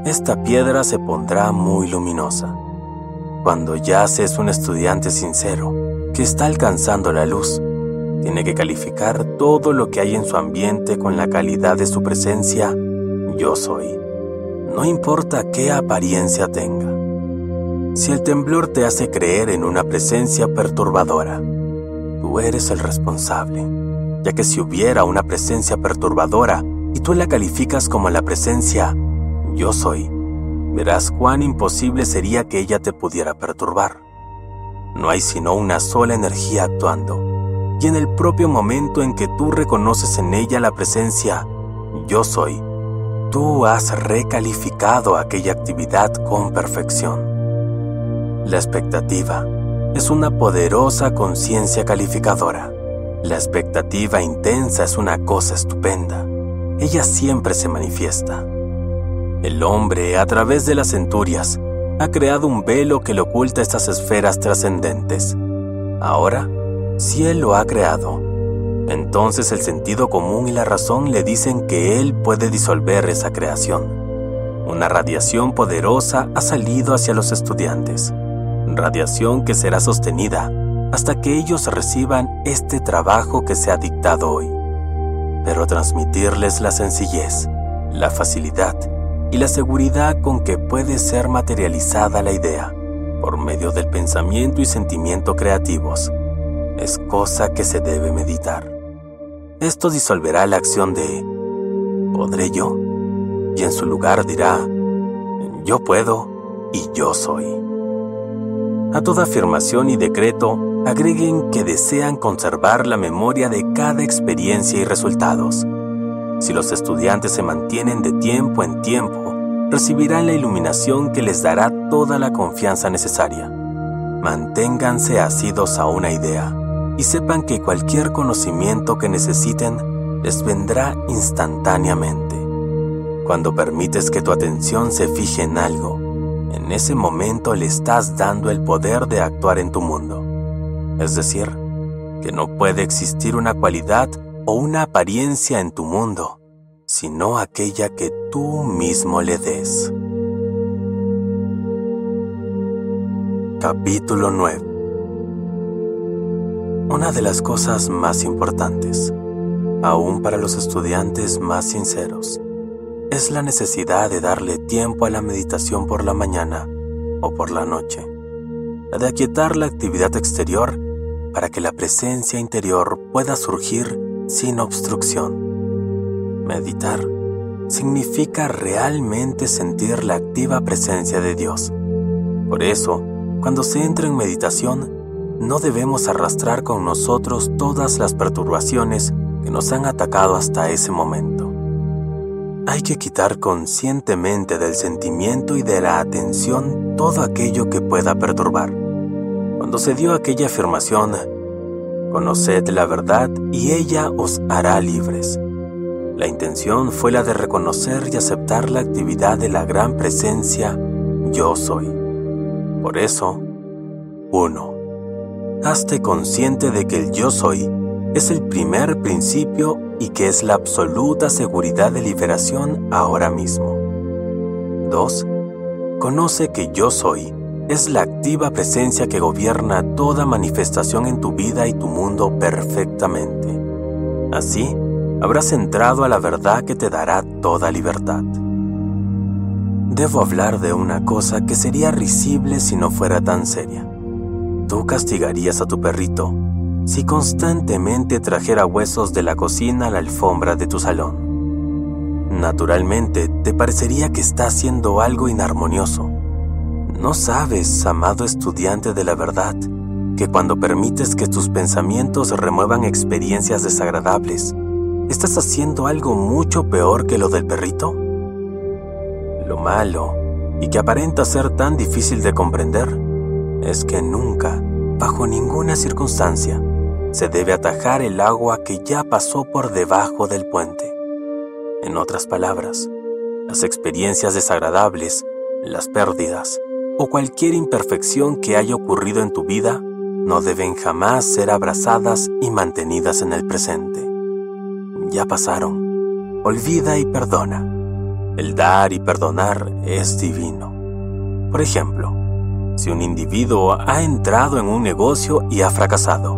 esta piedra se pondrá muy luminosa. Cuando ya se es un estudiante sincero que está alcanzando la luz, tiene que calificar todo lo que hay en su ambiente con la calidad de su presencia yo soy. No importa qué apariencia tenga. Si el temblor te hace creer en una presencia perturbadora, tú eres el responsable ya que si hubiera una presencia perturbadora y tú la calificas como la presencia yo soy, verás cuán imposible sería que ella te pudiera perturbar. No hay sino una sola energía actuando, y en el propio momento en que tú reconoces en ella la presencia yo soy, tú has recalificado aquella actividad con perfección. La expectativa es una poderosa conciencia calificadora la expectativa intensa es una cosa estupenda. Ella siempre se manifiesta. El hombre, a través de las centurias, ha creado un velo que le oculta estas esferas trascendentes. Ahora, si Él lo ha creado, entonces el sentido común y la razón le dicen que Él puede disolver esa creación. Una radiación poderosa ha salido hacia los estudiantes. radiación que será sostenida hasta que ellos reciban este trabajo que se ha dictado hoy. Pero transmitirles la sencillez, la facilidad y la seguridad con que puede ser materializada la idea por medio del pensamiento y sentimiento creativos es cosa que se debe meditar. Esto disolverá la acción de ¿podré yo? Y en su lugar dirá yo puedo y yo soy. A toda afirmación y decreto agreguen que desean conservar la memoria de cada experiencia y resultados. Si los estudiantes se mantienen de tiempo en tiempo, recibirán la iluminación que les dará toda la confianza necesaria. Manténganse asidos a una idea y sepan que cualquier conocimiento que necesiten les vendrá instantáneamente. Cuando permites que tu atención se fije en algo, en ese momento le estás dando el poder de actuar en tu mundo. Es decir, que no puede existir una cualidad o una apariencia en tu mundo, sino aquella que tú mismo le des. Capítulo 9 Una de las cosas más importantes, aún para los estudiantes más sinceros, es la necesidad de darle tiempo a la meditación por la mañana o por la noche, de aquietar la actividad exterior para que la presencia interior pueda surgir sin obstrucción. Meditar significa realmente sentir la activa presencia de Dios. Por eso, cuando se entra en meditación, no debemos arrastrar con nosotros todas las perturbaciones que nos han atacado hasta ese momento. Hay que quitar conscientemente del sentimiento y de la atención todo aquello que pueda perturbar. Cuando se dio aquella afirmación, conoced la verdad y ella os hará libres. La intención fue la de reconocer y aceptar la actividad de la gran presencia yo soy. Por eso, 1. Hazte consciente de que el yo soy es el primer principio y que es la absoluta seguridad de liberación ahora mismo. 2. Conoce que yo soy es la activa presencia que gobierna toda manifestación en tu vida y tu mundo perfectamente. Así, habrás entrado a la verdad que te dará toda libertad. Debo hablar de una cosa que sería risible si no fuera tan seria. Tú castigarías a tu perrito si constantemente trajera huesos de la cocina a la alfombra de tu salón. Naturalmente, te parecería que está haciendo algo inarmonioso. ¿No sabes, amado estudiante de la verdad, que cuando permites que tus pensamientos remuevan experiencias desagradables, estás haciendo algo mucho peor que lo del perrito? Lo malo, y que aparenta ser tan difícil de comprender, es que nunca, bajo ninguna circunstancia, se debe atajar el agua que ya pasó por debajo del puente. En otras palabras, las experiencias desagradables, las pérdidas o cualquier imperfección que haya ocurrido en tu vida no deben jamás ser abrazadas y mantenidas en el presente. Ya pasaron. Olvida y perdona. El dar y perdonar es divino. Por ejemplo, si un individuo ha entrado en un negocio y ha fracasado,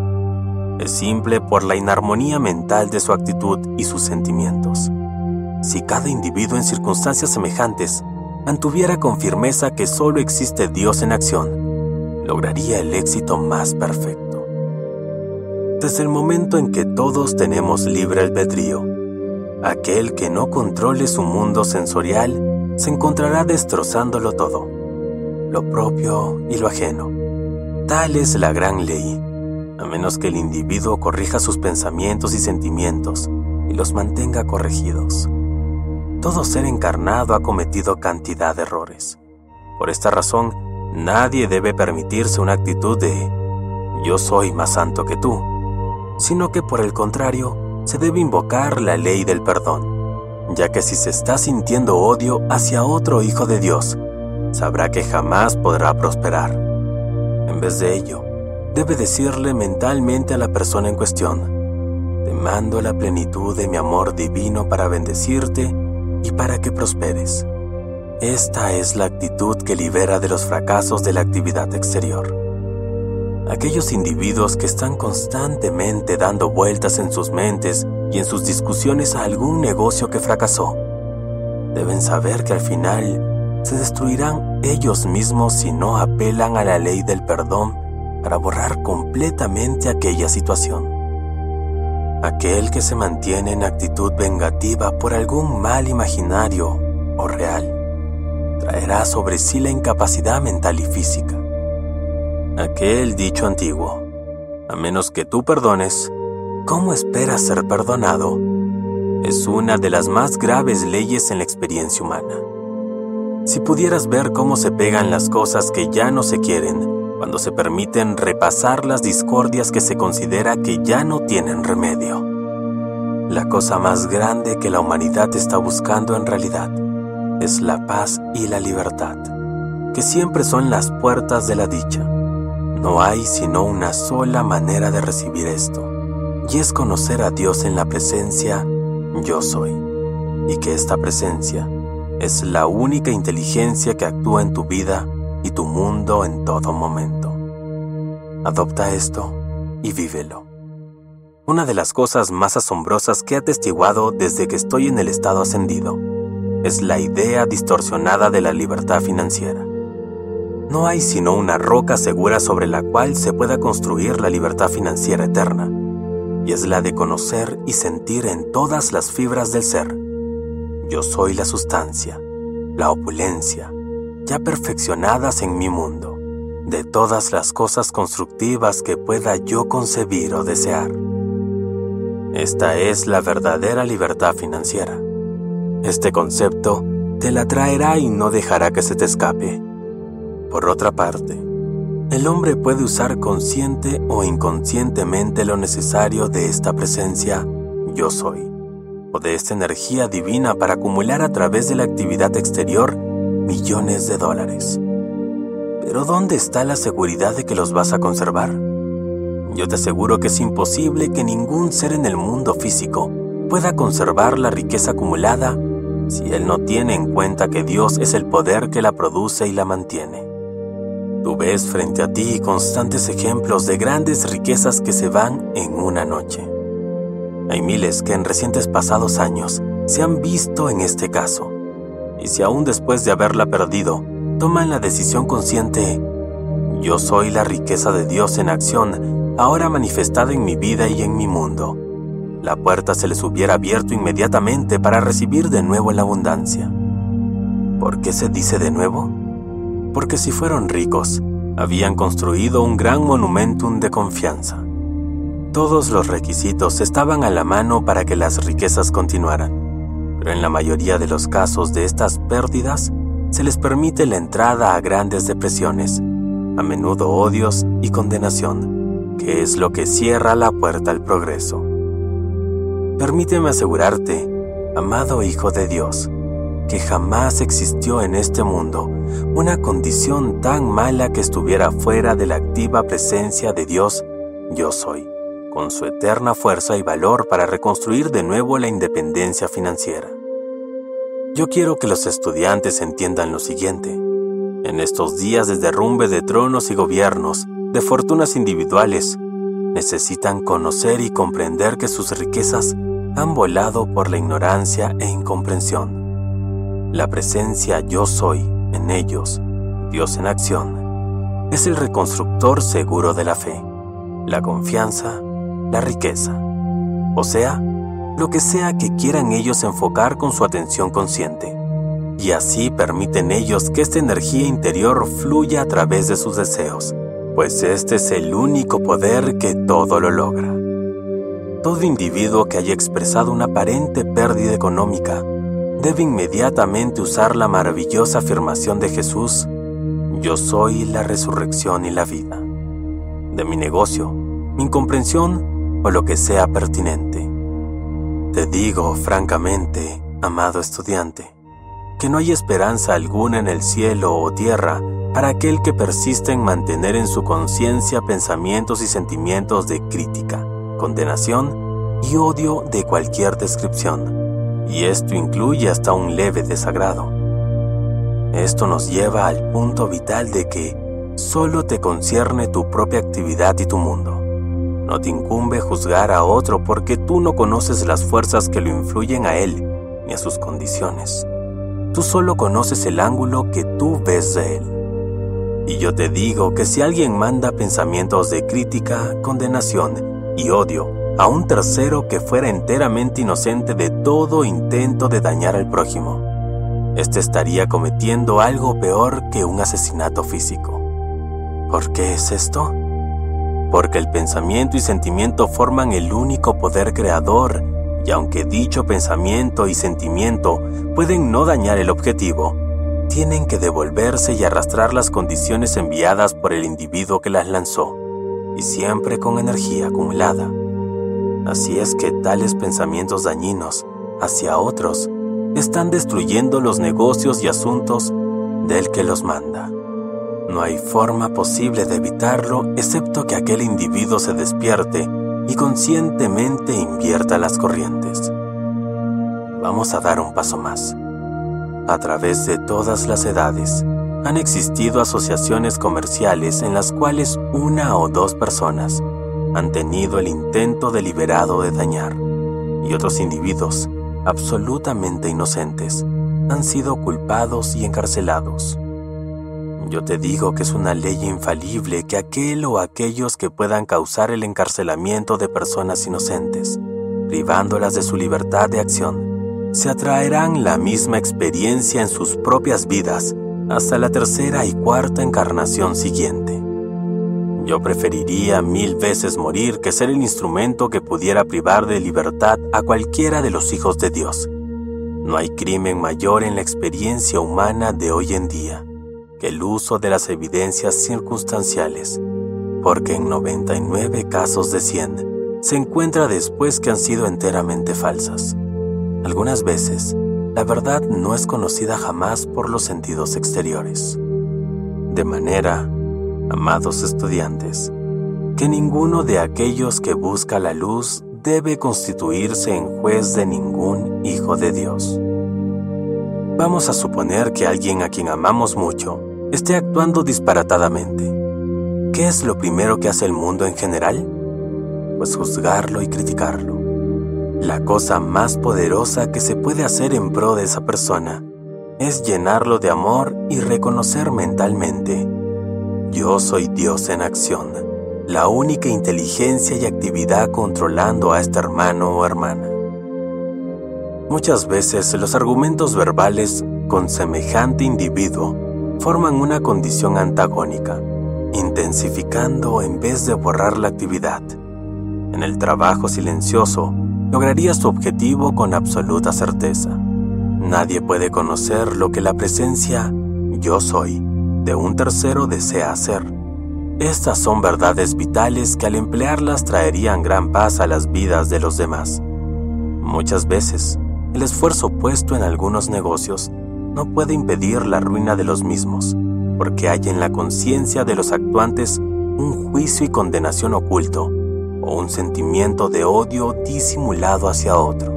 es simple por la inarmonía mental de su actitud y sus sentimientos. Si cada individuo en circunstancias semejantes mantuviera con firmeza que solo existe Dios en acción, lograría el éxito más perfecto. Desde el momento en que todos tenemos libre albedrío, aquel que no controle su mundo sensorial se encontrará destrozándolo todo, lo propio y lo ajeno. Tal es la gran ley a menos que el individuo corrija sus pensamientos y sentimientos y los mantenga corregidos. Todo ser encarnado ha cometido cantidad de errores. Por esta razón, nadie debe permitirse una actitud de yo soy más santo que tú, sino que por el contrario, se debe invocar la ley del perdón, ya que si se está sintiendo odio hacia otro hijo de Dios, sabrá que jamás podrá prosperar. En vez de ello, debe decirle mentalmente a la persona en cuestión, te mando la plenitud de mi amor divino para bendecirte y para que prosperes. Esta es la actitud que libera de los fracasos de la actividad exterior. Aquellos individuos que están constantemente dando vueltas en sus mentes y en sus discusiones a algún negocio que fracasó, deben saber que al final se destruirán ellos mismos si no apelan a la ley del perdón para borrar completamente aquella situación. Aquel que se mantiene en actitud vengativa por algún mal imaginario o real traerá sobre sí la incapacidad mental y física. Aquel dicho antiguo, a menos que tú perdones, ¿cómo esperas ser perdonado? Es una de las más graves leyes en la experiencia humana. Si pudieras ver cómo se pegan las cosas que ya no se quieren, cuando se permiten repasar las discordias que se considera que ya no tienen remedio. La cosa más grande que la humanidad está buscando en realidad es la paz y la libertad, que siempre son las puertas de la dicha. No hay sino una sola manera de recibir esto, y es conocer a Dios en la presencia yo soy, y que esta presencia es la única inteligencia que actúa en tu vida y tu mundo en todo momento. Adopta esto y vívelo. Una de las cosas más asombrosas que he atestiguado desde que estoy en el estado ascendido es la idea distorsionada de la libertad financiera. No hay sino una roca segura sobre la cual se pueda construir la libertad financiera eterna, y es la de conocer y sentir en todas las fibras del ser. Yo soy la sustancia, la opulencia, ya perfeccionadas en mi mundo, de todas las cosas constructivas que pueda yo concebir o desear. Esta es la verdadera libertad financiera. Este concepto te la traerá y no dejará que se te escape. Por otra parte, el hombre puede usar consciente o inconscientemente lo necesario de esta presencia yo soy, o de esta energía divina para acumular a través de la actividad exterior millones de dólares. Pero ¿dónde está la seguridad de que los vas a conservar? Yo te aseguro que es imposible que ningún ser en el mundo físico pueda conservar la riqueza acumulada si él no tiene en cuenta que Dios es el poder que la produce y la mantiene. Tú ves frente a ti constantes ejemplos de grandes riquezas que se van en una noche. Hay miles que en recientes pasados años se han visto en este caso, y si aún después de haberla perdido, toman la decisión consciente, yo soy la riqueza de Dios en acción, ahora manifestada en mi vida y en mi mundo. La puerta se les hubiera abierto inmediatamente para recibir de nuevo la abundancia. ¿Por qué se dice de nuevo? Porque si fueron ricos, habían construido un gran monumentum de confianza. Todos los requisitos estaban a la mano para que las riquezas continuaran, pero en la mayoría de los casos de estas pérdidas, se les permite la entrada a grandes depresiones, a menudo odios y condenación, que es lo que cierra la puerta al progreso. Permíteme asegurarte, amado Hijo de Dios, que jamás existió en este mundo una condición tan mala que estuviera fuera de la activa presencia de Dios, yo soy, con su eterna fuerza y valor para reconstruir de nuevo la independencia financiera. Yo quiero que los estudiantes entiendan lo siguiente. En estos días de derrumbe de tronos y gobiernos, de fortunas individuales, necesitan conocer y comprender que sus riquezas han volado por la ignorancia e incomprensión. La presencia yo soy en ellos, Dios en acción, es el reconstructor seguro de la fe, la confianza, la riqueza. O sea, lo que sea que quieran ellos enfocar con su atención consciente. Y así permiten ellos que esta energía interior fluya a través de sus deseos, pues este es el único poder que todo lo logra. Todo individuo que haya expresado una aparente pérdida económica debe inmediatamente usar la maravillosa afirmación de Jesús, yo soy la resurrección y la vida, de mi negocio, mi incomprensión o lo que sea pertinente. Te digo francamente, amado estudiante, que no hay esperanza alguna en el cielo o tierra para aquel que persiste en mantener en su conciencia pensamientos y sentimientos de crítica, condenación y odio de cualquier descripción, y esto incluye hasta un leve desagrado. Esto nos lleva al punto vital de que solo te concierne tu propia actividad y tu mundo. No te incumbe juzgar a otro porque tú no conoces las fuerzas que lo influyen a él ni a sus condiciones. Tú solo conoces el ángulo que tú ves de él. Y yo te digo que si alguien manda pensamientos de crítica, condenación y odio a un tercero que fuera enteramente inocente de todo intento de dañar al prójimo, éste estaría cometiendo algo peor que un asesinato físico. ¿Por qué es esto? Porque el pensamiento y sentimiento forman el único poder creador, y aunque dicho pensamiento y sentimiento pueden no dañar el objetivo, tienen que devolverse y arrastrar las condiciones enviadas por el individuo que las lanzó, y siempre con energía acumulada. Así es que tales pensamientos dañinos hacia otros están destruyendo los negocios y asuntos del que los manda. No hay forma posible de evitarlo excepto que aquel individuo se despierte y conscientemente invierta las corrientes. Vamos a dar un paso más. A través de todas las edades, han existido asociaciones comerciales en las cuales una o dos personas han tenido el intento deliberado de dañar y otros individuos, absolutamente inocentes, han sido culpados y encarcelados. Yo te digo que es una ley infalible que aquel o aquellos que puedan causar el encarcelamiento de personas inocentes, privándolas de su libertad de acción, se atraerán la misma experiencia en sus propias vidas hasta la tercera y cuarta encarnación siguiente. Yo preferiría mil veces morir que ser el instrumento que pudiera privar de libertad a cualquiera de los hijos de Dios. No hay crimen mayor en la experiencia humana de hoy en día el uso de las evidencias circunstanciales, porque en 99 casos de 100 se encuentra después que han sido enteramente falsas. Algunas veces, la verdad no es conocida jamás por los sentidos exteriores. De manera, amados estudiantes, que ninguno de aquellos que busca la luz debe constituirse en juez de ningún hijo de Dios. Vamos a suponer que alguien a quien amamos mucho esté actuando disparatadamente. ¿Qué es lo primero que hace el mundo en general? Pues juzgarlo y criticarlo. La cosa más poderosa que se puede hacer en pro de esa persona es llenarlo de amor y reconocer mentalmente, yo soy Dios en acción, la única inteligencia y actividad controlando a este hermano o hermana. Muchas veces los argumentos verbales con semejante individuo forman una condición antagónica, intensificando en vez de borrar la actividad. En el trabajo silencioso, lograría su objetivo con absoluta certeza. Nadie puede conocer lo que la presencia yo soy de un tercero desea hacer. Estas son verdades vitales que al emplearlas traerían gran paz a las vidas de los demás. Muchas veces, el esfuerzo puesto en algunos negocios no puede impedir la ruina de los mismos, porque hay en la conciencia de los actuantes un juicio y condenación oculto, o un sentimiento de odio disimulado hacia otro.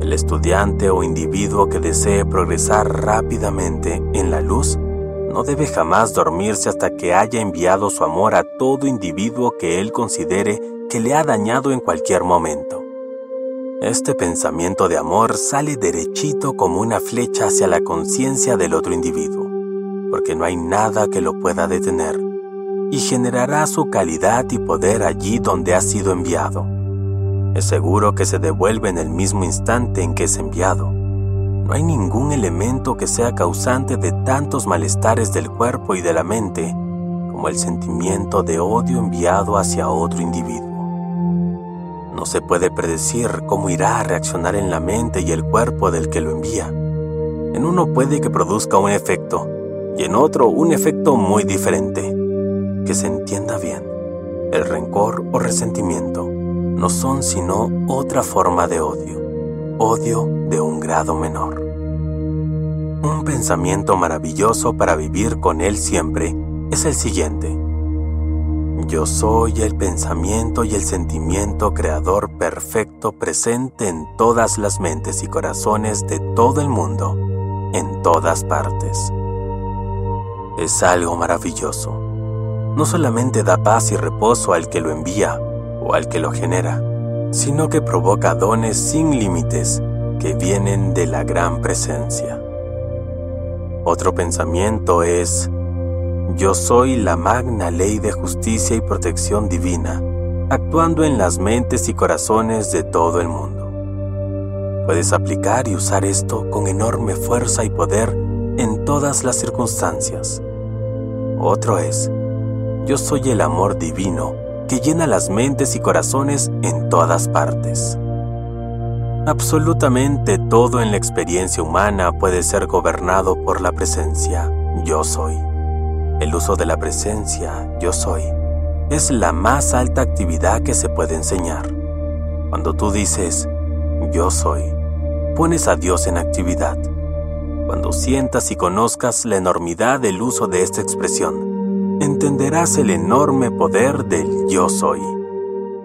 El estudiante o individuo que desee progresar rápidamente en la luz no debe jamás dormirse hasta que haya enviado su amor a todo individuo que él considere que le ha dañado en cualquier momento. Este pensamiento de amor sale derechito como una flecha hacia la conciencia del otro individuo, porque no hay nada que lo pueda detener, y generará su calidad y poder allí donde ha sido enviado. Es seguro que se devuelve en el mismo instante en que es enviado. No hay ningún elemento que sea causante de tantos malestares del cuerpo y de la mente como el sentimiento de odio enviado hacia otro individuo. No se puede predecir cómo irá a reaccionar en la mente y el cuerpo del que lo envía. En uno puede que produzca un efecto y en otro un efecto muy diferente. Que se entienda bien, el rencor o resentimiento no son sino otra forma de odio, odio de un grado menor. Un pensamiento maravilloso para vivir con él siempre es el siguiente. Yo soy el pensamiento y el sentimiento creador perfecto presente en todas las mentes y corazones de todo el mundo, en todas partes. Es algo maravilloso. No solamente da paz y reposo al que lo envía o al que lo genera, sino que provoca dones sin límites que vienen de la gran presencia. Otro pensamiento es, yo soy la magna ley de justicia y protección divina, actuando en las mentes y corazones de todo el mundo. Puedes aplicar y usar esto con enorme fuerza y poder en todas las circunstancias. Otro es, yo soy el amor divino que llena las mentes y corazones en todas partes. Absolutamente todo en la experiencia humana puede ser gobernado por la presencia yo soy. El uso de la presencia yo soy es la más alta actividad que se puede enseñar. Cuando tú dices yo soy, pones a Dios en actividad. Cuando sientas y conozcas la enormidad del uso de esta expresión, entenderás el enorme poder del yo soy.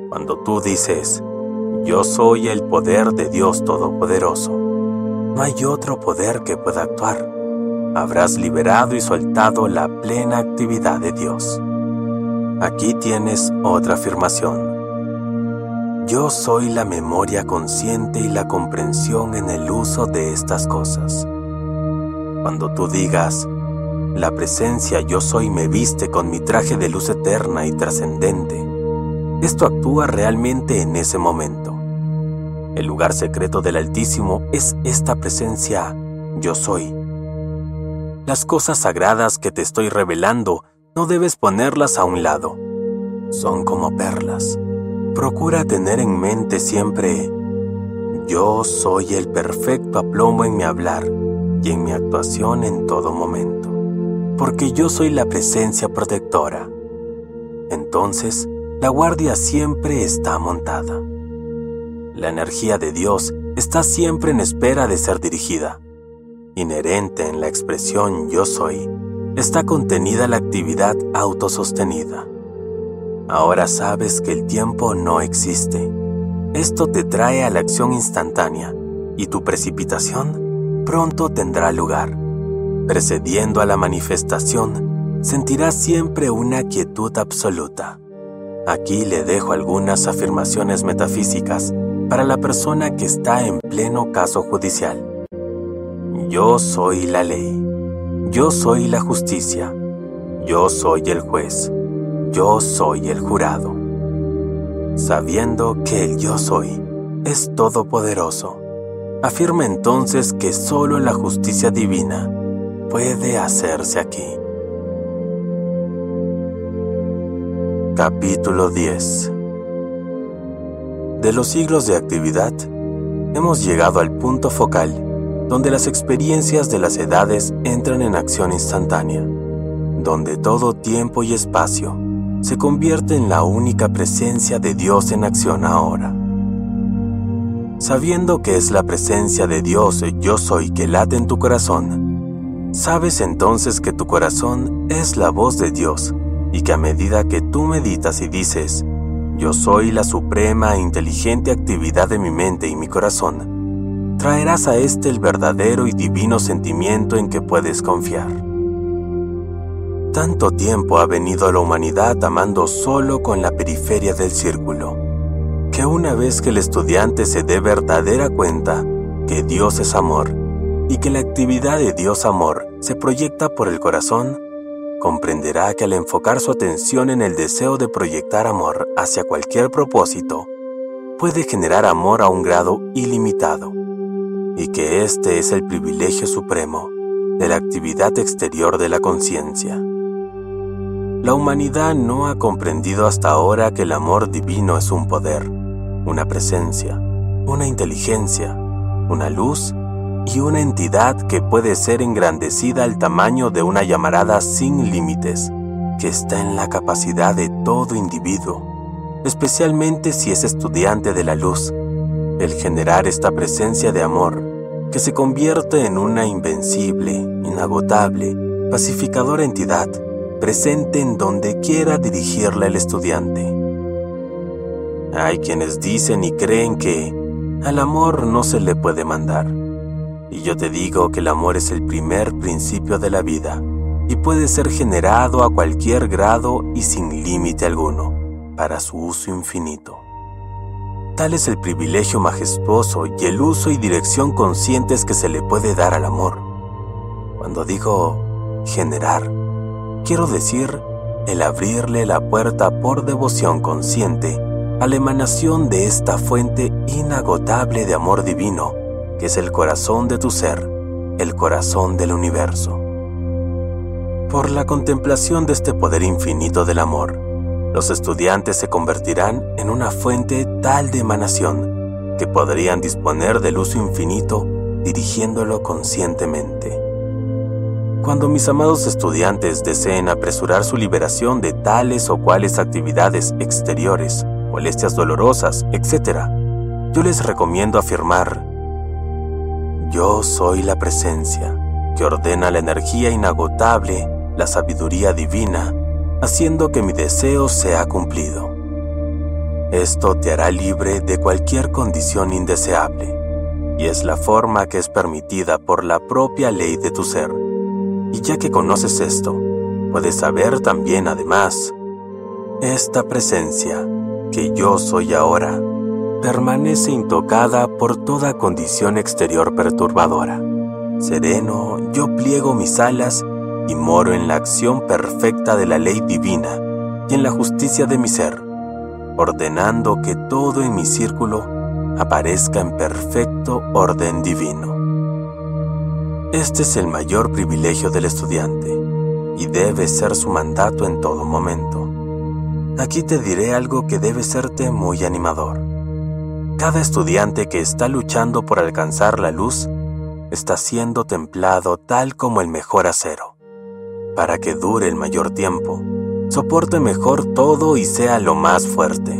Cuando tú dices, yo soy el poder de Dios Todopoderoso, no hay otro poder que pueda actuar. Habrás liberado y soltado la plena actividad de Dios. Aquí tienes otra afirmación. Yo soy la memoria consciente y la comprensión en el uso de estas cosas. Cuando tú digas, la presencia yo soy me viste con mi traje de luz eterna y trascendente. Esto actúa realmente en ese momento. El lugar secreto del Altísimo es esta presencia yo soy. Las cosas sagradas que te estoy revelando no debes ponerlas a un lado. Son como perlas. Procura tener en mente siempre, yo soy el perfecto aplomo en mi hablar y en mi actuación en todo momento porque yo soy la presencia protectora. Entonces, la guardia siempre está montada. La energía de Dios está siempre en espera de ser dirigida. Inherente en la expresión yo soy, está contenida la actividad autosostenida. Ahora sabes que el tiempo no existe. Esto te trae a la acción instantánea y tu precipitación pronto tendrá lugar precediendo a la manifestación, sentirás siempre una quietud absoluta. Aquí le dejo algunas afirmaciones metafísicas para la persona que está en pleno caso judicial. Yo soy la ley. Yo soy la justicia. Yo soy el juez. Yo soy el jurado. Sabiendo que el yo soy es todopoderoso, afirma entonces que solo la justicia divina puede hacerse aquí. Capítulo 10 De los siglos de actividad, hemos llegado al punto focal donde las experiencias de las edades entran en acción instantánea, donde todo tiempo y espacio se convierte en la única presencia de Dios en acción ahora. Sabiendo que es la presencia de Dios yo soy que late en tu corazón, Sabes entonces que tu corazón es la voz de Dios y que a medida que tú meditas y dices, yo soy la suprema e inteligente actividad de mi mente y mi corazón, traerás a éste el verdadero y divino sentimiento en que puedes confiar. Tanto tiempo ha venido la humanidad amando solo con la periferia del círculo, que una vez que el estudiante se dé verdadera cuenta que Dios es amor, y que la actividad de Dios amor se proyecta por el corazón, comprenderá que al enfocar su atención en el deseo de proyectar amor hacia cualquier propósito, puede generar amor a un grado ilimitado, y que este es el privilegio supremo de la actividad exterior de la conciencia. La humanidad no ha comprendido hasta ahora que el amor divino es un poder, una presencia, una inteligencia, una luz y una entidad que puede ser engrandecida al tamaño de una llamarada sin límites, que está en la capacidad de todo individuo, especialmente si es estudiante de la luz, el generar esta presencia de amor que se convierte en una invencible, inagotable, pacificadora entidad presente en donde quiera dirigirla el estudiante. Hay quienes dicen y creen que al amor no se le puede mandar Y yo te digo que el amor es el primer principio de la vida y puede ser generado a cualquier grado y sin límite alguno, para su uso infinito. Tal es el privilegio majestuoso y el uso y dirección conscientes que se le puede dar al amor. Cuando digo generar, quiero decir el abrirle la puerta por devoción consciente a la emanación de esta fuente inagotable de amor divino, que es el corazón de tu ser, el corazón del universo. Por la contemplación de este poder infinito del amor, los estudiantes se convertirán en una fuente tal de emanación que podrían disponer del uso infinito dirigiéndolo conscientemente. Cuando mis amados estudiantes deseen apresurar su liberación de tales o cuales actividades exteriores, molestias dolorosas, etc., yo les recomiendo afirmar, yo soy la presencia que ordena la energía inagotable la sabiduría divina, haciendo que mi deseo sea cumplido. Esto te hará libre de cualquier condición indeseable, y es la forma que es permitida por la propia ley de tu ser. Y ya que conoces esto, puedes saber también además, esta presencia, que yo soy ahora, permanece intocada por toda condición exterior perturbadora. Sereno, yo pliego mis alas y moro en la acción perfecta de la ley divina y en la justicia de mi ser, ordenando que todo en mi círculo aparezca en perfecto orden divino. Este es el mayor privilegio del estudiante y debe ser su mandato en todo momento. Aquí te diré algo que debe serte muy animador. Cada estudiante que está luchando por alcanzar la luz está siendo templado tal como el mejor acero para que dure el mayor tiempo, soporte mejor todo y sea lo más fuerte.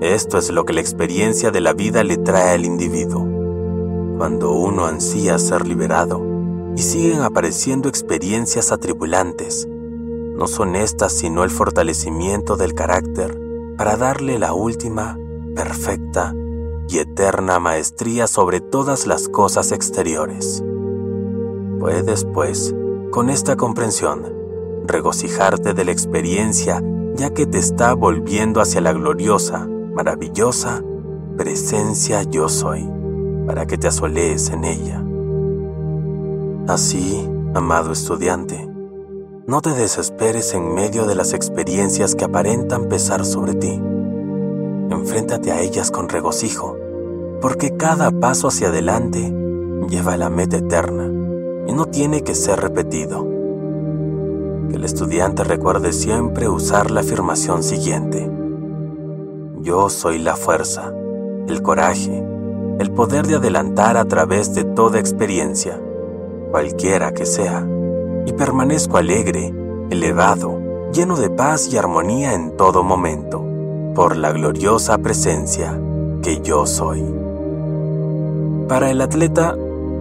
Esto es lo que la experiencia de la vida le trae al individuo. Cuando uno ansía ser liberado y siguen apareciendo experiencias atribulantes, no son estas sino el fortalecimiento del carácter para darle la última, perfecta y eterna maestría sobre todas las cosas exteriores. Puedes, pues, con esta comprensión, regocijarte de la experiencia ya que te está volviendo hacia la gloriosa, maravillosa presencia yo soy, para que te asolees en ella. Así, amado estudiante, no te desesperes en medio de las experiencias que aparentan pesar sobre ti. Enfréntate a ellas con regocijo, porque cada paso hacia adelante lleva a la meta eterna y no tiene que ser repetido. Que el estudiante recuerde siempre usar la afirmación siguiente. Yo soy la fuerza, el coraje, el poder de adelantar a través de toda experiencia, cualquiera que sea, y permanezco alegre, elevado, lleno de paz y armonía en todo momento, por la gloriosa presencia que yo soy. Para el atleta,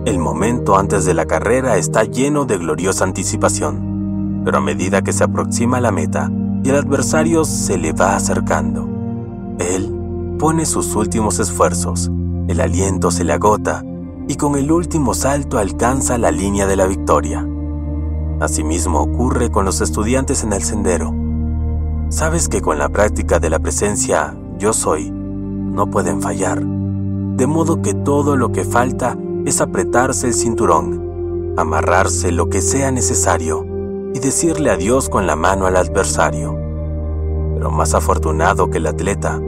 el momento antes de la carrera está lleno de gloriosa anticipación, pero a medida que se aproxima la meta y el adversario se le va acercando, él pone sus últimos esfuerzos, el aliento se le agota y con el último salto alcanza la línea de la victoria. Asimismo ocurre con los estudiantes en el sendero. Sabes que con la práctica de la presencia yo soy, no pueden fallar, de modo que todo lo que falta es apretarse el cinturón, amarrarse lo que sea necesario y decirle adiós con la mano al adversario. Pero más afortunado que el atleta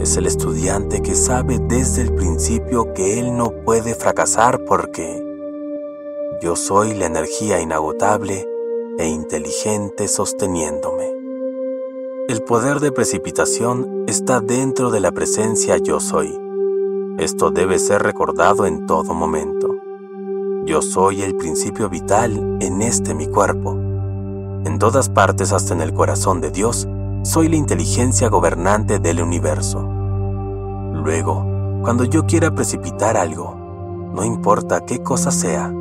es el estudiante que sabe desde el principio que él no puede fracasar porque yo soy la energía inagotable e inteligente sosteniéndome. El poder de precipitación está dentro de la presencia yo soy esto debe ser recordado en todo momento. Yo soy el principio vital en este mi cuerpo. En todas partes, hasta en el corazón de Dios, soy la inteligencia gobernante del universo. Luego, cuando yo quiera precipitar algo, no importa qué cosa sea,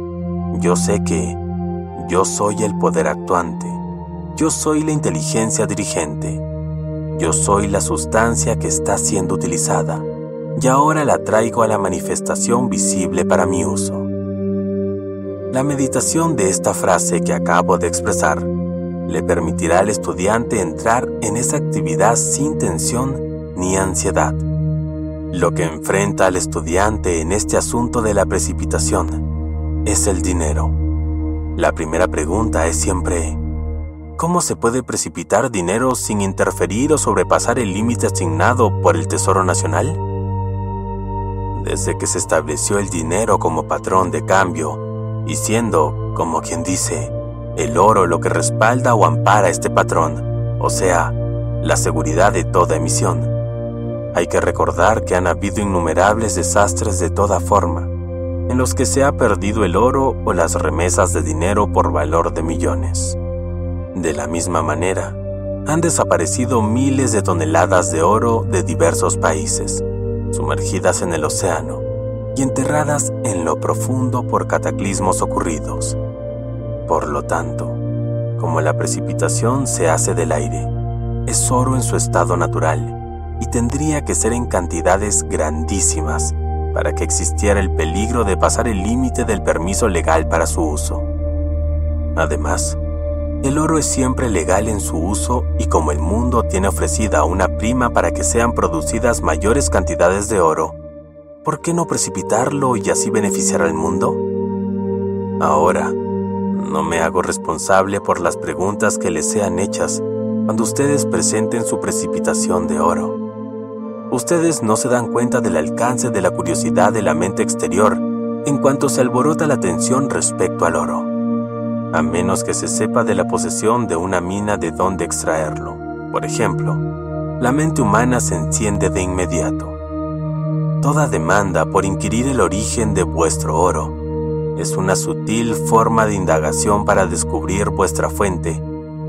yo sé que yo soy el poder actuante, yo soy la inteligencia dirigente, yo soy la sustancia que está siendo utilizada y ahora la traigo a la manifestación visible para mi uso. La meditación de esta frase que acabo de expresar le permitirá al estudiante entrar en esa actividad sin tensión ni ansiedad. Lo que enfrenta al estudiante en este asunto de la precipitación es el dinero. La primera pregunta es siempre, ¿cómo se puede precipitar dinero sin interferir o sobrepasar el límite asignado por el Tesoro Nacional? Desde que se estableció el dinero como patrón de cambio y siendo, como quien dice, el oro lo que respalda o ampara este patrón, o sea, la seguridad de toda emisión. Hay que recordar que han habido innumerables desastres de toda forma, en los que se ha perdido el oro o las remesas de dinero por valor de millones. De la misma manera, han desaparecido miles de toneladas de oro de diversos países, sumergidas en el océano y enterradas en lo profundo por cataclismos ocurridos por lo tanto, como la precipitación se hace del aire, es oro en su estado natural y tendría que ser en cantidades grandísimas para que existiera el peligro de pasar el límite del permiso legal para su uso. Además, el oro es siempre legal en su uso y como el mundo tiene ofrecida una prima para que sean producidas mayores cantidades de oro, ¿por qué no precipitarlo y así beneficiar al mundo? Ahora, no me hago responsable por las preguntas que les sean hechas cuando ustedes presenten su precipitación de oro. Ustedes no se dan cuenta del alcance de la curiosidad de la mente exterior en cuanto se alborota la atención respecto al oro, a menos que se sepa de la posesión de una mina de dónde extraerlo. Por ejemplo, la mente humana se enciende de inmediato. Toda demanda por inquirir el origen de vuestro oro es una sutil forma de indagación para descubrir vuestra fuente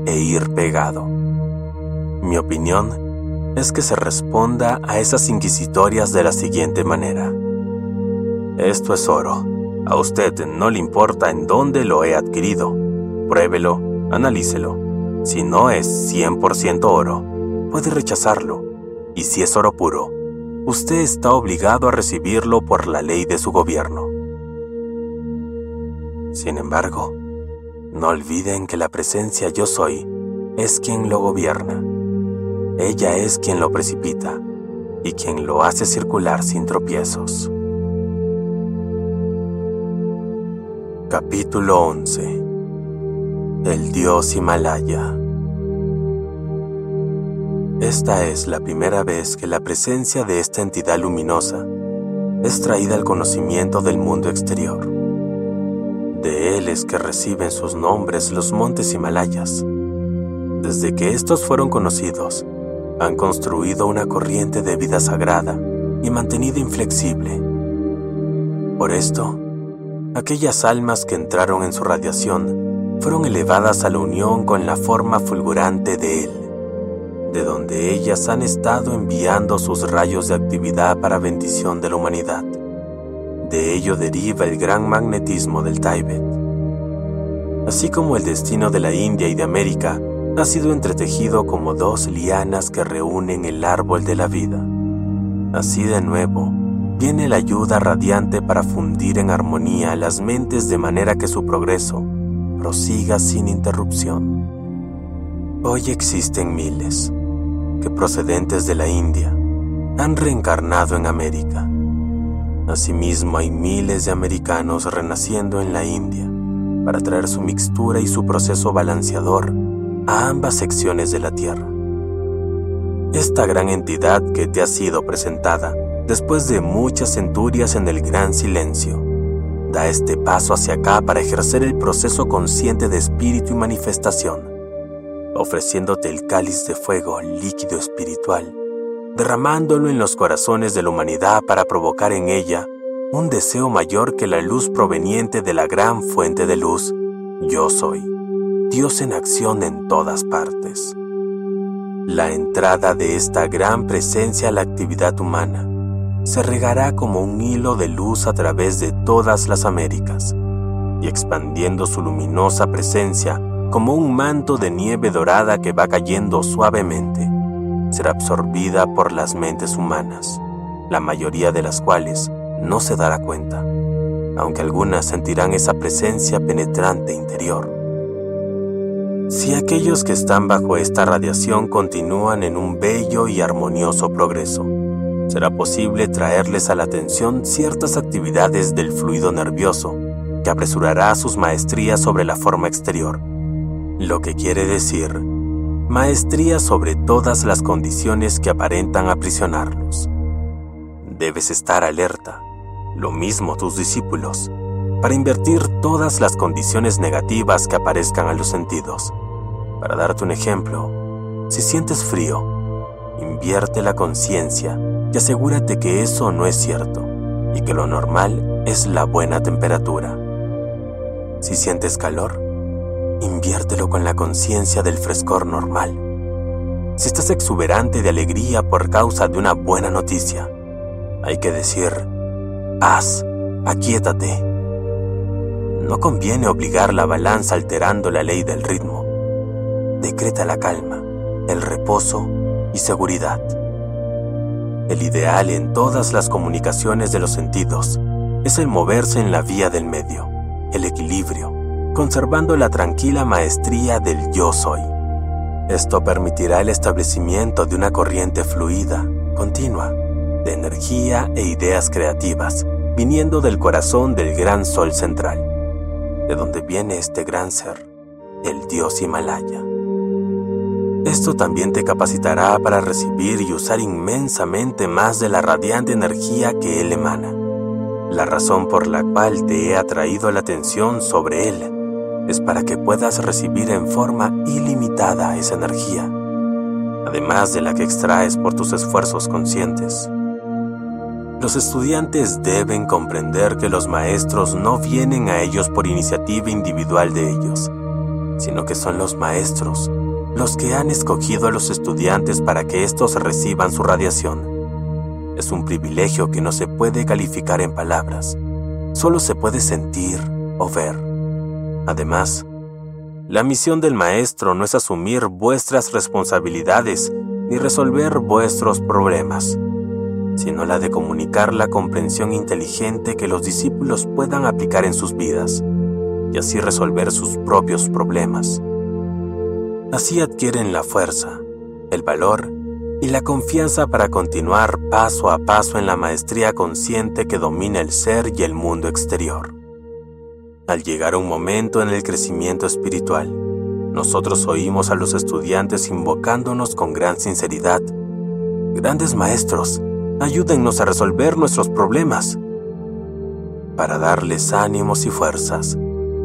e ir pegado. Mi opinión es que se responda a esas inquisitorias de la siguiente manera. Esto es oro. A usted no le importa en dónde lo he adquirido. Pruébelo, analícelo. Si no es 100% oro, puede rechazarlo. Y si es oro puro, usted está obligado a recibirlo por la ley de su gobierno. Sin embargo, no olviden que la presencia yo soy es quien lo gobierna. Ella es quien lo precipita y quien lo hace circular sin tropiezos. Capítulo 11 El Dios Himalaya Esta es la primera vez que la presencia de esta entidad luminosa es traída al conocimiento del mundo exterior. De él es que reciben sus nombres los montes Himalayas. Desde que estos fueron conocidos, han construido una corriente de vida sagrada y mantenida inflexible. Por esto, aquellas almas que entraron en su radiación fueron elevadas a la unión con la forma fulgurante de Él, de donde ellas han estado enviando sus rayos de actividad para bendición de la humanidad. De ello deriva el gran magnetismo del Tíbet. Así como el destino de la India y de América ha sido entretejido como dos lianas que reúnen el árbol de la vida. Así de nuevo, viene la ayuda radiante para fundir en armonía las mentes de manera que su progreso prosiga sin interrupción. Hoy existen miles que procedentes de la India han reencarnado en América Asimismo, hay miles de americanos renaciendo en la India para traer su mixtura y su proceso balanceador a ambas secciones de la Tierra. Esta gran entidad que te ha sido presentada después de muchas centurias en el gran silencio, da este paso hacia acá para ejercer el proceso consciente de espíritu y manifestación, ofreciéndote el cáliz de fuego líquido espiritual derramándolo en los corazones de la humanidad para provocar en ella un deseo mayor que la luz proveniente de la gran fuente de luz, yo soy, Dios en acción en todas partes. La entrada de esta gran presencia a la actividad humana se regará como un hilo de luz a través de todas las Américas y expandiendo su luminosa presencia como un manto de nieve dorada que va cayendo suavemente será absorbida por las mentes humanas, la mayoría de las cuales no se dará cuenta, aunque algunas sentirán esa presencia penetrante interior. Si aquellos que están bajo esta radiación continúan en un bello y armonioso progreso, será posible traerles a la atención ciertas actividades del fluido nervioso que apresurará sus maestrías sobre la forma exterior, lo que quiere decir maestría sobre todas las condiciones que aparentan aprisionarlos. Debes estar alerta, lo mismo tus discípulos, para invertir todas las condiciones negativas que aparezcan a los sentidos. Para darte un ejemplo, si sientes frío, invierte la conciencia y asegúrate que eso no es cierto y que lo normal es la buena temperatura. Si sientes calor, inviértelo con la conciencia del frescor normal. Si estás exuberante de alegría por causa de una buena noticia, hay que decir, haz, aquíétate. No conviene obligar la balanza alterando la ley del ritmo. Decreta la calma, el reposo y seguridad. El ideal en todas las comunicaciones de los sentidos es el moverse en la vía del medio, el equilibrio, conservando la tranquila maestría del yo soy. Esto permitirá el establecimiento de una corriente fluida, continua, de energía e ideas creativas, viniendo del corazón del gran sol central, de donde viene este gran ser, el dios Himalaya. Esto también te capacitará para recibir y usar inmensamente más de la radiante energía que él emana, la razón por la cual te he atraído la atención sobre él es para que puedas recibir en forma ilimitada esa energía, además de la que extraes por tus esfuerzos conscientes. Los estudiantes deben comprender que los maestros no vienen a ellos por iniciativa individual de ellos, sino que son los maestros los que han escogido a los estudiantes para que éstos reciban su radiación. Es un privilegio que no se puede calificar en palabras, solo se puede sentir o ver. Además, la misión del Maestro no es asumir vuestras responsabilidades ni resolver vuestros problemas, sino la de comunicar la comprensión inteligente que los discípulos puedan aplicar en sus vidas y así resolver sus propios problemas. Así adquieren la fuerza, el valor y la confianza para continuar paso a paso en la maestría consciente que domina el ser y el mundo exterior. Al llegar un momento en el crecimiento espiritual, nosotros oímos a los estudiantes invocándonos con gran sinceridad. Grandes maestros, ayúdennos a resolver nuestros problemas. Para darles ánimos y fuerzas,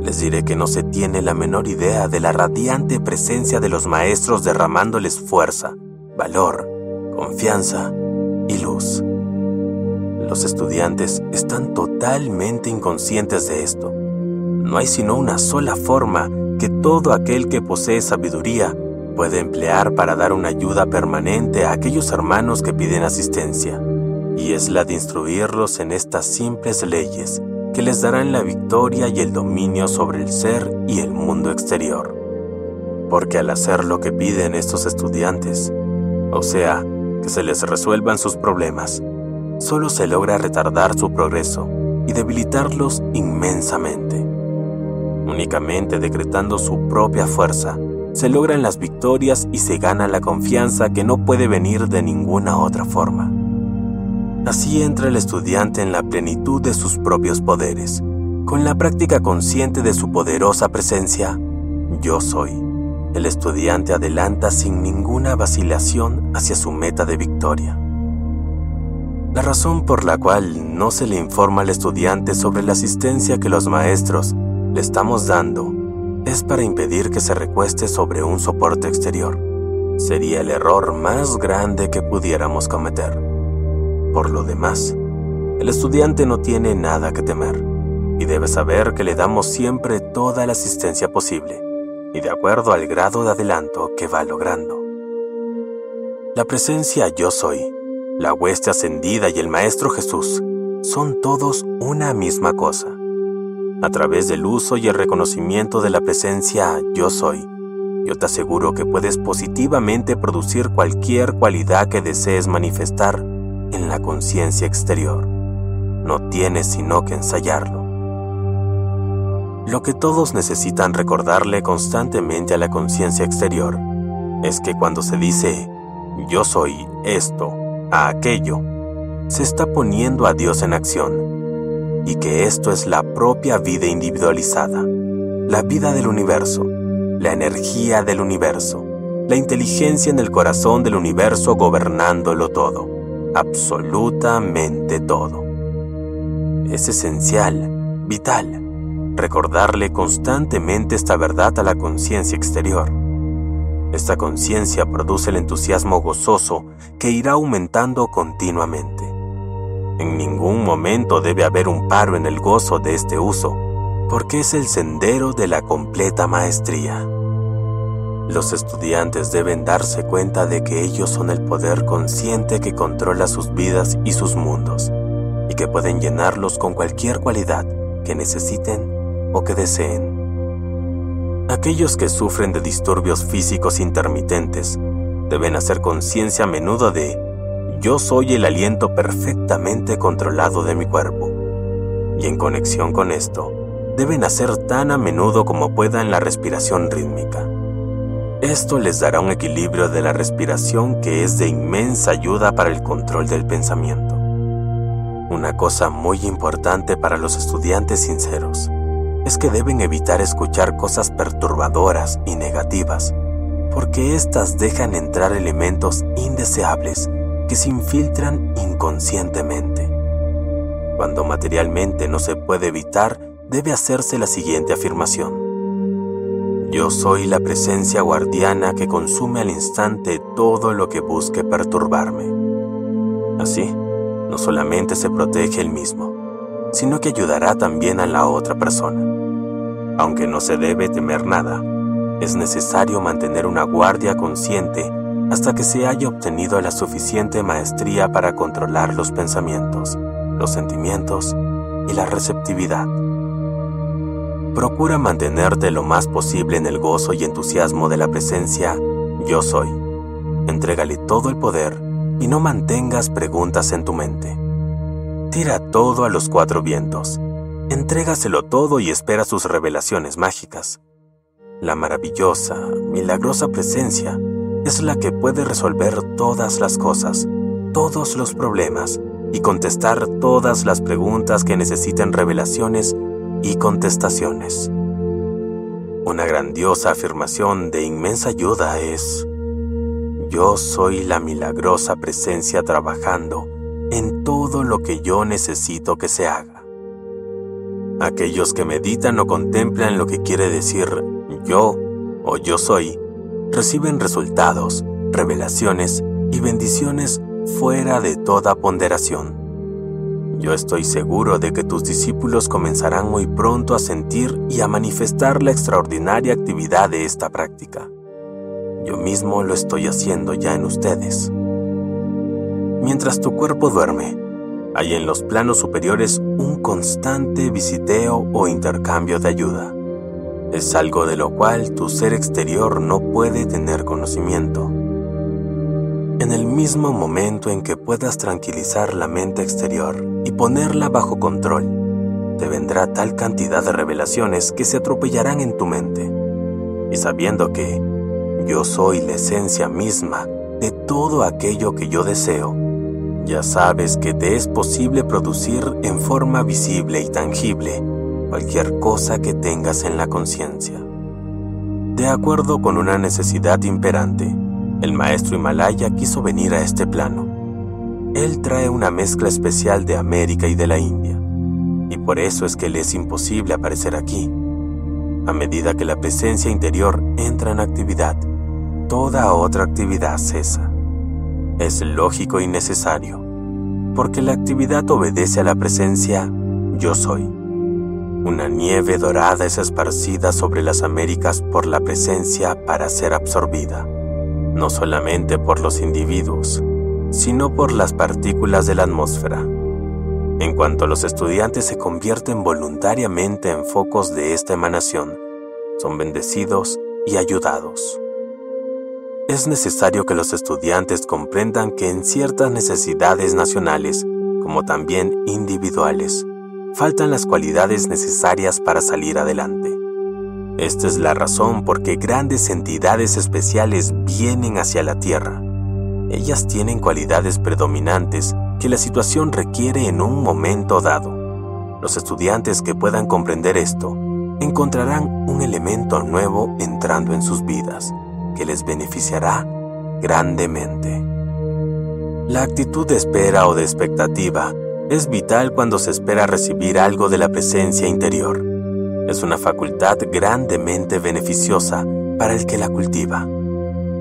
les diré que no se tiene la menor idea de la radiante presencia de los maestros derramándoles fuerza, valor, confianza y luz. Los estudiantes están totalmente inconscientes de esto no hay sino una sola forma que todo aquel que posee sabiduría puede emplear para dar una ayuda permanente a aquellos hermanos que piden asistencia, y es la de instruirlos en estas simples leyes que les darán la victoria y el dominio sobre el ser y el mundo exterior. Porque al hacer lo que piden estos estudiantes, o sea, que se les resuelvan sus problemas, solo se logra retardar su progreso y debilitarlos inmensamente. Únicamente decretando su propia fuerza, se logran las victorias y se gana la confianza que no puede venir de ninguna otra forma. Así entra el estudiante en la plenitud de sus propios poderes, con la práctica consciente de su poderosa presencia, yo soy. El estudiante adelanta sin ninguna vacilación hacia su meta de victoria. La razón por la cual no se le informa al estudiante sobre la asistencia que los maestros le estamos dando es para impedir que se recueste sobre un soporte exterior. Sería el error más grande que pudiéramos cometer. Por lo demás, el estudiante no tiene nada que temer y debe saber que le damos siempre toda la asistencia posible y de acuerdo al grado de adelanto que va logrando. La presencia yo soy, la hueste ascendida y el Maestro Jesús son todos una misma cosa a través del uso y el reconocimiento de la presencia yo soy. Yo te aseguro que puedes positivamente producir cualquier cualidad que desees manifestar en la conciencia exterior. No tienes sino que ensayarlo. Lo que todos necesitan recordarle constantemente a la conciencia exterior es que cuando se dice yo soy esto, a aquello, se está poniendo a Dios en acción y que esto es la propia vida individualizada, la vida del universo, la energía del universo, la inteligencia en el corazón del universo gobernándolo todo, absolutamente todo. Es esencial, vital, recordarle constantemente esta verdad a la conciencia exterior. Esta conciencia produce el entusiasmo gozoso que irá aumentando continuamente. En ningún momento debe haber un paro en el gozo de este uso, porque es el sendero de la completa maestría. Los estudiantes deben darse cuenta de que ellos son el poder consciente que controla sus vidas y sus mundos, y que pueden llenarlos con cualquier cualidad que necesiten o que deseen. Aquellos que sufren de disturbios físicos intermitentes deben hacer conciencia a menudo de yo soy el aliento perfectamente controlado de mi cuerpo. Y en conexión con esto, deben hacer tan a menudo como puedan la respiración rítmica. Esto les dará un equilibrio de la respiración que es de inmensa ayuda para el control del pensamiento. Una cosa muy importante para los estudiantes sinceros es que deben evitar escuchar cosas perturbadoras y negativas, porque éstas dejan entrar elementos indeseables que se infiltran inconscientemente. Cuando materialmente no se puede evitar, debe hacerse la siguiente afirmación. Yo soy la presencia guardiana que consume al instante todo lo que busque perturbarme. Así, no solamente se protege el mismo, sino que ayudará también a la otra persona. Aunque no se debe temer nada, es necesario mantener una guardia consciente hasta que se haya obtenido la suficiente maestría para controlar los pensamientos, los sentimientos y la receptividad. Procura mantenerte lo más posible en el gozo y entusiasmo de la presencia yo soy. Entrégale todo el poder y no mantengas preguntas en tu mente. Tira todo a los cuatro vientos. Entrégaselo todo y espera sus revelaciones mágicas. La maravillosa, milagrosa presencia es la que puede resolver todas las cosas, todos los problemas y contestar todas las preguntas que necesiten revelaciones y contestaciones. Una grandiosa afirmación de inmensa ayuda es, yo soy la milagrosa presencia trabajando en todo lo que yo necesito que se haga. Aquellos que meditan o contemplan lo que quiere decir yo o yo soy, reciben resultados, revelaciones y bendiciones fuera de toda ponderación. Yo estoy seguro de que tus discípulos comenzarán muy pronto a sentir y a manifestar la extraordinaria actividad de esta práctica. Yo mismo lo estoy haciendo ya en ustedes. Mientras tu cuerpo duerme, hay en los planos superiores un constante visiteo o intercambio de ayuda es algo de lo cual tu ser exterior no puede tener conocimiento. En el mismo momento en que puedas tranquilizar la mente exterior y ponerla bajo control, te vendrá tal cantidad de revelaciones que se atropellarán en tu mente. Y sabiendo que yo soy la esencia misma de todo aquello que yo deseo, ya sabes que te es posible producir en forma visible y tangible cualquier cosa que tengas en la conciencia. De acuerdo con una necesidad imperante, el maestro Himalaya quiso venir a este plano. Él trae una mezcla especial de América y de la India, y por eso es que le es imposible aparecer aquí. A medida que la presencia interior entra en actividad, toda otra actividad cesa. Es lógico y necesario, porque la actividad obedece a la presencia yo soy. Una nieve dorada es esparcida sobre las Américas por la presencia para ser absorbida, no solamente por los individuos, sino por las partículas de la atmósfera. En cuanto los estudiantes se convierten voluntariamente en focos de esta emanación, son bendecidos y ayudados. es necesario que los estudiantes comprendan que en ciertas necesidades nacionales, como también individuales, faltan las cualidades necesarias para salir adelante. Esta es la razón por qué grandes entidades especiales vienen hacia la Tierra. Ellas tienen cualidades predominantes que la situación requiere en un momento dado. Los estudiantes que puedan comprender esto encontrarán un elemento nuevo entrando en sus vidas que les beneficiará grandemente. La actitud de espera o de expectativa es vital cuando se espera recibir algo de la presencia interior. Es una facultad grandemente beneficiosa para el que la cultiva.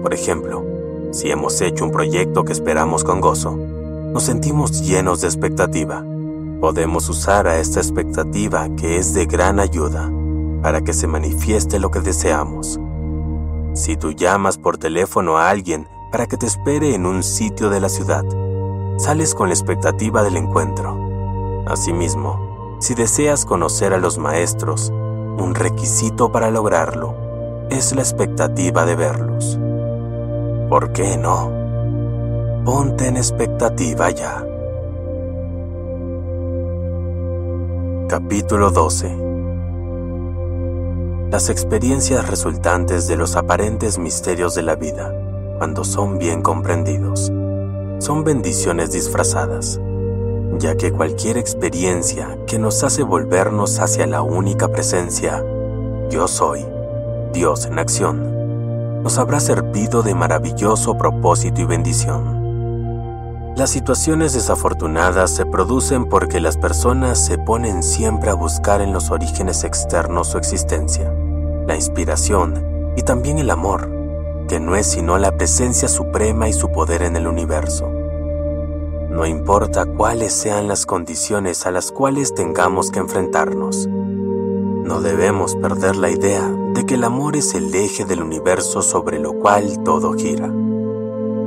Por ejemplo, si hemos hecho un proyecto que esperamos con gozo, nos sentimos llenos de expectativa. Podemos usar a esta expectativa que es de gran ayuda para que se manifieste lo que deseamos. Si tú llamas por teléfono a alguien para que te espere en un sitio de la ciudad, sales con la expectativa del encuentro. Asimismo, si deseas conocer a los maestros, un requisito para lograrlo es la expectativa de verlos. ¿Por qué no? Ponte en expectativa ya. Capítulo 12 Las experiencias resultantes de los aparentes misterios de la vida, cuando son bien comprendidos, son bendiciones disfrazadas, ya que cualquier experiencia que nos hace volvernos hacia la única presencia, yo soy, Dios en acción, nos habrá servido de maravilloso propósito y bendición. Las situaciones desafortunadas se producen porque las personas se ponen siempre a buscar en los orígenes externos su existencia, la inspiración y también el amor, que no es sino la presencia suprema y su poder en el universo. No importa cuáles sean las condiciones a las cuales tengamos que enfrentarnos, no debemos perder la idea de que el amor es el eje del universo sobre lo cual todo gira.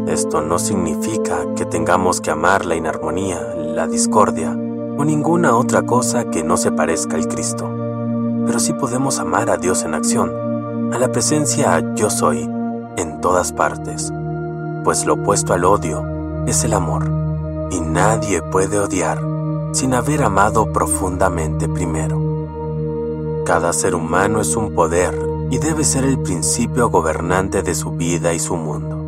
Esto no significa que tengamos que amar la inarmonía, la discordia o ninguna otra cosa que no se parezca al Cristo. Pero sí podemos amar a Dios en acción, a la presencia yo soy, en todas partes, pues lo opuesto al odio es el amor, y nadie puede odiar sin haber amado profundamente primero. Cada ser humano es un poder y debe ser el principio gobernante de su vida y su mundo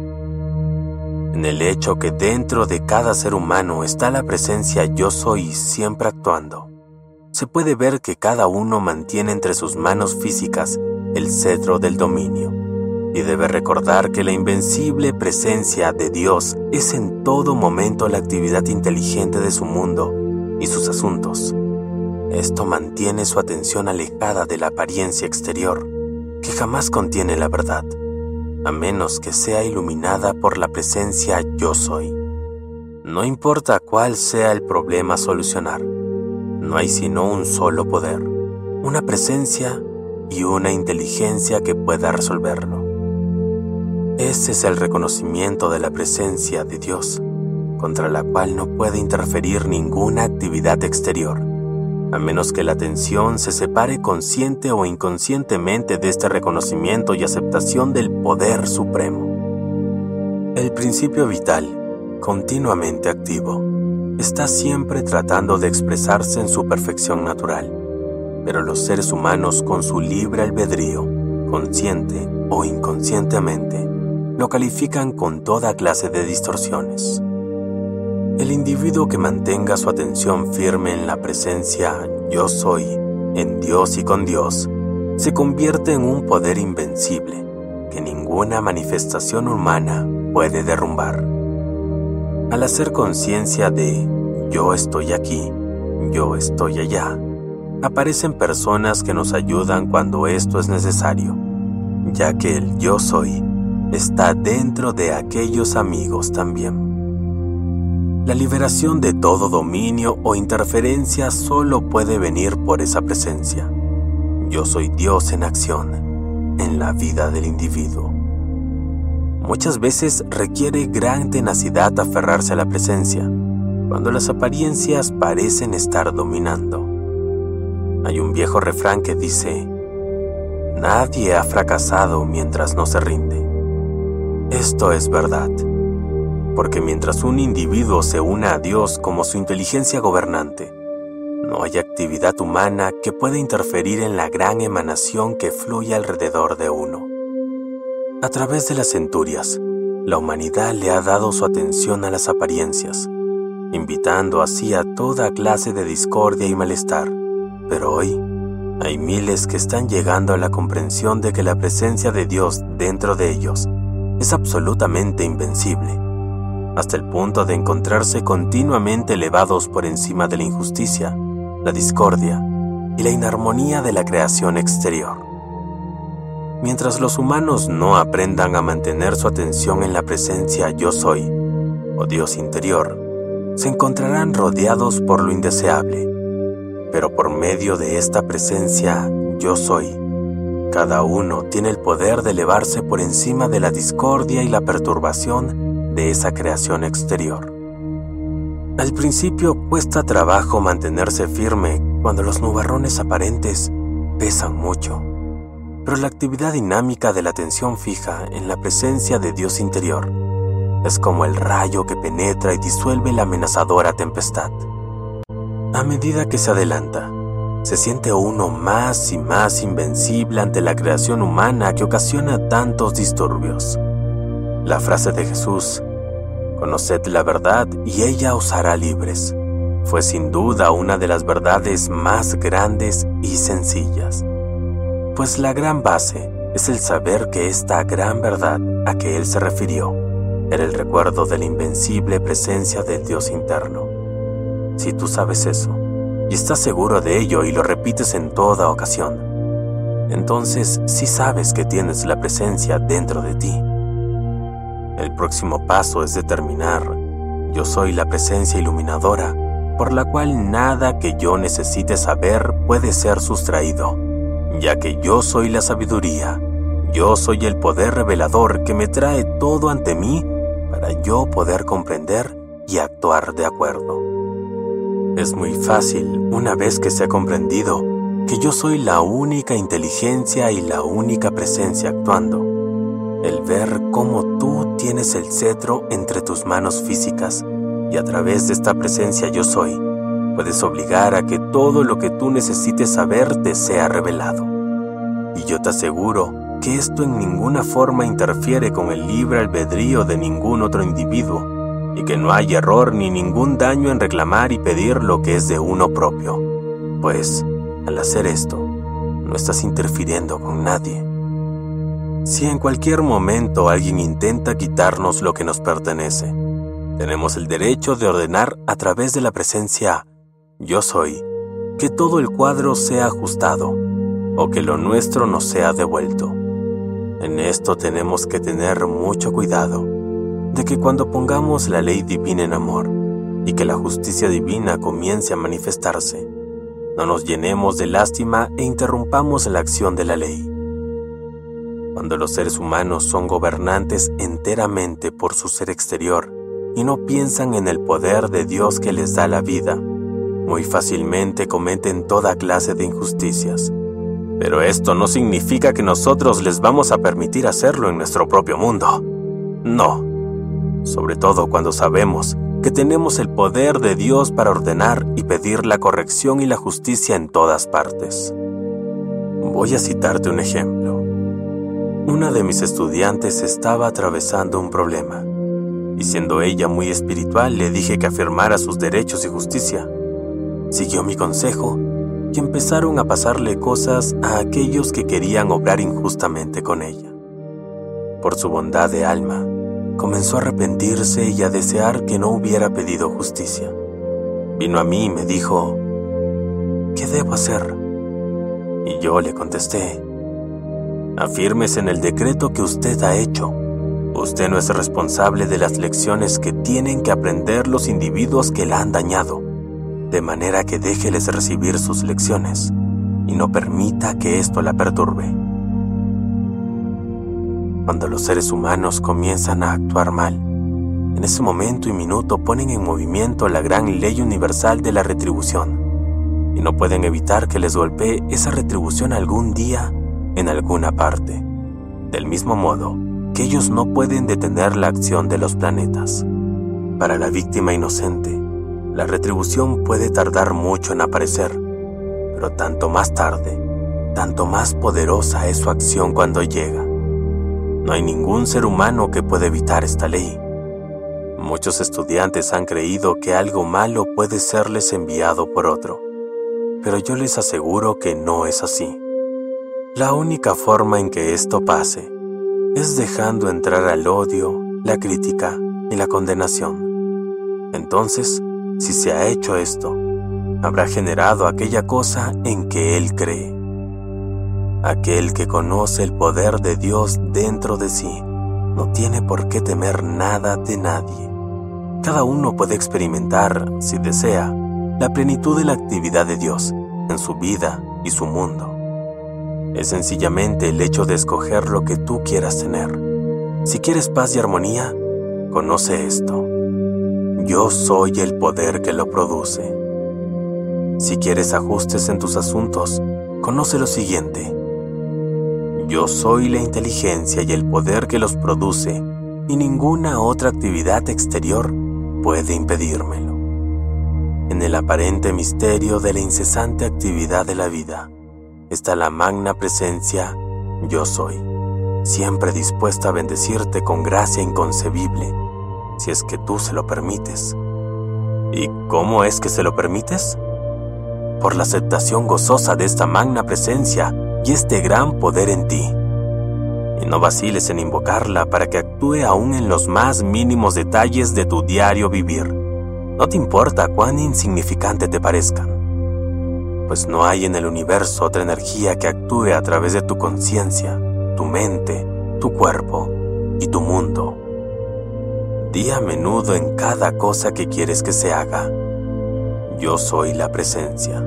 en el hecho que dentro de cada ser humano está la presencia yo soy siempre actuando. Se puede ver que cada uno mantiene entre sus manos físicas el cetro del dominio y debe recordar que la invencible presencia de Dios es en todo momento la actividad inteligente de su mundo y sus asuntos. Esto mantiene su atención alejada de la apariencia exterior, que jamás contiene la verdad a menos que sea iluminada por la presencia yo soy. No importa cuál sea el problema a solucionar, no hay sino un solo poder, una presencia y una inteligencia que pueda resolverlo. Ese es el reconocimiento de la presencia de Dios, contra la cual no puede interferir ninguna actividad exterior a menos que la atención se separe consciente o inconscientemente de este reconocimiento y aceptación del poder supremo. El principio vital, continuamente activo, está siempre tratando de expresarse en su perfección natural, pero los seres humanos con su libre albedrío, consciente o inconscientemente, lo califican con toda clase de distorsiones. El individuo que mantenga su atención firme en la presencia yo soy, en Dios y con Dios, se convierte en un poder invencible que ninguna manifestación humana puede derrumbar. Al hacer conciencia de yo estoy aquí, yo estoy allá, aparecen personas que nos ayudan cuando esto es necesario, ya que el yo soy está dentro de aquellos amigos también. La liberación de todo dominio o interferencia solo puede venir por esa presencia. Yo soy Dios en acción en la vida del individuo. Muchas veces requiere gran tenacidad aferrarse a la presencia, cuando las apariencias parecen estar dominando. Hay un viejo refrán que dice, Nadie ha fracasado mientras no se rinde. Esto es verdad, porque mientras un individuo se una a Dios como su inteligencia gobernante, no hay actividad humana que pueda interferir en la gran emanación que fluye alrededor de uno. A través de las centurias, la humanidad le ha dado su atención a las apariencias, invitando así a toda clase de discordia y malestar. Pero hoy, hay miles que están llegando a la comprensión de que la presencia de Dios dentro de ellos es absolutamente invencible, hasta el punto de encontrarse continuamente elevados por encima de la injusticia, la discordia y la inarmonía de la creación exterior. Mientras los humanos no aprendan a mantener su atención en la presencia yo soy, o Dios interior, se encontrarán rodeados por lo indeseable, pero por medio de esta presencia yo soy, cada uno tiene el poder de elevarse por encima de la discordia y la perturbación de esa creación exterior. Al principio cuesta trabajo mantenerse firme cuando los nubarrones aparentes pesan mucho pero la actividad dinámica de la atención fija en la presencia de Dios interior es como el rayo que penetra y disuelve la amenazadora tempestad. A medida que se adelanta, se siente uno más y más invencible ante la creación humana que ocasiona tantos disturbios. La frase de Jesús, Conoced la verdad y ella os hará libres, fue sin duda una de las verdades más grandes y sencillas pues la gran base es el saber que esta gran verdad a que él se refirió era el recuerdo de la invencible presencia del Dios interno. Si tú sabes eso, y estás seguro de ello y lo repites en toda ocasión, entonces sí sabes que tienes la presencia dentro de ti. El próximo paso es determinar, yo soy la presencia iluminadora, por la cual nada que yo necesite saber puede ser sustraído ya que yo soy la sabiduría, yo soy el poder revelador que me trae todo ante mí para yo poder comprender y actuar de acuerdo. Es muy fácil, una vez que se ha comprendido, que yo soy la única inteligencia y la única presencia actuando, el ver cómo tú tienes el cetro entre tus manos físicas y a través de esta presencia yo soy, puedes obligar a que todo lo que tú necesites saber te sea revelado. Y yo te aseguro que esto en ninguna forma interfiere con el libre albedrío de ningún otro individuo, y que no hay error ni ningún daño en reclamar y pedir lo que es de uno propio, pues al hacer esto, no estás interfiriendo con nadie. Si en cualquier momento alguien intenta quitarnos lo que nos pertenece, tenemos el derecho de ordenar a través de la presencia yo soy, que todo el cuadro sea ajustado o que lo nuestro nos sea devuelto. En esto tenemos que tener mucho cuidado de que cuando pongamos la ley divina en amor y que la justicia divina comience a manifestarse, no nos llenemos de lástima e interrumpamos la acción de la ley. Cuando los seres humanos son gobernantes enteramente por su ser exterior y no piensan en el poder de Dios que les da la vida, muy fácilmente cometen toda clase de injusticias. Pero esto no significa que nosotros les vamos a permitir hacerlo en nuestro propio mundo. No. Sobre todo cuando sabemos que tenemos el poder de Dios para ordenar y pedir la corrección y la justicia en todas partes. Voy a citarte un ejemplo. Una de mis estudiantes estaba atravesando un problema, y siendo ella muy espiritual le dije que afirmara sus derechos y justicia siguió mi consejo y empezaron a pasarle cosas a aquellos que querían obrar injustamente con ella. Por su bondad de alma, comenzó a arrepentirse y a desear que no hubiera pedido justicia. Vino a mí y me dijo, ¿qué debo hacer? Y yo le contesté, afirmes en el decreto que usted ha hecho. Usted no es responsable de las lecciones que tienen que aprender los individuos que la han dañado de manera que déjeles recibir sus lecciones y no permita que esto la perturbe. Cuando los seres humanos comienzan a actuar mal, en ese momento y minuto ponen en movimiento la gran ley universal de la retribución y no pueden evitar que les golpee esa retribución algún día en alguna parte. Del mismo modo, que ellos no pueden detener la acción de los planetas. Para la víctima inocente, la retribución puede tardar mucho en aparecer, pero tanto más tarde, tanto más poderosa es su acción cuando llega. No hay ningún ser humano que pueda evitar esta ley. Muchos estudiantes han creído que algo malo puede serles enviado por otro, pero yo les aseguro que no es así. La única forma en que esto pase es dejando entrar al odio, la crítica y la condenación. Entonces, si se ha hecho esto, habrá generado aquella cosa en que Él cree. Aquel que conoce el poder de Dios dentro de sí no tiene por qué temer nada de nadie. Cada uno puede experimentar, si desea, la plenitud de la actividad de Dios en su vida y su mundo. Es sencillamente el hecho de escoger lo que tú quieras tener. Si quieres paz y armonía, conoce esto. Yo soy el poder que lo produce. Si quieres ajustes en tus asuntos, conoce lo siguiente. Yo soy la inteligencia y el poder que los produce, y ninguna otra actividad exterior puede impedírmelo. En el aparente misterio de la incesante actividad de la vida, está la magna presencia yo soy, siempre dispuesta a bendecirte con gracia inconcebible, si es que tú se lo permites. ¿Y cómo es que se lo permites? Por la aceptación gozosa de esta magna presencia y este gran poder en ti. Y no vaciles en invocarla para que actúe aún en los más mínimos detalles de tu diario vivir. No te importa cuán insignificante te parezcan pues no hay en el universo otra energía que actúe a través de tu conciencia, tu mente, tu cuerpo y tu mundo. Di a menudo en cada cosa que quieres que se haga. Yo soy la presencia.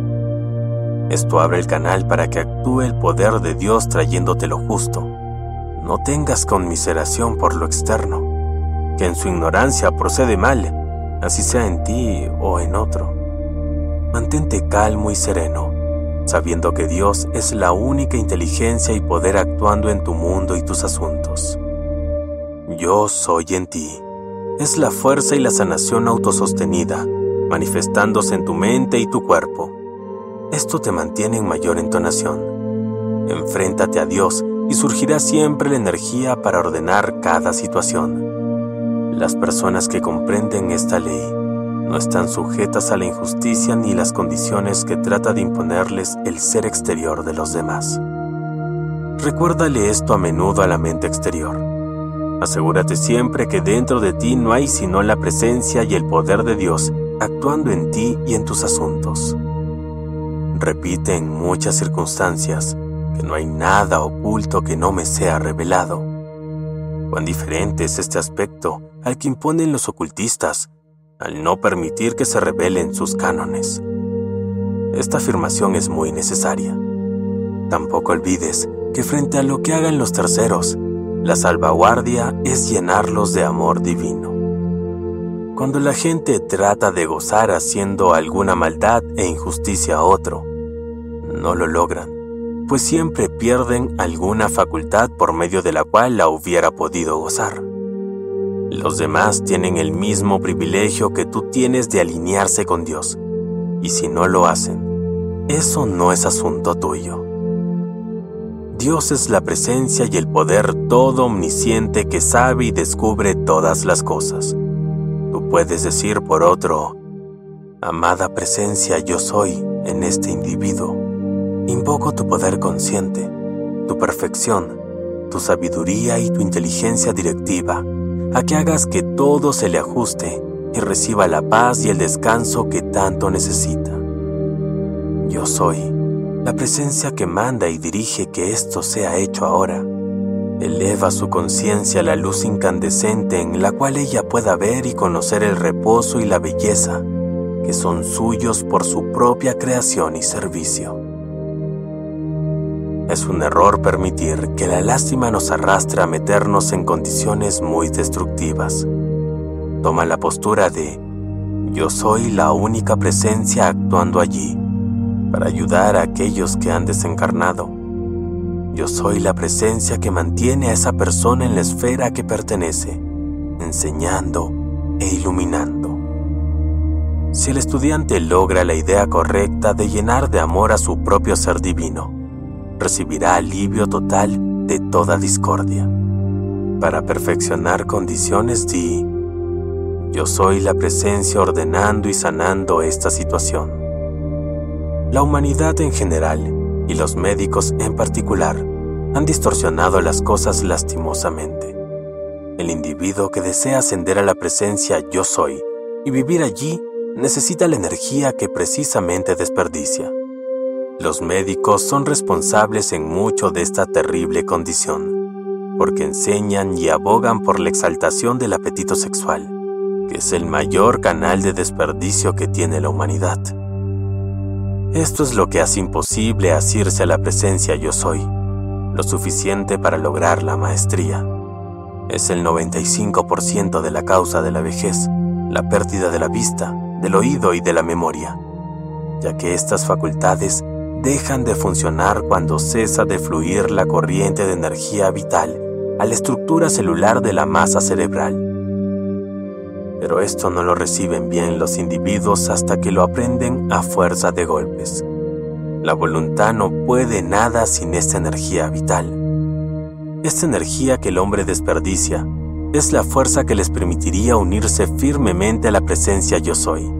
Esto abre el canal para que actúe el poder de Dios trayéndote lo justo. No tengas conmiseración por lo externo, que en su ignorancia procede mal, así sea en ti o en otro mantente calmo y sereno, sabiendo que Dios es la única inteligencia y poder actuando en tu mundo y tus asuntos. Yo soy en ti. Es la fuerza y la sanación autosostenida, manifestándose en tu mente y tu cuerpo. Esto te mantiene en mayor entonación. Enfréntate a Dios y surgirá siempre la energía para ordenar cada situación. Las personas que comprenden esta ley no están sujetas a la injusticia ni las condiciones que trata de imponerles el ser exterior de los demás. Recuérdale esto a menudo a la mente exterior. Asegúrate siempre que dentro de ti no hay sino la presencia y el poder de Dios actuando en ti y en tus asuntos. Repite en muchas circunstancias que no hay nada oculto que no me sea revelado. Cuán diferente es este aspecto al que imponen los ocultistas al no permitir que se revelen sus cánones. Esta afirmación es muy necesaria. Tampoco olvides que frente a lo que hagan los terceros, la salvaguardia es llenarlos de amor divino. Cuando la gente trata de gozar haciendo alguna maldad e injusticia a otro, no lo logran, pues siempre pierden alguna facultad por medio de la cual la hubiera podido gozar. Los demás tienen el mismo privilegio que tú tienes de alinearse con Dios, y si no lo hacen, eso no es asunto tuyo. Dios es la presencia y el poder todo omnisciente que sabe y descubre todas las cosas. Puedes decir por otro, amada presencia yo soy en este individuo. Invoco tu poder consciente, tu perfección, tu sabiduría y tu inteligencia directiva a que hagas que todo se le ajuste y reciba la paz y el descanso que tanto necesita. Yo soy la presencia que manda y dirige que esto sea hecho ahora. Eleva su conciencia a la luz incandescente en la cual ella pueda ver y conocer el reposo y la belleza que son suyos por su propia creación y servicio. Es un error permitir que la lástima nos arrastre a meternos en condiciones muy destructivas. Toma la postura de yo soy la única presencia actuando allí para ayudar a aquellos que han desencarnado. Yo soy la presencia que mantiene a esa persona en la esfera a que pertenece, enseñando e iluminando. Si el estudiante logra la idea correcta de llenar de amor a su propio ser divino, recibirá alivio total de toda discordia. Para perfeccionar condiciones di, yo soy la presencia ordenando y sanando esta situación. La humanidad en general y los médicos en particular han distorsionado las cosas lastimosamente. El individuo que desea ascender a la presencia yo soy y vivir allí necesita la energía que precisamente desperdicia. Los médicos son responsables en mucho de esta terrible condición, porque enseñan y abogan por la exaltación del apetito sexual, que es el mayor canal de desperdicio que tiene la humanidad. Esto es lo que hace imposible asirse a la presencia yo soy, lo suficiente para lograr la maestría. Es el 95% de la causa de la vejez, la pérdida de la vista, del oído y de la memoria, ya que estas facultades dejan de funcionar cuando cesa de fluir la corriente de energía vital a la estructura celular de la masa cerebral pero esto no lo reciben bien los individuos hasta que lo aprenden a fuerza de golpes. La voluntad no puede nada sin esta energía vital. Esta energía que el hombre desperdicia es la fuerza que les permitiría unirse firmemente a la presencia yo soy.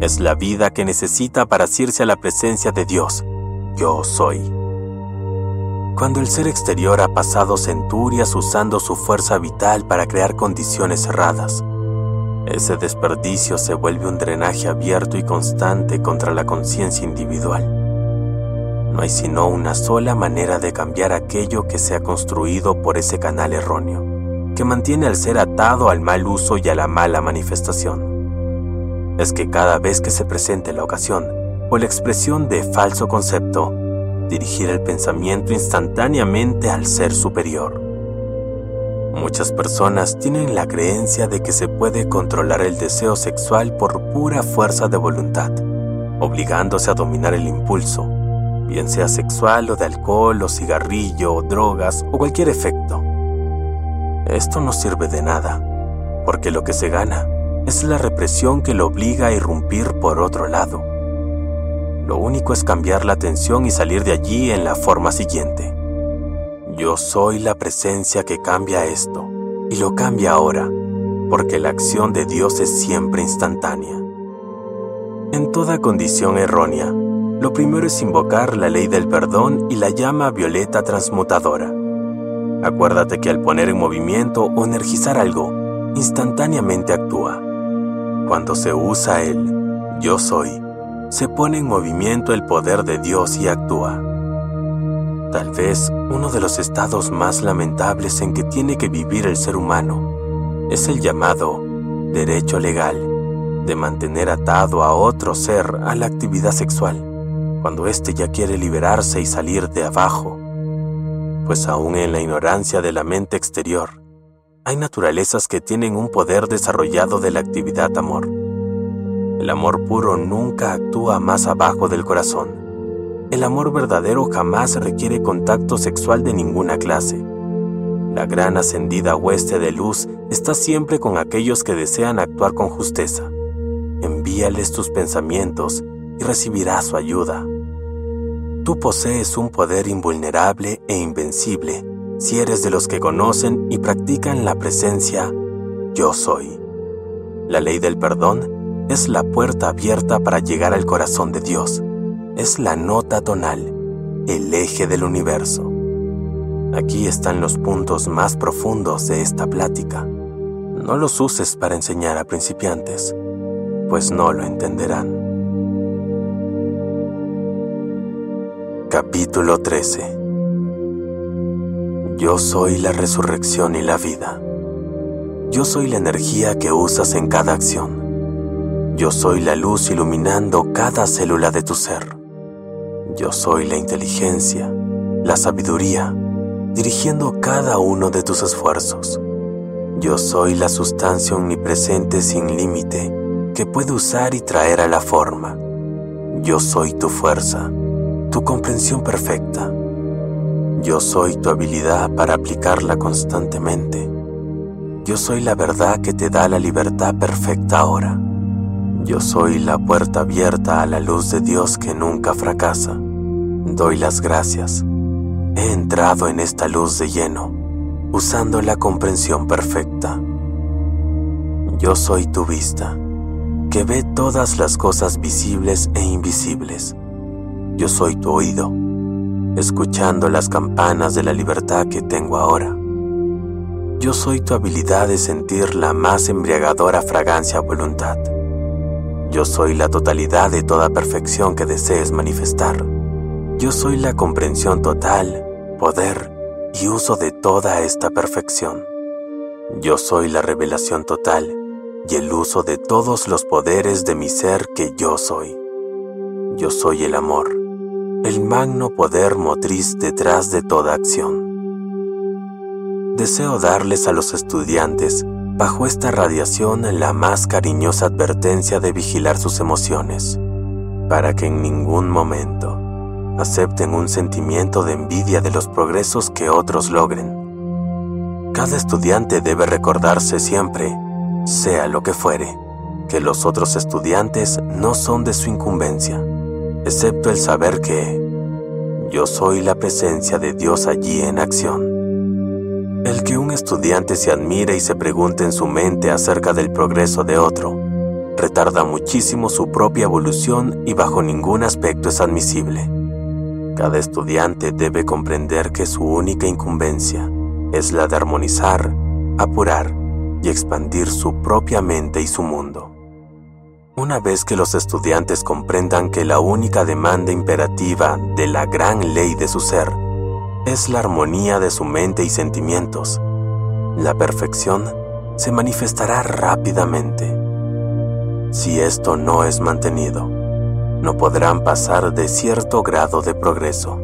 Es la vida que necesita para asirse a la presencia de Dios, yo soy. Cuando el ser exterior ha pasado centurias usando su fuerza vital para crear condiciones cerradas, ese desperdicio se vuelve un drenaje abierto y constante contra la conciencia individual. No hay sino una sola manera de cambiar aquello que se ha construido por ese canal erróneo, que mantiene al ser atado al mal uso y a la mala manifestación. Es que cada vez que se presente la ocasión o la expresión de falso concepto, dirigir el pensamiento instantáneamente al ser superior Muchas personas tienen la creencia de que se puede controlar el deseo sexual por pura fuerza de voluntad, obligándose a dominar el impulso, bien sea sexual o de alcohol o cigarrillo o drogas o cualquier efecto. Esto no sirve de nada, porque lo que se gana es la represión que lo obliga a irrumpir por otro lado. Lo único es cambiar la atención y salir de allí en la forma siguiente. Yo soy la presencia que cambia esto, y lo cambia ahora, porque la acción de Dios es siempre instantánea. En toda condición errónea, lo primero es invocar la ley del perdón y la llama violeta transmutadora. Acuérdate que al poner en movimiento o energizar algo, instantáneamente actúa. Cuando se usa el yo soy, se pone en movimiento el poder de Dios y actúa. Tal vez uno de los estados más lamentables en que tiene que vivir el ser humano es el llamado derecho legal de mantener atado a otro ser a la actividad sexual cuando éste ya quiere liberarse y salir de abajo, pues aún en la ignorancia de la mente exterior, hay naturalezas que tienen un poder desarrollado de la actividad amor. El amor puro nunca actúa más abajo del corazón el amor verdadero jamás requiere contacto sexual de ninguna clase. La gran ascendida hueste de luz está siempre con aquellos que desean actuar con justeza. Envíales tus pensamientos y recibirás su ayuda. Tú posees un poder invulnerable e invencible si eres de los que conocen y practican la presencia yo soy. La ley del perdón es la puerta abierta para llegar al corazón de Dios es la nota tonal, el eje del universo. Aquí están los puntos más profundos de esta plática. No los uses para enseñar a principiantes, pues no lo entenderán. Capítulo 13 Yo soy la resurrección y la vida. Yo soy la energía que usas en cada acción. Yo soy la luz iluminando cada célula de tu ser. Yo soy la inteligencia, la sabiduría, dirigiendo cada uno de tus esfuerzos. Yo soy la sustancia omnipresente sin límite que puede usar y traer a la forma. Yo soy tu fuerza, tu comprensión perfecta. Yo soy tu habilidad para aplicarla constantemente. Yo soy la verdad que te da la libertad perfecta ahora. Yo soy la puerta abierta a la luz de Dios que nunca fracasa. Doy las gracias. He entrado en esta luz de lleno, usando la comprensión perfecta. Yo soy tu vista, que ve todas las cosas visibles e invisibles. Yo soy tu oído, escuchando las campanas de la libertad que tengo ahora. Yo soy tu habilidad de sentir la más embriagadora fragancia voluntad. Yo soy la totalidad de toda perfección que desees manifestar. Yo soy la comprensión total, poder y uso de toda esta perfección. Yo soy la revelación total y el uso de todos los poderes de mi ser que yo soy. Yo soy el amor, el magno poder motriz detrás de toda acción. Deseo darles a los estudiantes, bajo esta radiación, la más cariñosa advertencia de vigilar sus emociones, para que en ningún momento acepten un sentimiento de envidia de los progresos que otros logren. Cada estudiante debe recordarse siempre, sea lo que fuere, que los otros estudiantes no son de su incumbencia excepto el saber que yo soy la presencia de Dios allí en acción. El que un estudiante se admire y se pregunte en su mente acerca del progreso de otro, retarda muchísimo su propia evolución y bajo ningún aspecto es admisible. Cada estudiante debe comprender que su única incumbencia es la de armonizar, apurar y expandir su propia mente y su mundo. Una vez que los estudiantes comprendan que la única demanda imperativa de la gran ley de su ser es la armonía de su mente y sentimientos, la perfección se manifestará rápidamente. Si esto no es mantenido, no podrán pasar de cierto grado de progreso.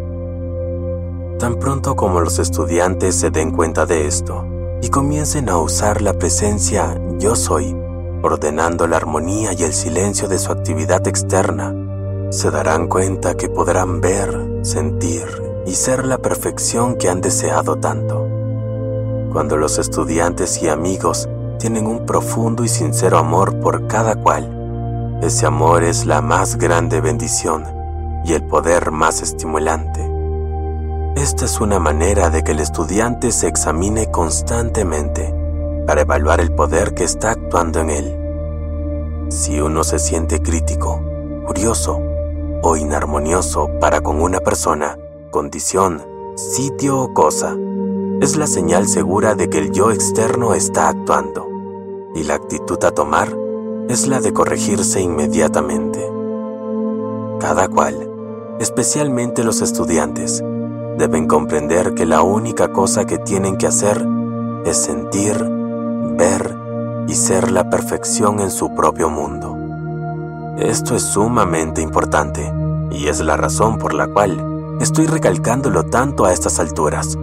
Tan pronto como los estudiantes se den cuenta de esto y comiencen a usar la presencia yo soy, ordenando la armonía y el silencio de su actividad externa, se darán cuenta que podrán ver, sentir y ser la perfección que han deseado tanto. Cuando los estudiantes y amigos tienen un profundo y sincero amor por cada cual, ese amor es la más grande bendición y el poder más estimulante. Esta es una manera de que el estudiante se examine constantemente para evaluar el poder que está actuando en él. Si uno se siente crítico, curioso o inarmonioso para con una persona, condición, sitio o cosa, es la señal segura de que el yo externo está actuando, y la actitud a tomar es la de corregirse inmediatamente. Cada cual, especialmente los estudiantes, deben comprender que la única cosa que tienen que hacer es sentir ver y ser la perfección en su propio mundo. Esto es sumamente importante y es la razón por la cual estoy recalcándolo tanto a estas alturas.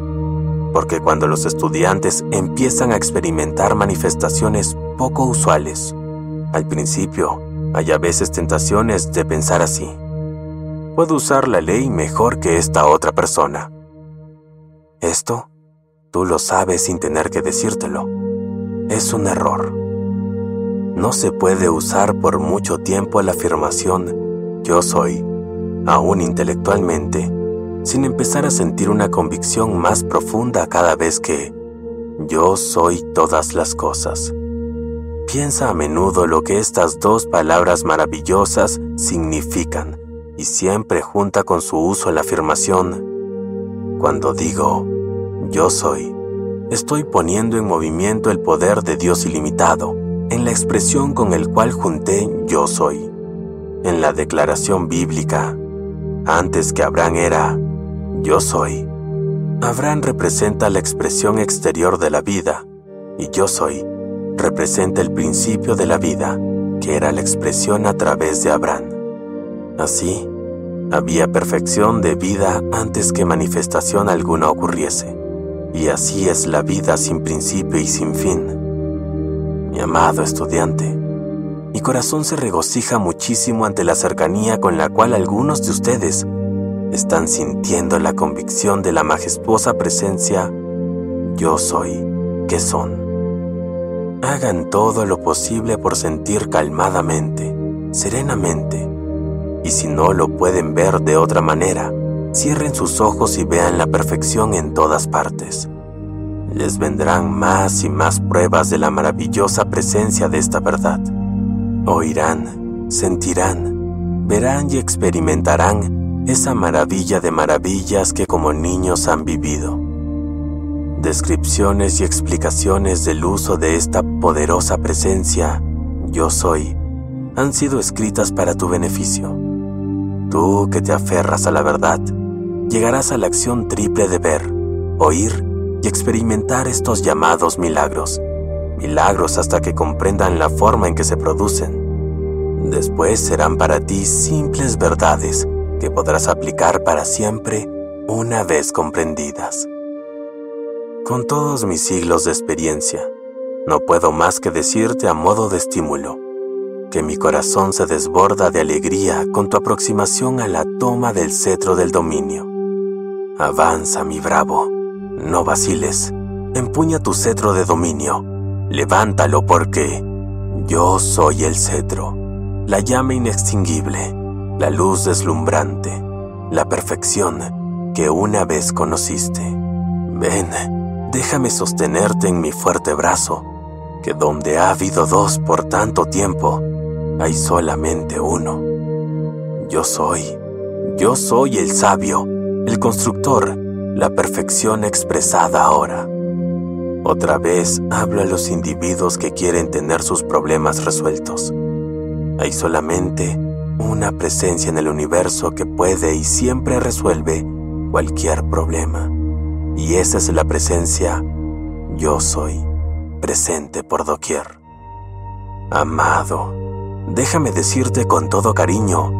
Porque cuando los estudiantes empiezan a experimentar manifestaciones poco usuales, al principio hay a veces tentaciones de pensar así. Puedo usar la ley mejor que esta otra persona. Esto, tú lo sabes sin tener que decírtelo es un error. No se puede usar por mucho tiempo la afirmación yo soy, aún intelectualmente, sin empezar a sentir una convicción más profunda cada vez que yo soy todas las cosas. Piensa a menudo lo que estas dos palabras maravillosas significan y siempre junta con su uso la afirmación. Cuando digo yo soy, estoy poniendo en movimiento el poder de Dios ilimitado en la expresión con el cual junté yo soy. En la declaración bíblica, antes que Abraham era yo soy, Abraham representa la expresión exterior de la vida y yo soy representa el principio de la vida, que era la expresión a través de Abraham. Así, había perfección de vida antes que manifestación alguna ocurriese. Y así es la vida sin principio y sin fin. Mi amado estudiante, mi corazón se regocija muchísimo ante la cercanía con la cual algunos de ustedes están sintiendo la convicción de la majestuosa presencia yo soy que son. Hagan todo lo posible por sentir calmadamente, serenamente, y si no lo pueden ver de otra manera, cierren sus ojos y vean la perfección en todas partes. Les vendrán más y más pruebas de la maravillosa presencia de esta verdad. Oirán, sentirán, verán y experimentarán esa maravilla de maravillas que como niños han vivido. Descripciones y explicaciones del uso de esta poderosa presencia, yo soy, han sido escritas para tu beneficio. Tú que te aferras a la verdad, llegarás a la acción triple de ver, oír y experimentar estos llamados milagros. Milagros hasta que comprendan la forma en que se producen. Después serán para ti simples verdades que podrás aplicar para siempre una vez comprendidas. Con todos mis siglos de experiencia, no puedo más que decirte a modo de estímulo que mi corazón se desborda de alegría con tu aproximación a la toma del cetro del dominio. Avanza, mi bravo, no vaciles, empuña tu cetro de dominio, levántalo porque yo soy el cetro, la llama inextinguible, la luz deslumbrante, la perfección que una vez conociste. Ven, déjame sostenerte en mi fuerte brazo, que donde ha habido dos por tanto tiempo, hay solamente uno. Yo soy, yo soy el sabio, el constructor, la perfección expresada ahora. Otra vez hablo a los individuos que quieren tener sus problemas resueltos. Hay solamente una presencia en el universo que puede y siempre resuelve cualquier problema. Y esa es la presencia yo soy, presente por doquier. Amado, déjame decirte con todo cariño,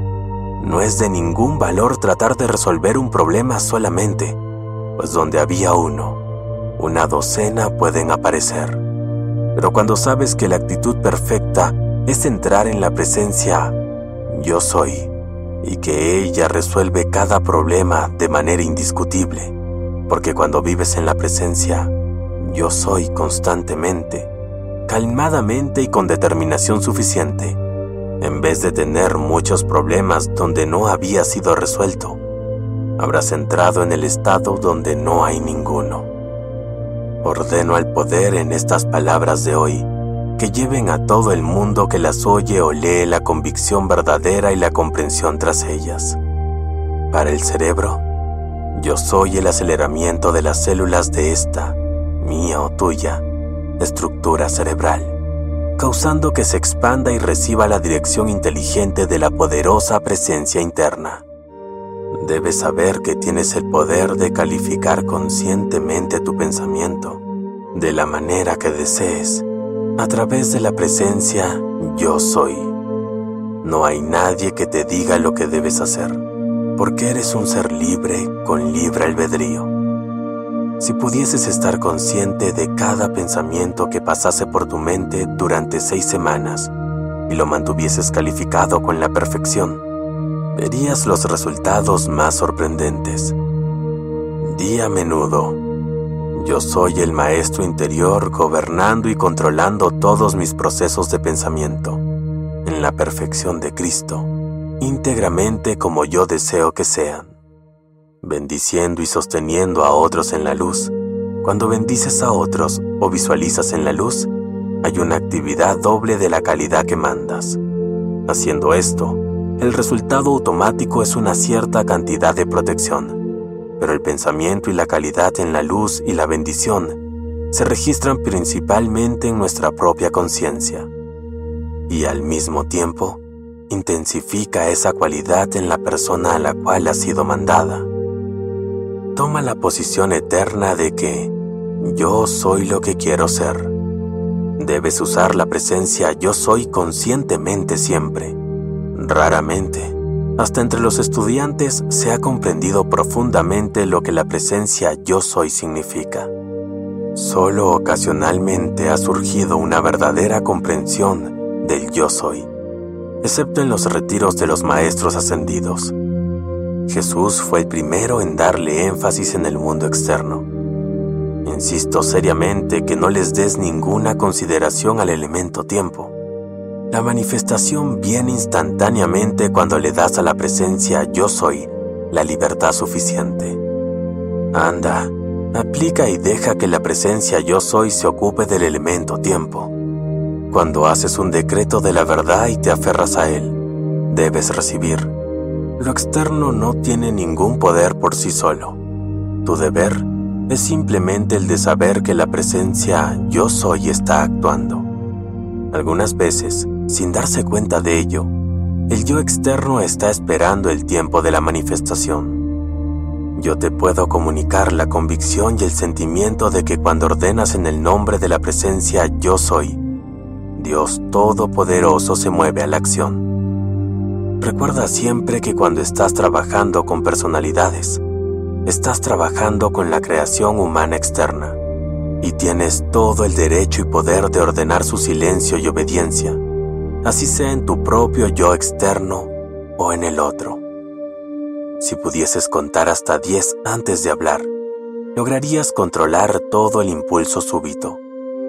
no es de ningún valor tratar de resolver un problema solamente, pues donde había uno, una docena pueden aparecer. Pero cuando sabes que la actitud perfecta es entrar en la presencia yo soy y que ella resuelve cada problema de manera indiscutible, porque cuando vives en la presencia, yo soy constantemente, calmadamente y con determinación suficiente, en vez de tener muchos problemas donde no había sido resuelto, habrás entrado en el estado donde no hay ninguno. Ordeno al poder en estas palabras de hoy que lleven a todo el mundo que las oye o lee la convicción verdadera y la comprensión tras ellas. Para el cerebro, yo soy el aceleramiento de las células de esta, mía o tuya, estructura cerebral, causando que se expanda y reciba la dirección inteligente de la poderosa presencia interna. Debes saber que tienes el poder de calificar conscientemente tu pensamiento de la manera que desees a través de la presencia yo soy. No hay nadie que te diga lo que debes hacer porque eres un ser libre con libre albedrío. Si pudieses estar consciente de cada pensamiento que pasase por tu mente durante seis semanas y lo mantuvieses calificado con la perfección, verías los resultados más sorprendentes. Di a menudo, yo soy el maestro interior gobernando y controlando todos mis procesos de pensamiento, en la perfección de Cristo íntegramente como yo deseo que sean, bendiciendo y sosteniendo a otros en la luz. Cuando bendices a otros o visualizas en la luz, hay una actividad doble de la calidad que mandas. Haciendo esto, el resultado automático es una cierta cantidad de protección, pero el pensamiento y la calidad en la luz y la bendición se registran principalmente en nuestra propia conciencia. Y al mismo tiempo, intensifica esa cualidad en la persona a la cual ha sido mandada. Toma la posición eterna de que yo soy lo que quiero ser. Debes usar la presencia yo soy conscientemente siempre. Raramente, hasta entre los estudiantes se ha comprendido profundamente lo que la presencia yo soy significa. Solo ocasionalmente ha surgido una verdadera comprensión del yo soy excepto en los retiros de los maestros ascendidos. Jesús fue el primero en darle énfasis en el mundo externo. Insisto seriamente que no les des ninguna consideración al elemento tiempo. La manifestación viene instantáneamente cuando le das a la presencia yo soy la libertad suficiente. Anda, aplica y deja que la presencia yo soy se ocupe del elemento tiempo. Cuando haces un decreto de la verdad y te aferras a él, debes recibir. Lo externo no tiene ningún poder por sí solo. Tu deber es simplemente el de saber que la presencia yo soy está actuando. Algunas veces, sin darse cuenta de ello, el yo externo está esperando el tiempo de la manifestación. Yo te puedo comunicar la convicción y el sentimiento de que cuando ordenas en el nombre de la presencia yo soy, Dios Todopoderoso se mueve a la acción. Recuerda siempre que cuando estás trabajando con personalidades, estás trabajando con la creación humana externa y tienes todo el derecho y poder de ordenar su silencio y obediencia, así sea en tu propio yo externo o en el otro. Si pudieses contar hasta 10 antes de hablar, lograrías controlar todo el impulso súbito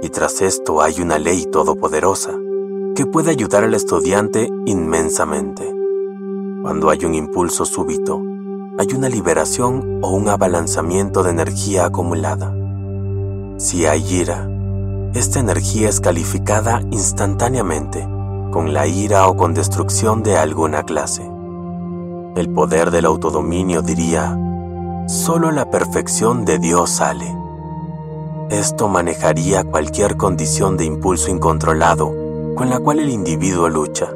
y tras esto hay una ley todopoderosa que puede ayudar al estudiante inmensamente. Cuando hay un impulso súbito, hay una liberación o un abalanzamiento de energía acumulada. Si hay ira, esta energía es calificada instantáneamente con la ira o con destrucción de alguna clase. El poder del autodominio diría, solo la perfección de Dios sale esto manejaría cualquier condición de impulso incontrolado con la cual el individuo lucha.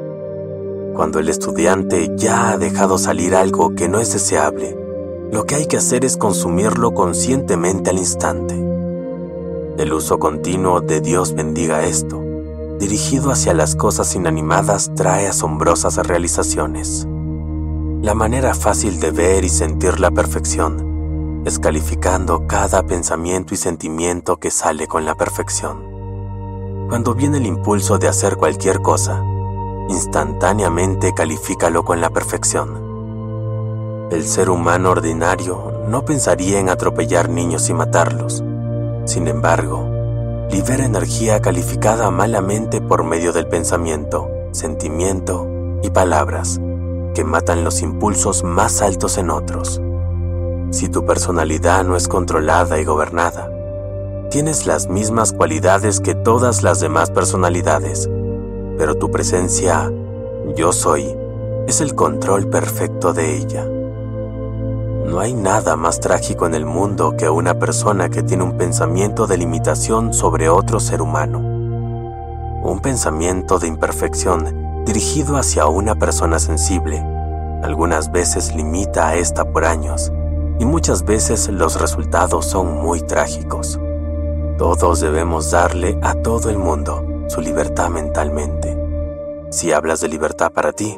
Cuando el estudiante ya ha dejado salir algo que no es deseable, lo que hay que hacer es consumirlo conscientemente al instante. El uso continuo de Dios bendiga esto, dirigido hacia las cosas inanimadas, trae asombrosas realizaciones. La manera fácil de ver y sentir la perfección descalificando cada pensamiento y sentimiento que sale con la perfección. Cuando viene el impulso de hacer cualquier cosa, instantáneamente califícalo con la perfección. El ser humano ordinario no pensaría en atropellar niños y matarlos. Sin embargo, libera energía calificada malamente por medio del pensamiento, sentimiento y palabras que matan los impulsos más altos en otros. Si tu personalidad no es controlada y gobernada, tienes las mismas cualidades que todas las demás personalidades, pero tu presencia, yo soy, es el control perfecto de ella. No hay nada más trágico en el mundo que una persona que tiene un pensamiento de limitación sobre otro ser humano. Un pensamiento de imperfección dirigido hacia una persona sensible algunas veces limita a esta por años y muchas veces los resultados son muy trágicos. Todos debemos darle a todo el mundo su libertad mentalmente. Si hablas de libertad para ti,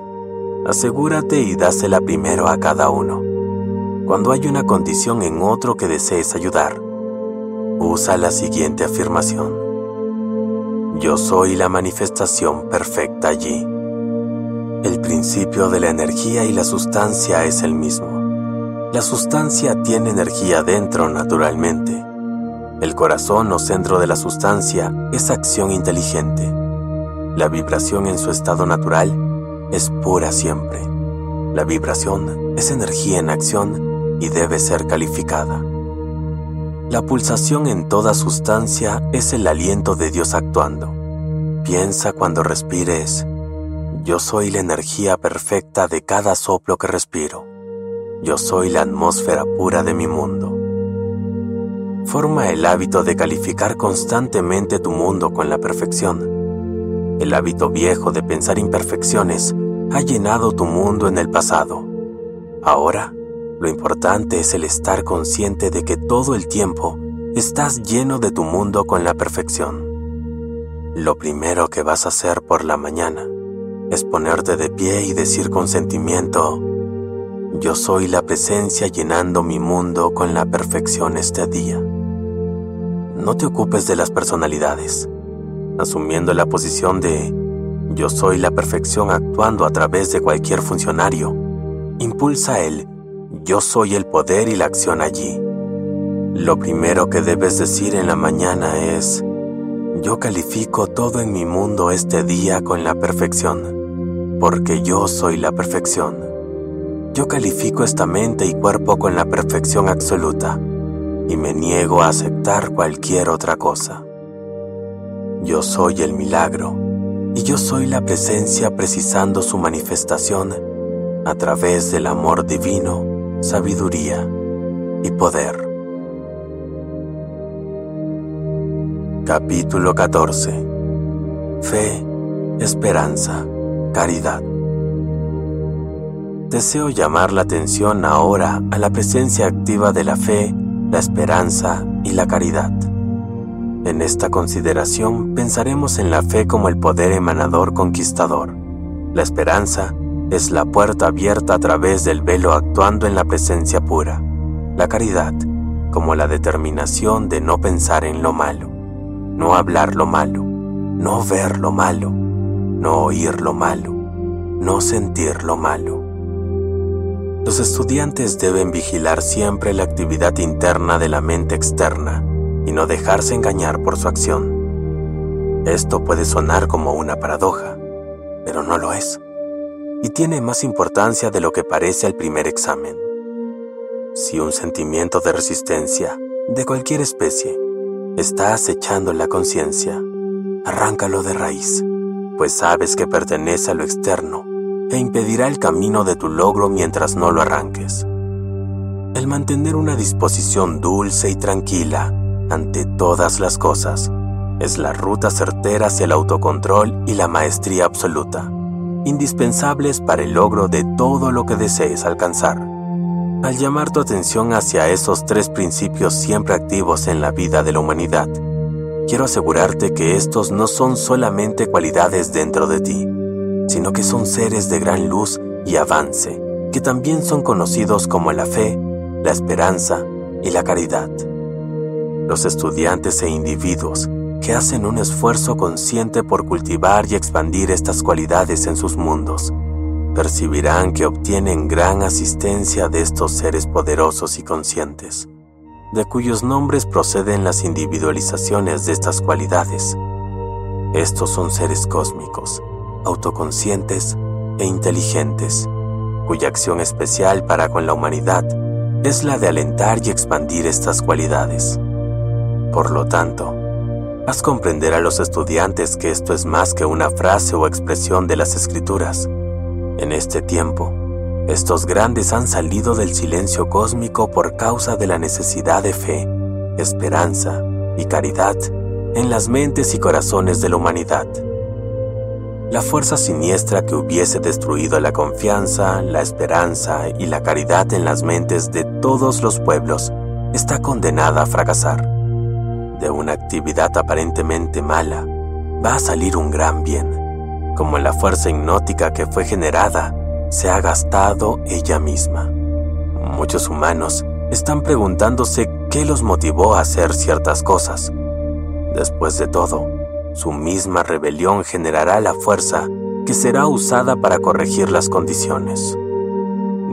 asegúrate y dásela primero a cada uno. Cuando hay una condición en otro que desees ayudar, usa la siguiente afirmación. Yo soy la manifestación perfecta allí. El principio de la energía y la sustancia es el mismo. La sustancia tiene energía dentro naturalmente. El corazón o centro de la sustancia es acción inteligente. La vibración en su estado natural es pura siempre. La vibración es energía en acción y debe ser calificada. La pulsación en toda sustancia es el aliento de Dios actuando. Piensa cuando respires, yo soy la energía perfecta de cada soplo que respiro. Yo soy la atmósfera pura de mi mundo. Forma el hábito de calificar constantemente tu mundo con la perfección. El hábito viejo de pensar imperfecciones ha llenado tu mundo en el pasado. Ahora, lo importante es el estar consciente de que todo el tiempo estás lleno de tu mundo con la perfección. Lo primero que vas a hacer por la mañana es ponerte de pie y decir con sentimiento, yo soy la presencia llenando mi mundo con la perfección este día. No te ocupes de las personalidades, asumiendo la posición de yo soy la perfección actuando a través de cualquier funcionario. Impulsa el yo soy el poder y la acción allí. Lo primero que debes decir en la mañana es, yo califico todo en mi mundo este día con la perfección, porque yo soy la perfección. Yo califico esta mente y cuerpo con la perfección absoluta y me niego a aceptar cualquier otra cosa. Yo soy el milagro y yo soy la presencia precisando su manifestación a través del amor divino, sabiduría y poder. Capítulo 14 Fe, esperanza, caridad. Deseo llamar la atención ahora a la presencia activa de la fe, la esperanza y la caridad. En esta consideración pensaremos en la fe como el poder emanador conquistador. La esperanza es la puerta abierta a través del velo actuando en la presencia pura. La caridad como la determinación de no pensar en lo malo, no hablar lo malo, no ver lo malo, no oír lo malo, no sentir lo malo. Los estudiantes deben vigilar siempre la actividad interna de la mente externa y no dejarse engañar por su acción. Esto puede sonar como una paradoja, pero no lo es, y tiene más importancia de lo que parece al primer examen. Si un sentimiento de resistencia, de cualquier especie, está acechando la conciencia, arráncalo de raíz, pues sabes que pertenece a lo externo e impedirá el camino de tu logro mientras no lo arranques. El mantener una disposición dulce y tranquila ante todas las cosas es la ruta certera hacia el autocontrol y la maestría absoluta, indispensables para el logro de todo lo que desees alcanzar. Al llamar tu atención hacia esos tres principios siempre activos en la vida de la humanidad, quiero asegurarte que estos no son solamente cualidades dentro de ti, sino que son seres de gran luz y avance, que también son conocidos como la fe, la esperanza y la caridad. Los estudiantes e individuos que hacen un esfuerzo consciente por cultivar y expandir estas cualidades en sus mundos, percibirán que obtienen gran asistencia de estos seres poderosos y conscientes, de cuyos nombres proceden las individualizaciones de estas cualidades. Estos son seres cósmicos, autoconscientes e inteligentes, cuya acción especial para con la humanidad es la de alentar y expandir estas cualidades. Por lo tanto, haz comprender a los estudiantes que esto es más que una frase o expresión de las escrituras. En este tiempo, estos grandes han salido del silencio cósmico por causa de la necesidad de fe, esperanza y caridad en las mentes y corazones de la humanidad. La fuerza siniestra que hubiese destruido la confianza, la esperanza y la caridad en las mentes de todos los pueblos está condenada a fracasar. De una actividad aparentemente mala va a salir un gran bien, como la fuerza hipnótica que fue generada se ha gastado ella misma. Muchos humanos están preguntándose qué los motivó a hacer ciertas cosas. Después de todo, su misma rebelión generará la fuerza que será usada para corregir las condiciones.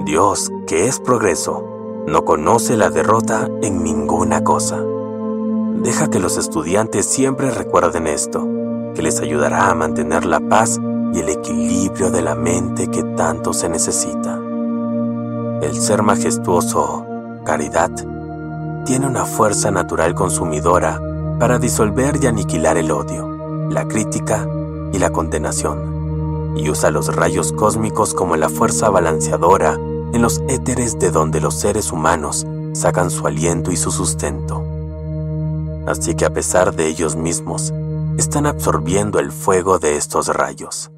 Dios, que es progreso, no conoce la derrota en ninguna cosa. Deja que los estudiantes siempre recuerden esto, que les ayudará a mantener la paz y el equilibrio de la mente que tanto se necesita. El ser majestuoso, caridad, tiene una fuerza natural consumidora para disolver y aniquilar el odio la crítica y la condenación, y usa los rayos cósmicos como la fuerza balanceadora en los éteres de donde los seres humanos sacan su aliento y su sustento. Así que a pesar de ellos mismos, están absorbiendo el fuego de estos rayos.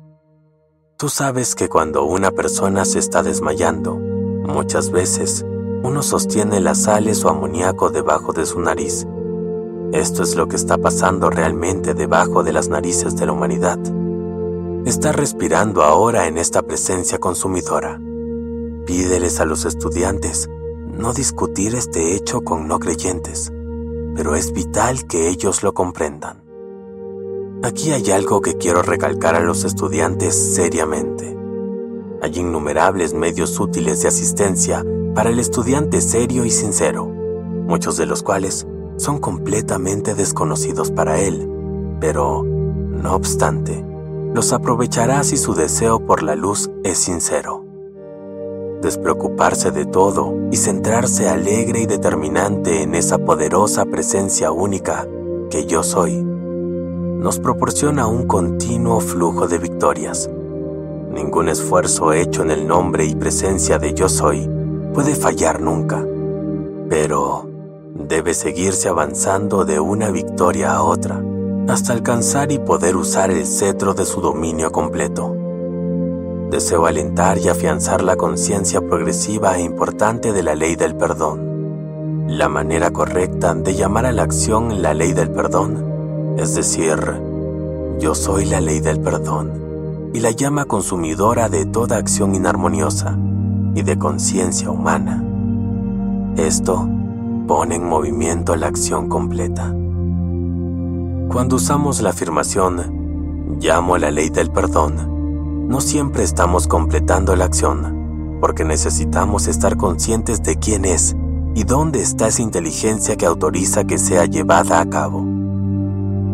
Tú sabes que cuando una persona se está desmayando, muchas veces uno sostiene las sales o amoníaco debajo de su nariz esto es lo que está pasando realmente debajo de las narices de la humanidad. Está respirando ahora en esta presencia consumidora. Pídeles a los estudiantes no discutir este hecho con no creyentes, pero es vital que ellos lo comprendan. Aquí hay algo que quiero recalcar a los estudiantes seriamente. Hay innumerables medios útiles de asistencia para el estudiante serio y sincero, muchos de los cuales son completamente desconocidos para él, pero, no obstante, los aprovechará si su deseo por la luz es sincero. Despreocuparse de todo y centrarse alegre y determinante en esa poderosa presencia única que yo soy, nos proporciona un continuo flujo de victorias. Ningún esfuerzo hecho en el nombre y presencia de yo soy puede fallar nunca, pero debe seguirse avanzando de una victoria a otra hasta alcanzar y poder usar el cetro de su dominio completo. Deseo alentar y afianzar la conciencia progresiva e importante de la ley del perdón. La manera correcta de llamar a la acción la ley del perdón, es decir, yo soy la ley del perdón y la llama consumidora de toda acción inarmoniosa y de conciencia humana. Esto pone en movimiento la acción completa. Cuando usamos la afirmación, llamo a la ley del perdón, no siempre estamos completando la acción, porque necesitamos estar conscientes de quién es y dónde está esa inteligencia que autoriza que sea llevada a cabo.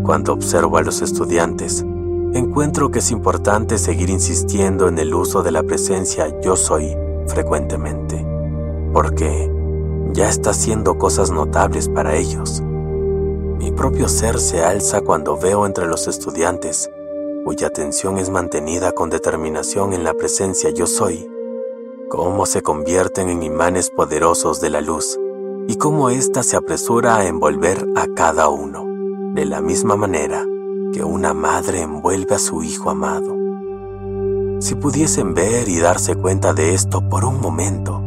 Cuando observo a los estudiantes, encuentro que es importante seguir insistiendo en el uso de la presencia yo soy frecuentemente, porque ya está haciendo cosas notables para ellos. Mi propio ser se alza cuando veo entre los estudiantes, cuya atención es mantenida con determinación en la presencia yo soy, cómo se convierten en imanes poderosos de la luz y cómo ésta se apresura a envolver a cada uno, de la misma manera que una madre envuelve a su hijo amado. Si pudiesen ver y darse cuenta de esto por un momento,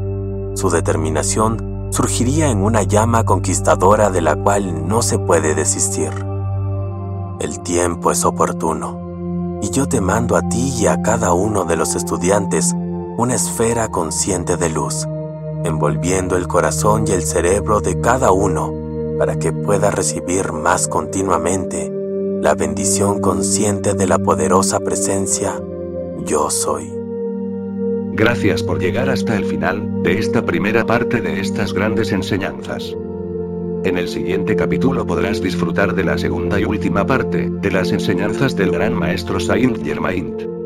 su determinación surgiría en una llama conquistadora de la cual no se puede desistir. El tiempo es oportuno, y yo te mando a ti y a cada uno de los estudiantes una esfera consciente de luz, envolviendo el corazón y el cerebro de cada uno para que pueda recibir más continuamente la bendición consciente de la poderosa presencia yo soy. Gracias por llegar hasta el final de esta primera parte de estas grandes enseñanzas. En el siguiente capítulo podrás disfrutar de la segunda y última parte de las enseñanzas del gran maestro Saint Germain.